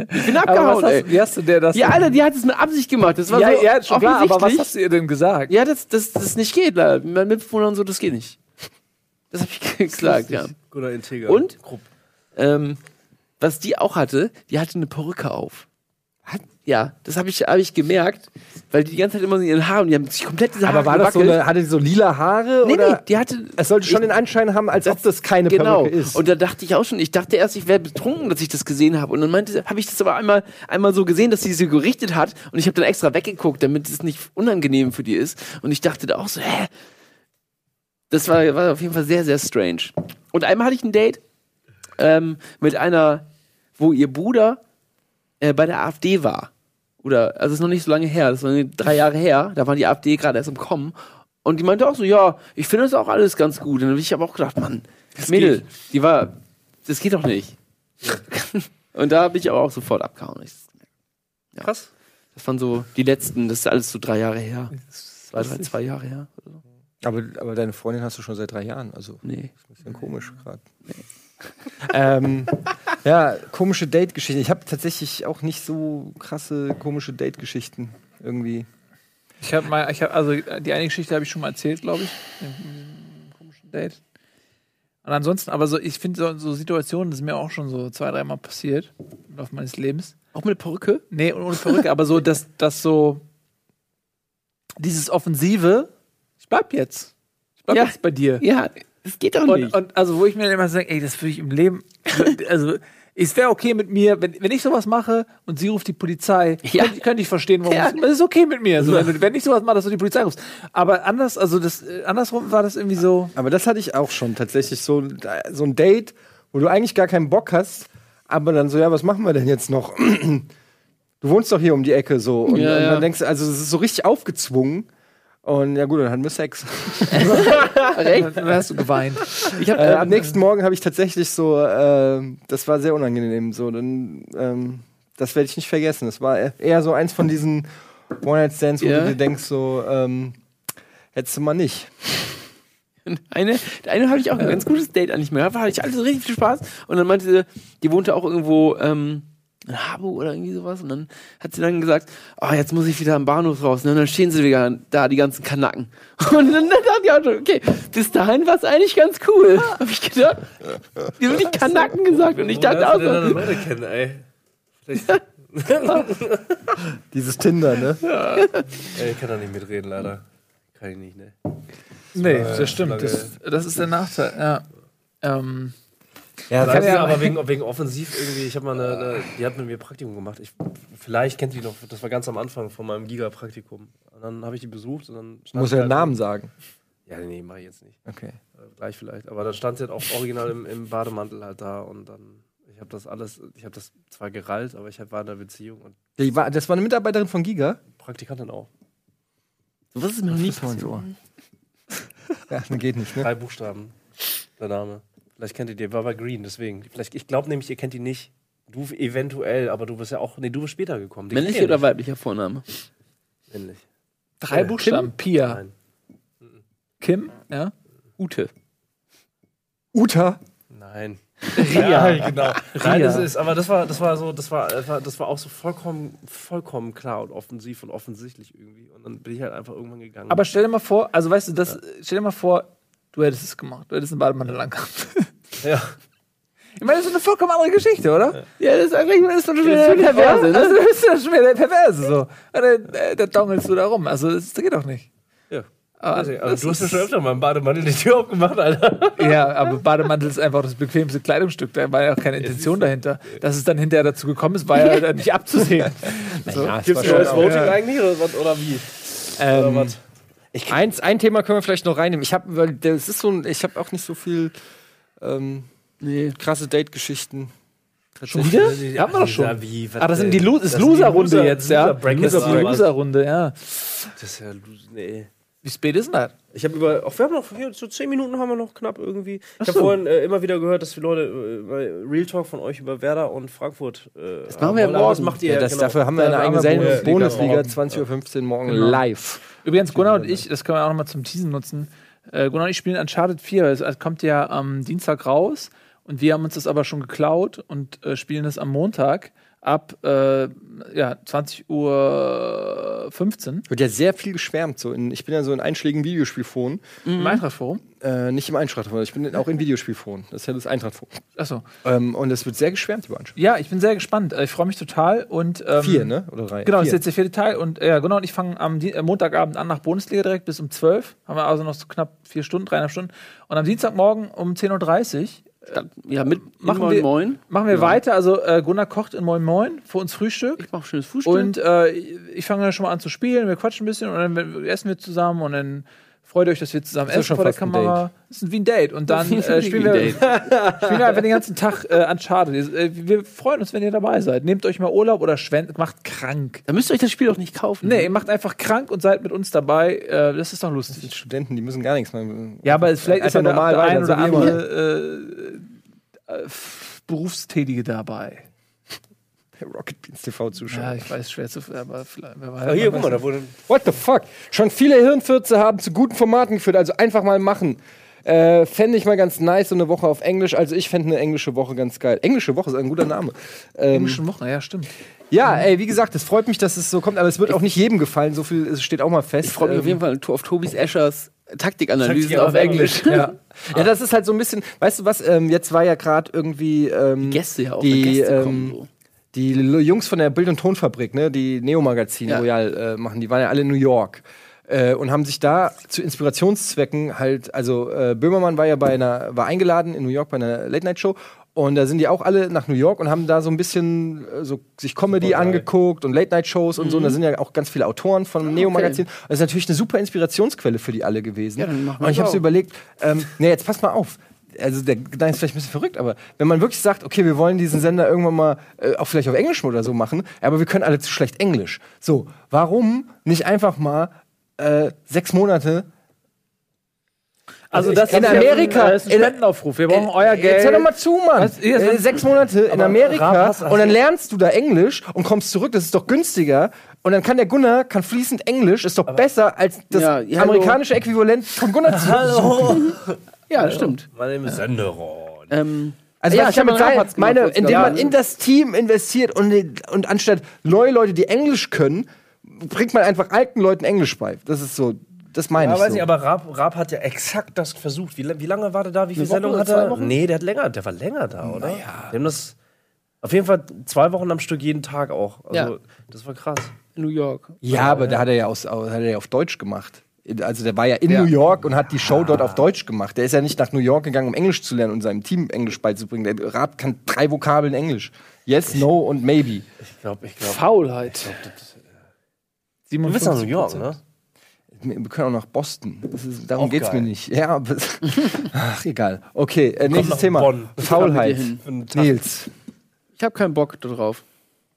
Ich bin Aber abgehauen, hast, wie hast du der das? Ja, Alter, die hat es mit Absicht gemacht. Das war ja, so ja, schon klar, aber was hast du ihr denn gesagt? Ja, das, das, das nicht geht, leider. Mit meinen Mitbewohnern und so, das geht nicht. Das habe ich gesagt, ja. Guter Integer. Und? Ähm, was die auch hatte, die hatte eine Perücke auf. Ja, das habe ich, hab ich gemerkt, weil die die ganze Zeit immer so in ihren Haaren, die haben sich komplett diese Haare Aber war das so gewackelt. eine, hatte die so lila Haare? Nee, oder? nee, die hatte. Es sollte schon den Anschein haben, als ob das keine genau. Perücke ist. Und da dachte ich auch schon, ich dachte erst, ich wäre betrunken, dass ich das gesehen habe. Und dann meinte, habe ich das aber einmal, einmal so gesehen, dass sie sie gerichtet hat. Und ich habe dann extra weggeguckt, damit es nicht unangenehm für die ist. Und ich dachte da auch so, hä? Das war, war auf jeden Fall sehr, sehr strange. Und einmal hatte ich ein Date ähm, mit einer, wo ihr Bruder äh, bei der AfD war. Oder, also es ist noch nicht so lange her, das war drei Jahre her, da war die AfD gerade erst im Kommen. Und die meinte auch so, ja, ich finde das auch alles ganz gut. Und dann habe ich aber auch gedacht, Mann, das Mädel, die war, das geht doch nicht. und da habe ich aber auch sofort abgehauen. Ich, ja. Krass. Das waren so die letzten, das ist alles so drei Jahre her. Zwei, drei, zwei Jahre her. Aber, aber deine Freundin hast du schon seit drei Jahren, also Nee. ein bisschen komisch gerade. Ähm, ja, komische Date-Geschichten. Ich habe tatsächlich auch nicht so krasse komische Date-Geschichten irgendwie. Ich habe mal, ich habe, also die eine Geschichte habe ich schon mal erzählt, glaube ich. Im, komischen Date. Und ansonsten, aber so, ich finde so, so Situationen, das ist mir auch schon so zwei, dreimal passiert im Laufe meines Lebens. Auch mit Perücke? Nee, ohne Perücke, aber so, dass, dass so dieses Offensive, ich bleib jetzt. Ich bleib Ja. jetzt bei dir. Ja, das geht doch Und, nicht. und also, wo ich mir immer sage, ey, das würde ich im Leben. Also, es wäre okay mit mir, wenn, wenn ich sowas mache und sie ruft die Polizei, Ja. könnte, könnte ich verstehen, warum. Ja. es- Das ist okay mit mir. So, wenn, du- wenn ich sowas mache, dass du die Polizei rufst. Aber anders, also das, äh, andersrum war das irgendwie so. Aber das hatte ich auch schon tatsächlich so, so ein Date, wo du eigentlich gar keinen Bock hast, aber dann so, ja, was machen wir denn jetzt noch? Du wohnst doch hier um die Ecke so. Und, Ja, und dann denkst du, also es ist so richtig aufgezwungen. Und ja gut, dann hatten wir Sex. Recht? Dann hast du geweint. Ich hab, Äh, ähm, am nächsten Morgen habe ich tatsächlich so, äh, das war sehr unangenehm. So, dann, ähm, das werde ich nicht vergessen. Das war eher so eins von diesen One-Night-Stands, wo Ja. du dir denkst, so, ähm, hättest du mal nicht. Eine, der eine hatte ich auch ein ganz gutes Date eigentlich mehr. Da hatte ich alles richtig viel Spaß. Und dann meinte sie, die wohnte auch irgendwo ähm, in Harburg oder irgendwie sowas. Und dann hat sie dann gesagt, oh, jetzt muss ich wieder am Bahnhof raus. Und dann stehen sie wieder da, die ganzen Kanacken. Und dann, dachte ich auch schon, okay, bis dahin war es eigentlich ganz cool. Hab ich gedacht. Die haben wirklich Kanacken gesagt. Und ich dachte auch so, Leute kennen, ey. Vielleicht, Dieses Tinder, ne? ey, ich kann da nicht mitreden, leider. Kann ich nicht, ne? Nee, war das stimmt. Das, das ist der Nachteil, ja. Ähm, Ja, Das ja- aber wegen, wegen offensiv irgendwie, ich habe mal eine, eine, die hat mit mir Praktikum gemacht. Ich, vielleicht kennt die noch, das war ganz am Anfang von meinem Giga-Praktikum. Und dann habe ich die besucht und dann stand muss ja halt- Namen sagen. Ja, nee, mach ich jetzt nicht. Okay. Äh, Gleich vielleicht. Aber dann stand sie halt auch original im, im Bademantel halt da und dann, ich habe das alles, ich habe das zwar gerallt, aber ich hab- war in einer Beziehung und Die war, das war eine Mitarbeiterin von Giga. Praktikantin auch. was ist mir noch nie Das passiert. Ja, dann geht nicht, ne? Drei Buchstaben, der Name. Vielleicht kennt ihr die, war bei Green, deswegen. Vielleicht, ich glaube nämlich, ihr kennt die nicht. Du eventuell, aber du bist ja auch, nee, du bist später gekommen. Die ihr oder nicht. weiblicher Vorname? Männlich. drei Äh, Buchstaben. Pia. Nein. Kim, ja. Ute. Uta. Nein. Ria. Ja, genau. Nein, das ist, aber das war, das war so, das war, das war, auch so vollkommen, vollkommen klar und offensiv und offensichtlich irgendwie. Und dann bin ich halt einfach irgendwann gegangen. Aber stell dir mal vor, also weißt du, das, stell dir mal vor, du hättest es gemacht. Du hättest einen Bademantel angehabt. ja. Ich meine, das ist eine vollkommen andere Geschichte, oder? Ja, das ist eigentlich das ist doch schon wieder Ja, perverse, ne? Also, das ist ja schon wieder der Perverse so. Und dann, äh, da dongelst du da rum. Also, das, geht doch nicht. ja. Aber, Also, aber du hast ja schon öfter mal im Bademantel die Tür aufgemacht, Alter. Ja, aber Bademantel ist einfach das bequemste Kleidungsstück. Da war ja auch keine Intention dahinter. Dass es dann hinterher dazu gekommen ist, war ja nicht abzusehen. So. Ja, es Gibt's war ein schon neues Voting ja. eigentlich oder, was- oder wie? Ähm, Oder was? Eins, ein Thema können wir vielleicht noch reinnehmen. Ich habe, weil das ist so ein, ich habe auch nicht so viel ähm, Nee. krasse Date-Geschichten. Schon wieder? Die haben wir doch schon. Ja, wie, was Ah, das sind denn? die Lo das Loser-Runde Loser- jetzt, ja. Loser-Brackets Das ist die oder was? Loser-Runde, ja. Das ist ja, Loser- nee. Wie spät ist denn das? Ich habe über, auch wir haben noch, hier, so zehn Minuten haben wir noch knapp irgendwie. Ich habe so. vorhin äh, immer wieder gehört, dass die Leute äh, bei Real Talk von euch über Werder und Frankfurt. Äh, das machen wir ja morgen. macht ihr Ja, ja, das, genau. Dafür haben wir eine eigene wir Sendung. Bundesliga Bundesliga, morgen. 20.15 Uhr morgen Genau. live. Übrigens, Gunnar und ich, das können wir auch nochmal zum Teasen nutzen. Äh, Gunnar und ich spielen Uncharted 4. Es kommt ja am Dienstag raus und wir haben uns das aber schon geklaut und äh, spielen es am Montag ab äh, ja, 20 Uhr 15 Wird ja sehr viel geschwärmt. So in, ich bin ja so in einschlägigen Videospielforen. im Eintrachtforum. Äh, nicht im Eintrachtforen, ich bin auch in Videospielforen. Das ist ja das Eintrachtforen. Achso. Ähm, und es wird sehr geschwärmt über Uncharted. Ja, ich bin sehr gespannt. Äh, Ich freue mich total. Und, ähm, Vier, ne? Oder drei? Genau, das Vier. ist jetzt der vierte Teil. Und äh, genau, und ich fange am Di- äh, Montagabend an nach Bundesliga direkt bis um 12. Haben wir also noch so knapp vier Stunden, dreieinhalb Stunden. Und am Dienstagmorgen um 10.30 Uhr Ja, mit Machen Moin wir- Moin. machen wir weiter. Also äh, Gunnar kocht in Moin Moin für uns Frühstück. Ich mach schönes Frühstück. Und äh, ich fange dann schon mal an zu spielen, wir quatschen ein bisschen und dann essen wir zusammen und dann freut euch, dass wir zusammen ja essen schon vor der fast ein Kamera. Das ist wie ein Date. Und dann äh, spielen, wir, spielen wir einfach den ganzen Tag äh, Uncharted. Äh, wir freuen uns, wenn ihr dabei seid. Nehmt euch mal Urlaub oder schwend macht krank. Da müsst ihr euch das Spiel auch nicht kaufen. Nee, ihr macht einfach krank und seid mit uns dabei. Äh, das ist doch Die lustig. Studenten, die müssen gar nichts mehr. Ja, aber es- vielleicht ist ja normal der ein oder andere äh, äh, Berufstätige dabei. Rocket Beans TV Zuschauer. Ja, ich weiß, schwer zu. Aber vielleicht, wer weiß, hier, guck mal, da wurde. What the fuck? Schon viele Hirnfürze haben zu guten Formaten geführt, also einfach mal machen. Äh, fände ich mal ganz nice, so eine Woche auf Englisch. Also ich fände eine englische Woche ganz geil. Englische Woche ist ein guter Name. Ähm, Englischen Wochen, ja, stimmt. ja, ey, wie gesagt, es freut mich, dass es so kommt, aber es wird auch nicht jedem gefallen. So viel es steht auch mal fest. Ich freue mich Ähm, auf jeden Fall auf Tobis Eschers Taktikanalysen Taktik auf auf Englisch. Ja. ja, das ist halt so ein bisschen, weißt du was, ähm, jetzt war ja gerade irgendwie ähm, Gäste ja auch, Die, Gäste ähm, kommen. So. Die Jungs von der Bild- und Tonfabrik, ne, die Neo-Magazin Ja. Royal äh, machen, die waren ja alle in New York. Äh, und haben sich da zu Inspirationszwecken halt, also äh, Böhmermann war ja bei einer, war eingeladen in New York bei einer Late-Night-Show und da sind die auch alle nach New York und haben da so ein bisschen äh, so sich Comedy angeguckt und Late-Night-Shows und so. Und da sind ja auch ganz viele Autoren von Neo-Magazin. Und Das ist natürlich eine super Inspirationsquelle für die alle gewesen. Ja, und ich habe so überlegt, ähm, nee, jetzt pass mal auf. Also der Gedanke ist vielleicht ein bisschen verrückt, aber wenn man wirklich sagt, okay, wir wollen diesen Sender irgendwann mal äh, auch vielleicht auf Englisch oder so machen, aber wir können alle zu schlecht Englisch. So, warum nicht einfach mal äh, sechs Monate Also, ich- das in ja Amerika- äh, ist ein in- Spendenaufruf. Wir brauchen euer Geld. Jetzt hör doch mal zu, Mann. Was? Ja, äh, sechs Monate in Aber Amerika und dann lernst du da Englisch und kommst zurück, das ist doch günstiger. Und dann kann der Gunnar kann fließend Englisch, ist doch besser als das Ja, ja, amerikanische Äquivalent von Gunnar zu Hallo! Ja, das stimmt. Mein Name ist Senderon. Ähm, Also Ja, ich ich hab damit mal sagen, Rabatz gemacht, meine, ich indem man in das Team investiert und, und anstatt neue Leute, die Englisch können, bringt man einfach alten Leuten Englisch bei. Das ist so, das meine Ja, ich weiß so. nicht, aber Raab, Raab hat ja exakt das versucht. Wie, wie lange war der da? Wie viele Sendungen hat er? Nee, der hat länger, der war länger da, oder? Die haben das auf jeden Fall zwei Wochen am Stück jeden Tag auch. Also, Ja. das war krass. in New York. ja, aber da hat er ja, aus, au- hat er ja auf Deutsch gemacht. Also der war ja in New York und hat die Show dort auf Deutsch gemacht. Der ist ja nicht nach New York gegangen, um Englisch zu lernen und seinem Team Englisch beizubringen. Der Raab kann drei Vokabeln Englisch. Yes, no und maybe. Ich glaube, ich glaube. Faulheit. Du bist nach New 57%. York, ne? Wir können auch nach Boston. Das ist, darum Auch geht's geil. mir nicht. Ja, aber, ach, egal. Okay, äh, nächstes Thema. Bonn. Faulheit. Ich. Nils. Ich habe keinen Bock darauf.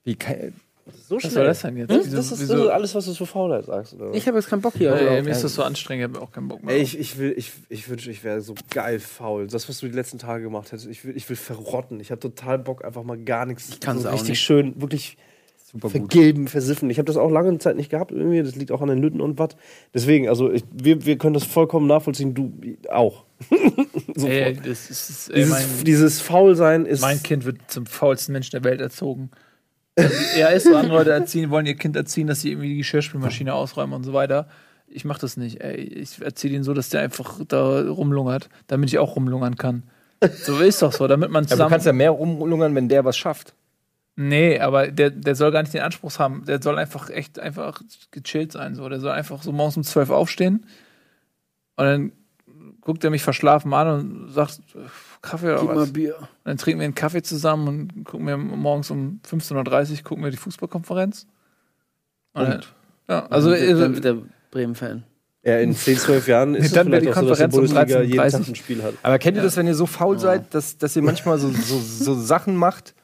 Wie, kann- So Was soll das denn jetzt? Wieso- Das ist, wieso- alles, was du für Faulheit sagst. Oder? Ich habe jetzt keinen Bock hier. Ey, drauf. mir ist das so anstrengend, ich habe auch keinen Bock mehr. Ey, ich, ich, will, ich, ich wünsche, ich wäre so geil faul. Das, was du die letzten Tage gemacht hättest, ich will, ich will verrotten. Ich habe total Bock, einfach mal gar nichts. Ich kann's so auch richtig nicht. schön, wirklich Super gut. vergilben, versiffen. Ich habe das auch lange Zeit nicht gehabt irgendwie. Das liegt auch an den Nütten und was. Deswegen, also ich, wir, wir können das vollkommen nachvollziehen. Du auch. ey, ist, ey, Dieses, mein, dieses Faulsein ist. mein Kind wird zum faulsten Menschen der Welt erzogen. Er ist so, andere Leute erziehen, wollen ihr Kind erziehen, dass sie irgendwie die Geschirrspülmaschine ausräumen und so weiter. Ich mach das nicht, ey. Ich erziehe ihn so, dass der einfach da rumlungert, damit ich auch rumlungern kann. So ist doch so, damit man Ja, aber du zusammen. kannst ja mehr rumlungern, wenn der was schafft. Nee, aber der, der soll gar nicht den Anspruch haben. Der soll einfach echt einfach gechillt sein. So. Der soll einfach so morgens um zwölf aufstehen und dann guckt er mich verschlafen an und sagt, Kaffee oder Gib was? mal Bier. Und dann trinken wir einen Kaffee zusammen und gucken wir morgens um 15.30 Uhr gucken wir die Fußballkonferenz. Und dann, ja, also dann, wird der Bremen-Fan. ja, in 10, 12 Jahren ist es Dann wäre vielleicht die auch so, dass die Konferenz um Bundesliga jeden 13:30. Tag ein Spiel hat. Aber kennt ihr das, wenn ihr so faul seid, dass, dass ihr manchmal so, so, so Sachen macht,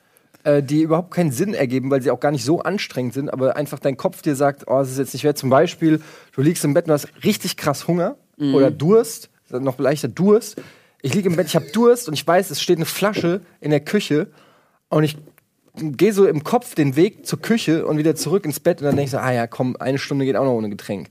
äh, die überhaupt keinen Sinn ergeben, weil sie auch gar nicht so anstrengend sind, aber einfach dein Kopf dir sagt, oh, das ist jetzt nicht wert. Zum Beispiel, du liegst im Bett und hast richtig krass Hunger oder Durst, noch leichter Durst. Ich liege im Bett, ich habe Durst und ich weiß, es steht eine Flasche in der Küche und ich gehe so im Kopf den Weg zur Küche und wieder zurück ins Bett und dann denke ich so, ah ja, komm, eine Stunde geht auch noch ohne Getränk.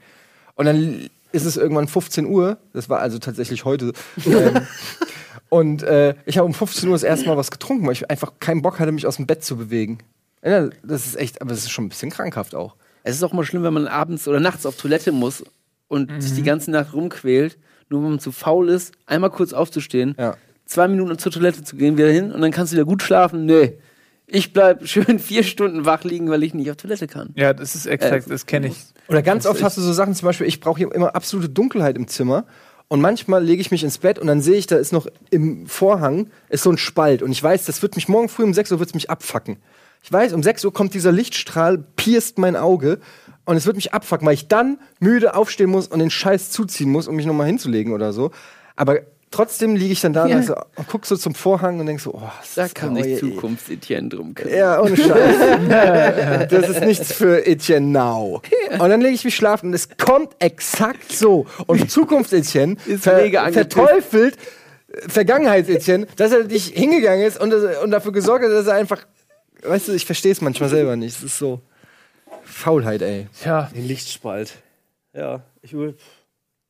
Und dann ist es irgendwann 15 Uhr, das war also tatsächlich heute. ähm, und äh, ich habe um 15 Uhr das erste Mal was getrunken, weil ich einfach keinen Bock hatte, mich aus dem Bett zu bewegen. Ja, das ist echt, aber das ist schon ein bisschen krankhaft auch. Es ist auch mal schlimm, wenn man abends oder nachts auf Toilette muss und sich die ganze Nacht rumquält, nur wenn man zu faul ist, einmal kurz aufzustehen, Ja. zwei Minuten zur Toilette zu gehen, wieder hin und dann kannst du wieder gut schlafen. Nee. Ich bleib schön vier Stunden wach liegen, weil ich nicht auf Toilette kann. ja, das ist exakt, das kenne ich. Oder ganz oft hast du so Sachen, zum Beispiel, ich brauche hier immer absolute Dunkelheit im Zimmer. Und manchmal lege ich mich ins Bett und dann sehe ich, da ist noch im Vorhang ist so ein Spalt. Und ich weiß, das wird mich morgen früh um 6 Uhr wird's mich abfacken. Ich weiß, um 6 Uhr kommt dieser Lichtstrahl, pierst mein Auge. Und es wird mich abfucken, weil ich dann müde aufstehen muss und den Scheiß zuziehen muss, um mich nochmal hinzulegen oder so. Aber trotzdem liege ich dann da Ja. und, so, und guck so zum Vorhang und denk so, oh, das Da ist kann oh, sich je- Zukunfts-Etienne drum kümmern. Ja, ohne Scheiß. das ist nichts für Etienne Now. Und dann lege ich mich schlafen und es kommt exakt so. Und Zukunfts-Etienne Ist ver verteufelt äh, Vergangenheits-Etienne, dass er nicht hingegangen ist und, und dafür gesorgt hat, dass er einfach, weißt du, ich verstehe es manchmal selber nicht. Es ist so Faulheit, ey. Tja, Den Lichtspalt. Ja, ich will.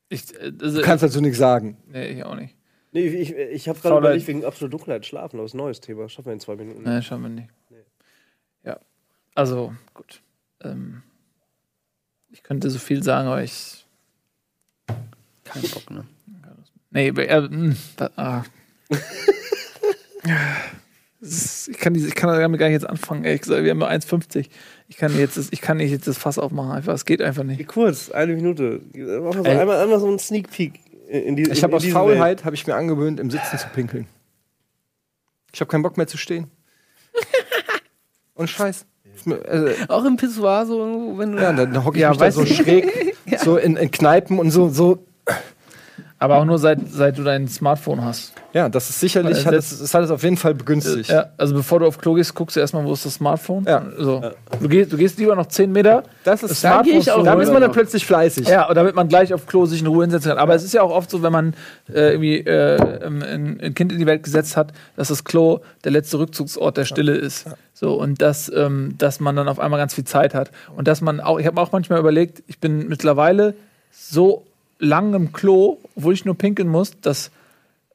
ich, äh, also, Du kannst dazu nichts sagen. nee, ich auch nicht. Nee, ich, ich, ich habe gerade überlegt, wegen absoluter Dunkelheit schlafen, aber das ist ein neues Thema. Schaffen wir in zwei Minuten. Nee, schauen wir nicht. Ja, also gut. Ähm, ich könnte so viel sagen, aber ich. Kein Bock, ne? Nee, äh, mh, da, ah. Ich kann, diese, ich kann damit gar nicht jetzt anfangen, ehrlich gesagt. Wir haben nur 1,50. Ich kann, jetzt ich kann nicht jetzt das Fass aufmachen, einfach. Es geht einfach Wie nicht. kurz, eine Minute. So Ey. einmal, einmal so einen Sneak Peek in die Ich habe aus Faulheit, habe ich mir angewöhnt, im Sitzen zu pinkeln. Ich habe keinen Bock mehr zu stehen. Und Scheiß. Also, Auch im Pissoir so, wenn du. ja, dann hocke ich Ja, mich da so schräg, so in, in Kneipen und so, so. Aber auch nur seit, seit du dein Smartphone hast. Ja, das ist sicherlich, Weil hat das- es, das hat es auf jeden Fall begünstigt. Ja, also bevor du auf Klo gehst, guckst du erstmal, wo ist das Smartphone. Ja. So. Du, gehst, du gehst lieber noch 10 Meter. Das ist, Da gehe ich auch da ist man dann plötzlich fleißig. Ja, und damit man gleich auf Klo sich in Ruhe hinsetzen kann. Aber es ist ja auch oft so, wenn man äh, irgendwie äh, ein, ein Kind in die Welt gesetzt hat, dass das Klo der letzte Rückzugsort der Stille ist. So, und dass, ähm, dass man dann auf einmal ganz viel Zeit hat. Und dass man auch, ich habe auch manchmal überlegt, ich bin mittlerweile so lang im Klo, obwohl ich nur pinkeln muss, dass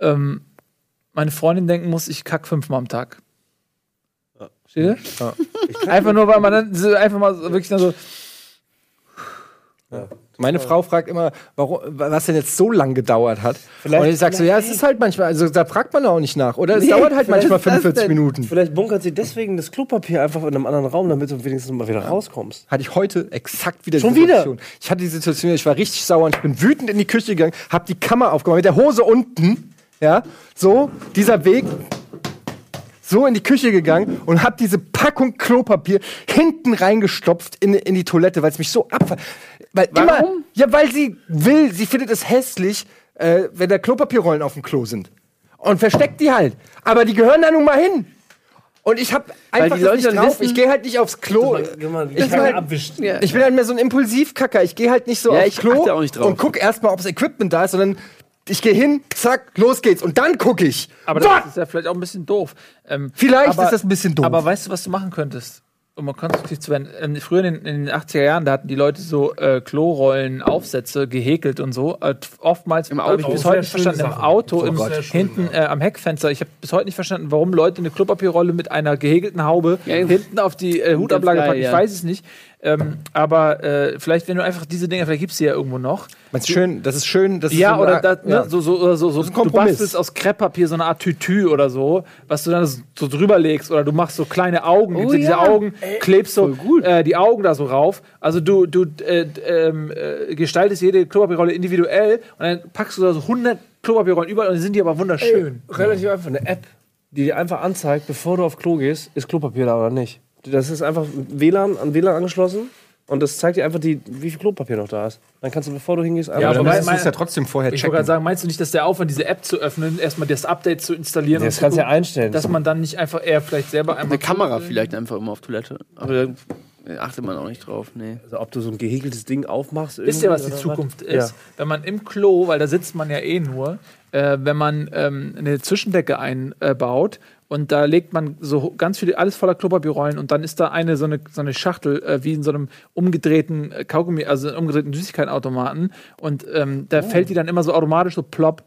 ähm, meine Freundin denken muss, ich kack fünfmal am Tag. Steht ihr? Einfach nur, weil man dann so, einfach mal wirklich dann so, Meine Frau fragt immer, warum, was denn jetzt so lang gedauert hat. Vielleicht- und ich sag so, ja, es ist halt manchmal, also da fragt man auch nicht nach. Oder es Nee, dauert halt manchmal ist das 45 denn- Minuten. Vielleicht bunkert sie deswegen das Klopapier einfach in einem anderen Raum, damit du wenigstens mal wieder rauskommst. Hatte ich heute exakt wieder Schon die wieder? Situation. Ich hatte die Situation, ich war richtig sauer und ich bin wütend in die Küche gegangen, hab die Kammer aufgemacht mit der Hose unten, ja, so, dieser Weg, so in die Küche gegangen und hab diese Packung Klopapier hinten reingestopft in, in die Toilette, weil es mich so abfuckt. Weil immer, Warum? ja, weil sie will, sie findet es hässlich, äh, wenn da Klopapierrollen auf dem Klo sind. Und versteckt die halt. Aber die gehören da nun mal hin. Und ich hab einfach die das Leute nicht dann drauf. wissen- ich gehe halt nicht aufs Klo. Ich Ich mein- abwischt. Ja. Ich bin halt mehr so ein Impulsivkacker. Ich gehe halt nicht so Ja, aufs ich Klo achte auch nicht drauf. und guck erstmal, ob das Equipment da ist, sondern ich gehe hin, zack, los geht's. Und dann gucke ich. Aber Boah! das ist ja vielleicht auch ein bisschen doof. Ähm, Vielleicht aber, ist das ein bisschen doof. Aber weißt du, was du machen könntest? Um mal konstruktiv zu werden. Ähm, früher in den, in den 80er Jahren, da hatten die Leute so äh, Klorollen-Aufsätze gehäkelt und so. Äh, oftmals Im habe ich Auto. bis heute nicht verstanden, im. Auto, Oh im, Gott. hinten äh, am Heckfenster. Ich habe bis heute nicht verstanden, warum Leute eine Klopapierrolle mit einer gehäkelten Haube Ja, hinten auf die äh, Hutablage packen. Ich ja. weiß es nicht. Ähm, aber äh, vielleicht, wenn du einfach diese Dinge, vielleicht gibt es sie ja irgendwo noch. Meinst du schön, das ist schön, das ist Ja, so oder eine- das, ne, so, so, oder so, so du bastelst aus Krepppapier so eine Art Tütü oder so, was du dann so drüber legst oder du machst so kleine Augen, Oh gibst dir diese ja. Augen, klebst so äh, die Augen da so rauf. Also du, du äh, ähm, äh, gestaltest jede Klopapierrolle individuell und dann packst du da so 100 Klopapierrollen überall und dann sind die aber wunderschön. Relativ einfach eine App, die dir einfach anzeigt, bevor du auf Klo gehst, ist Klopapier da oder nicht. Das ist einfach WLAN an WLAN angeschlossen und das zeigt dir einfach, die, wie viel Klopapier noch da ist. Dann kannst du, bevor du hingehst, einfach. Ja, aber müsstest du es ja trotzdem vorher Ich wollte checken. gerade sagen, meinst du nicht, dass der Aufwand, diese App zu öffnen, erstmal das Update zu installieren das und kannst du ja einstellen. dass man dann nicht einfach eher vielleicht selber einmal Eine Kamera vielleicht einfach immer auf Toilette. Aber da achtet man auch nicht drauf. Nee. also, ob du so ein gehäkeltes Ding aufmachst. Wisst ihr, was die Zukunft was? ist? Wenn man im Klo, weil da sitzt man ja eh nur, äh, wenn man ähm, eine Zwischendecke einbaut und da legt man so ganz viele, alles voller Klopapierrollen und dann ist da eine so eine, so eine Schachtel äh, wie in so einem umgedrehten äh, Kaugummi, also einem umgedrehten Süßigkeitenautomaten. Und ähm, da fällt die dann immer so automatisch so plopp,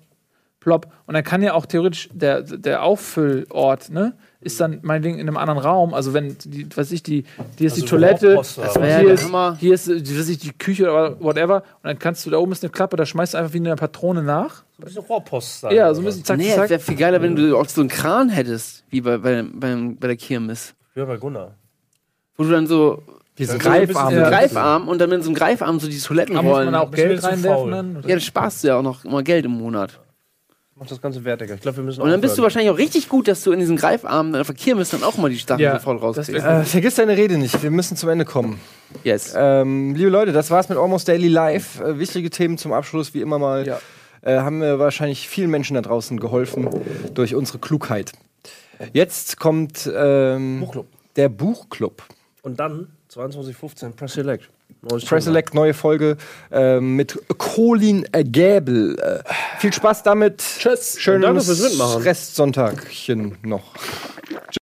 plopp. Und dann kann ja auch theoretisch der, der Auffüllort, ne, ist dann meinetwegen in einem anderen Raum, also wenn, die, was weiß ich, die, die ist die Also Toilette, was? Ja, hier, ist, hier ist, die, weiß ich, die Küche oder whatever und dann kannst du, da oben ist eine Klappe, da schmeißt du einfach wie eine Patrone nach. So ein bisschen Rohrpost sein. Ja, so ein bisschen zack, Nee, es zack. wäre viel geiler, wenn du auch so einen Kran hättest, wie bei, bei, beim, bei der Kirmes. Ja, bei Gunnar. Wo du dann so Ja, so ein Greifarm. einen Greifarm und dann mit so einem Greifarm so die Da muss man auch Geld reinwerfen dann. Ja, dann sparst du ja auch noch immer Geld im Monat. Macht das ganze wertiger. Ich glaube, wir müssen Und dann bist du aufhören. wahrscheinlich auch richtig gut, dass du in diesen Greifarmen dann verkehren müsst und auch mal die Stacheln Ja, so voll das rauskriegst. Äh, vergiss deine Rede nicht, wir müssen zum Ende kommen. Yes. Ähm, liebe Leute, das war's mit Almost Daily Live. Äh, wichtige Themen zum Abschluss, wie immer mal. Ja. Äh, haben wir wahrscheinlich vielen Menschen da draußen geholfen durch unsere Klugheit. Jetzt kommt ähm, Buchclub. der Buchclub. Und dann 22.15 Press Select. Press. Select, neue Folge ähm, mit Colin äh, Gäbel. Äh, viel Spaß damit. Tschüss. Schönes. Restsonntagchen noch.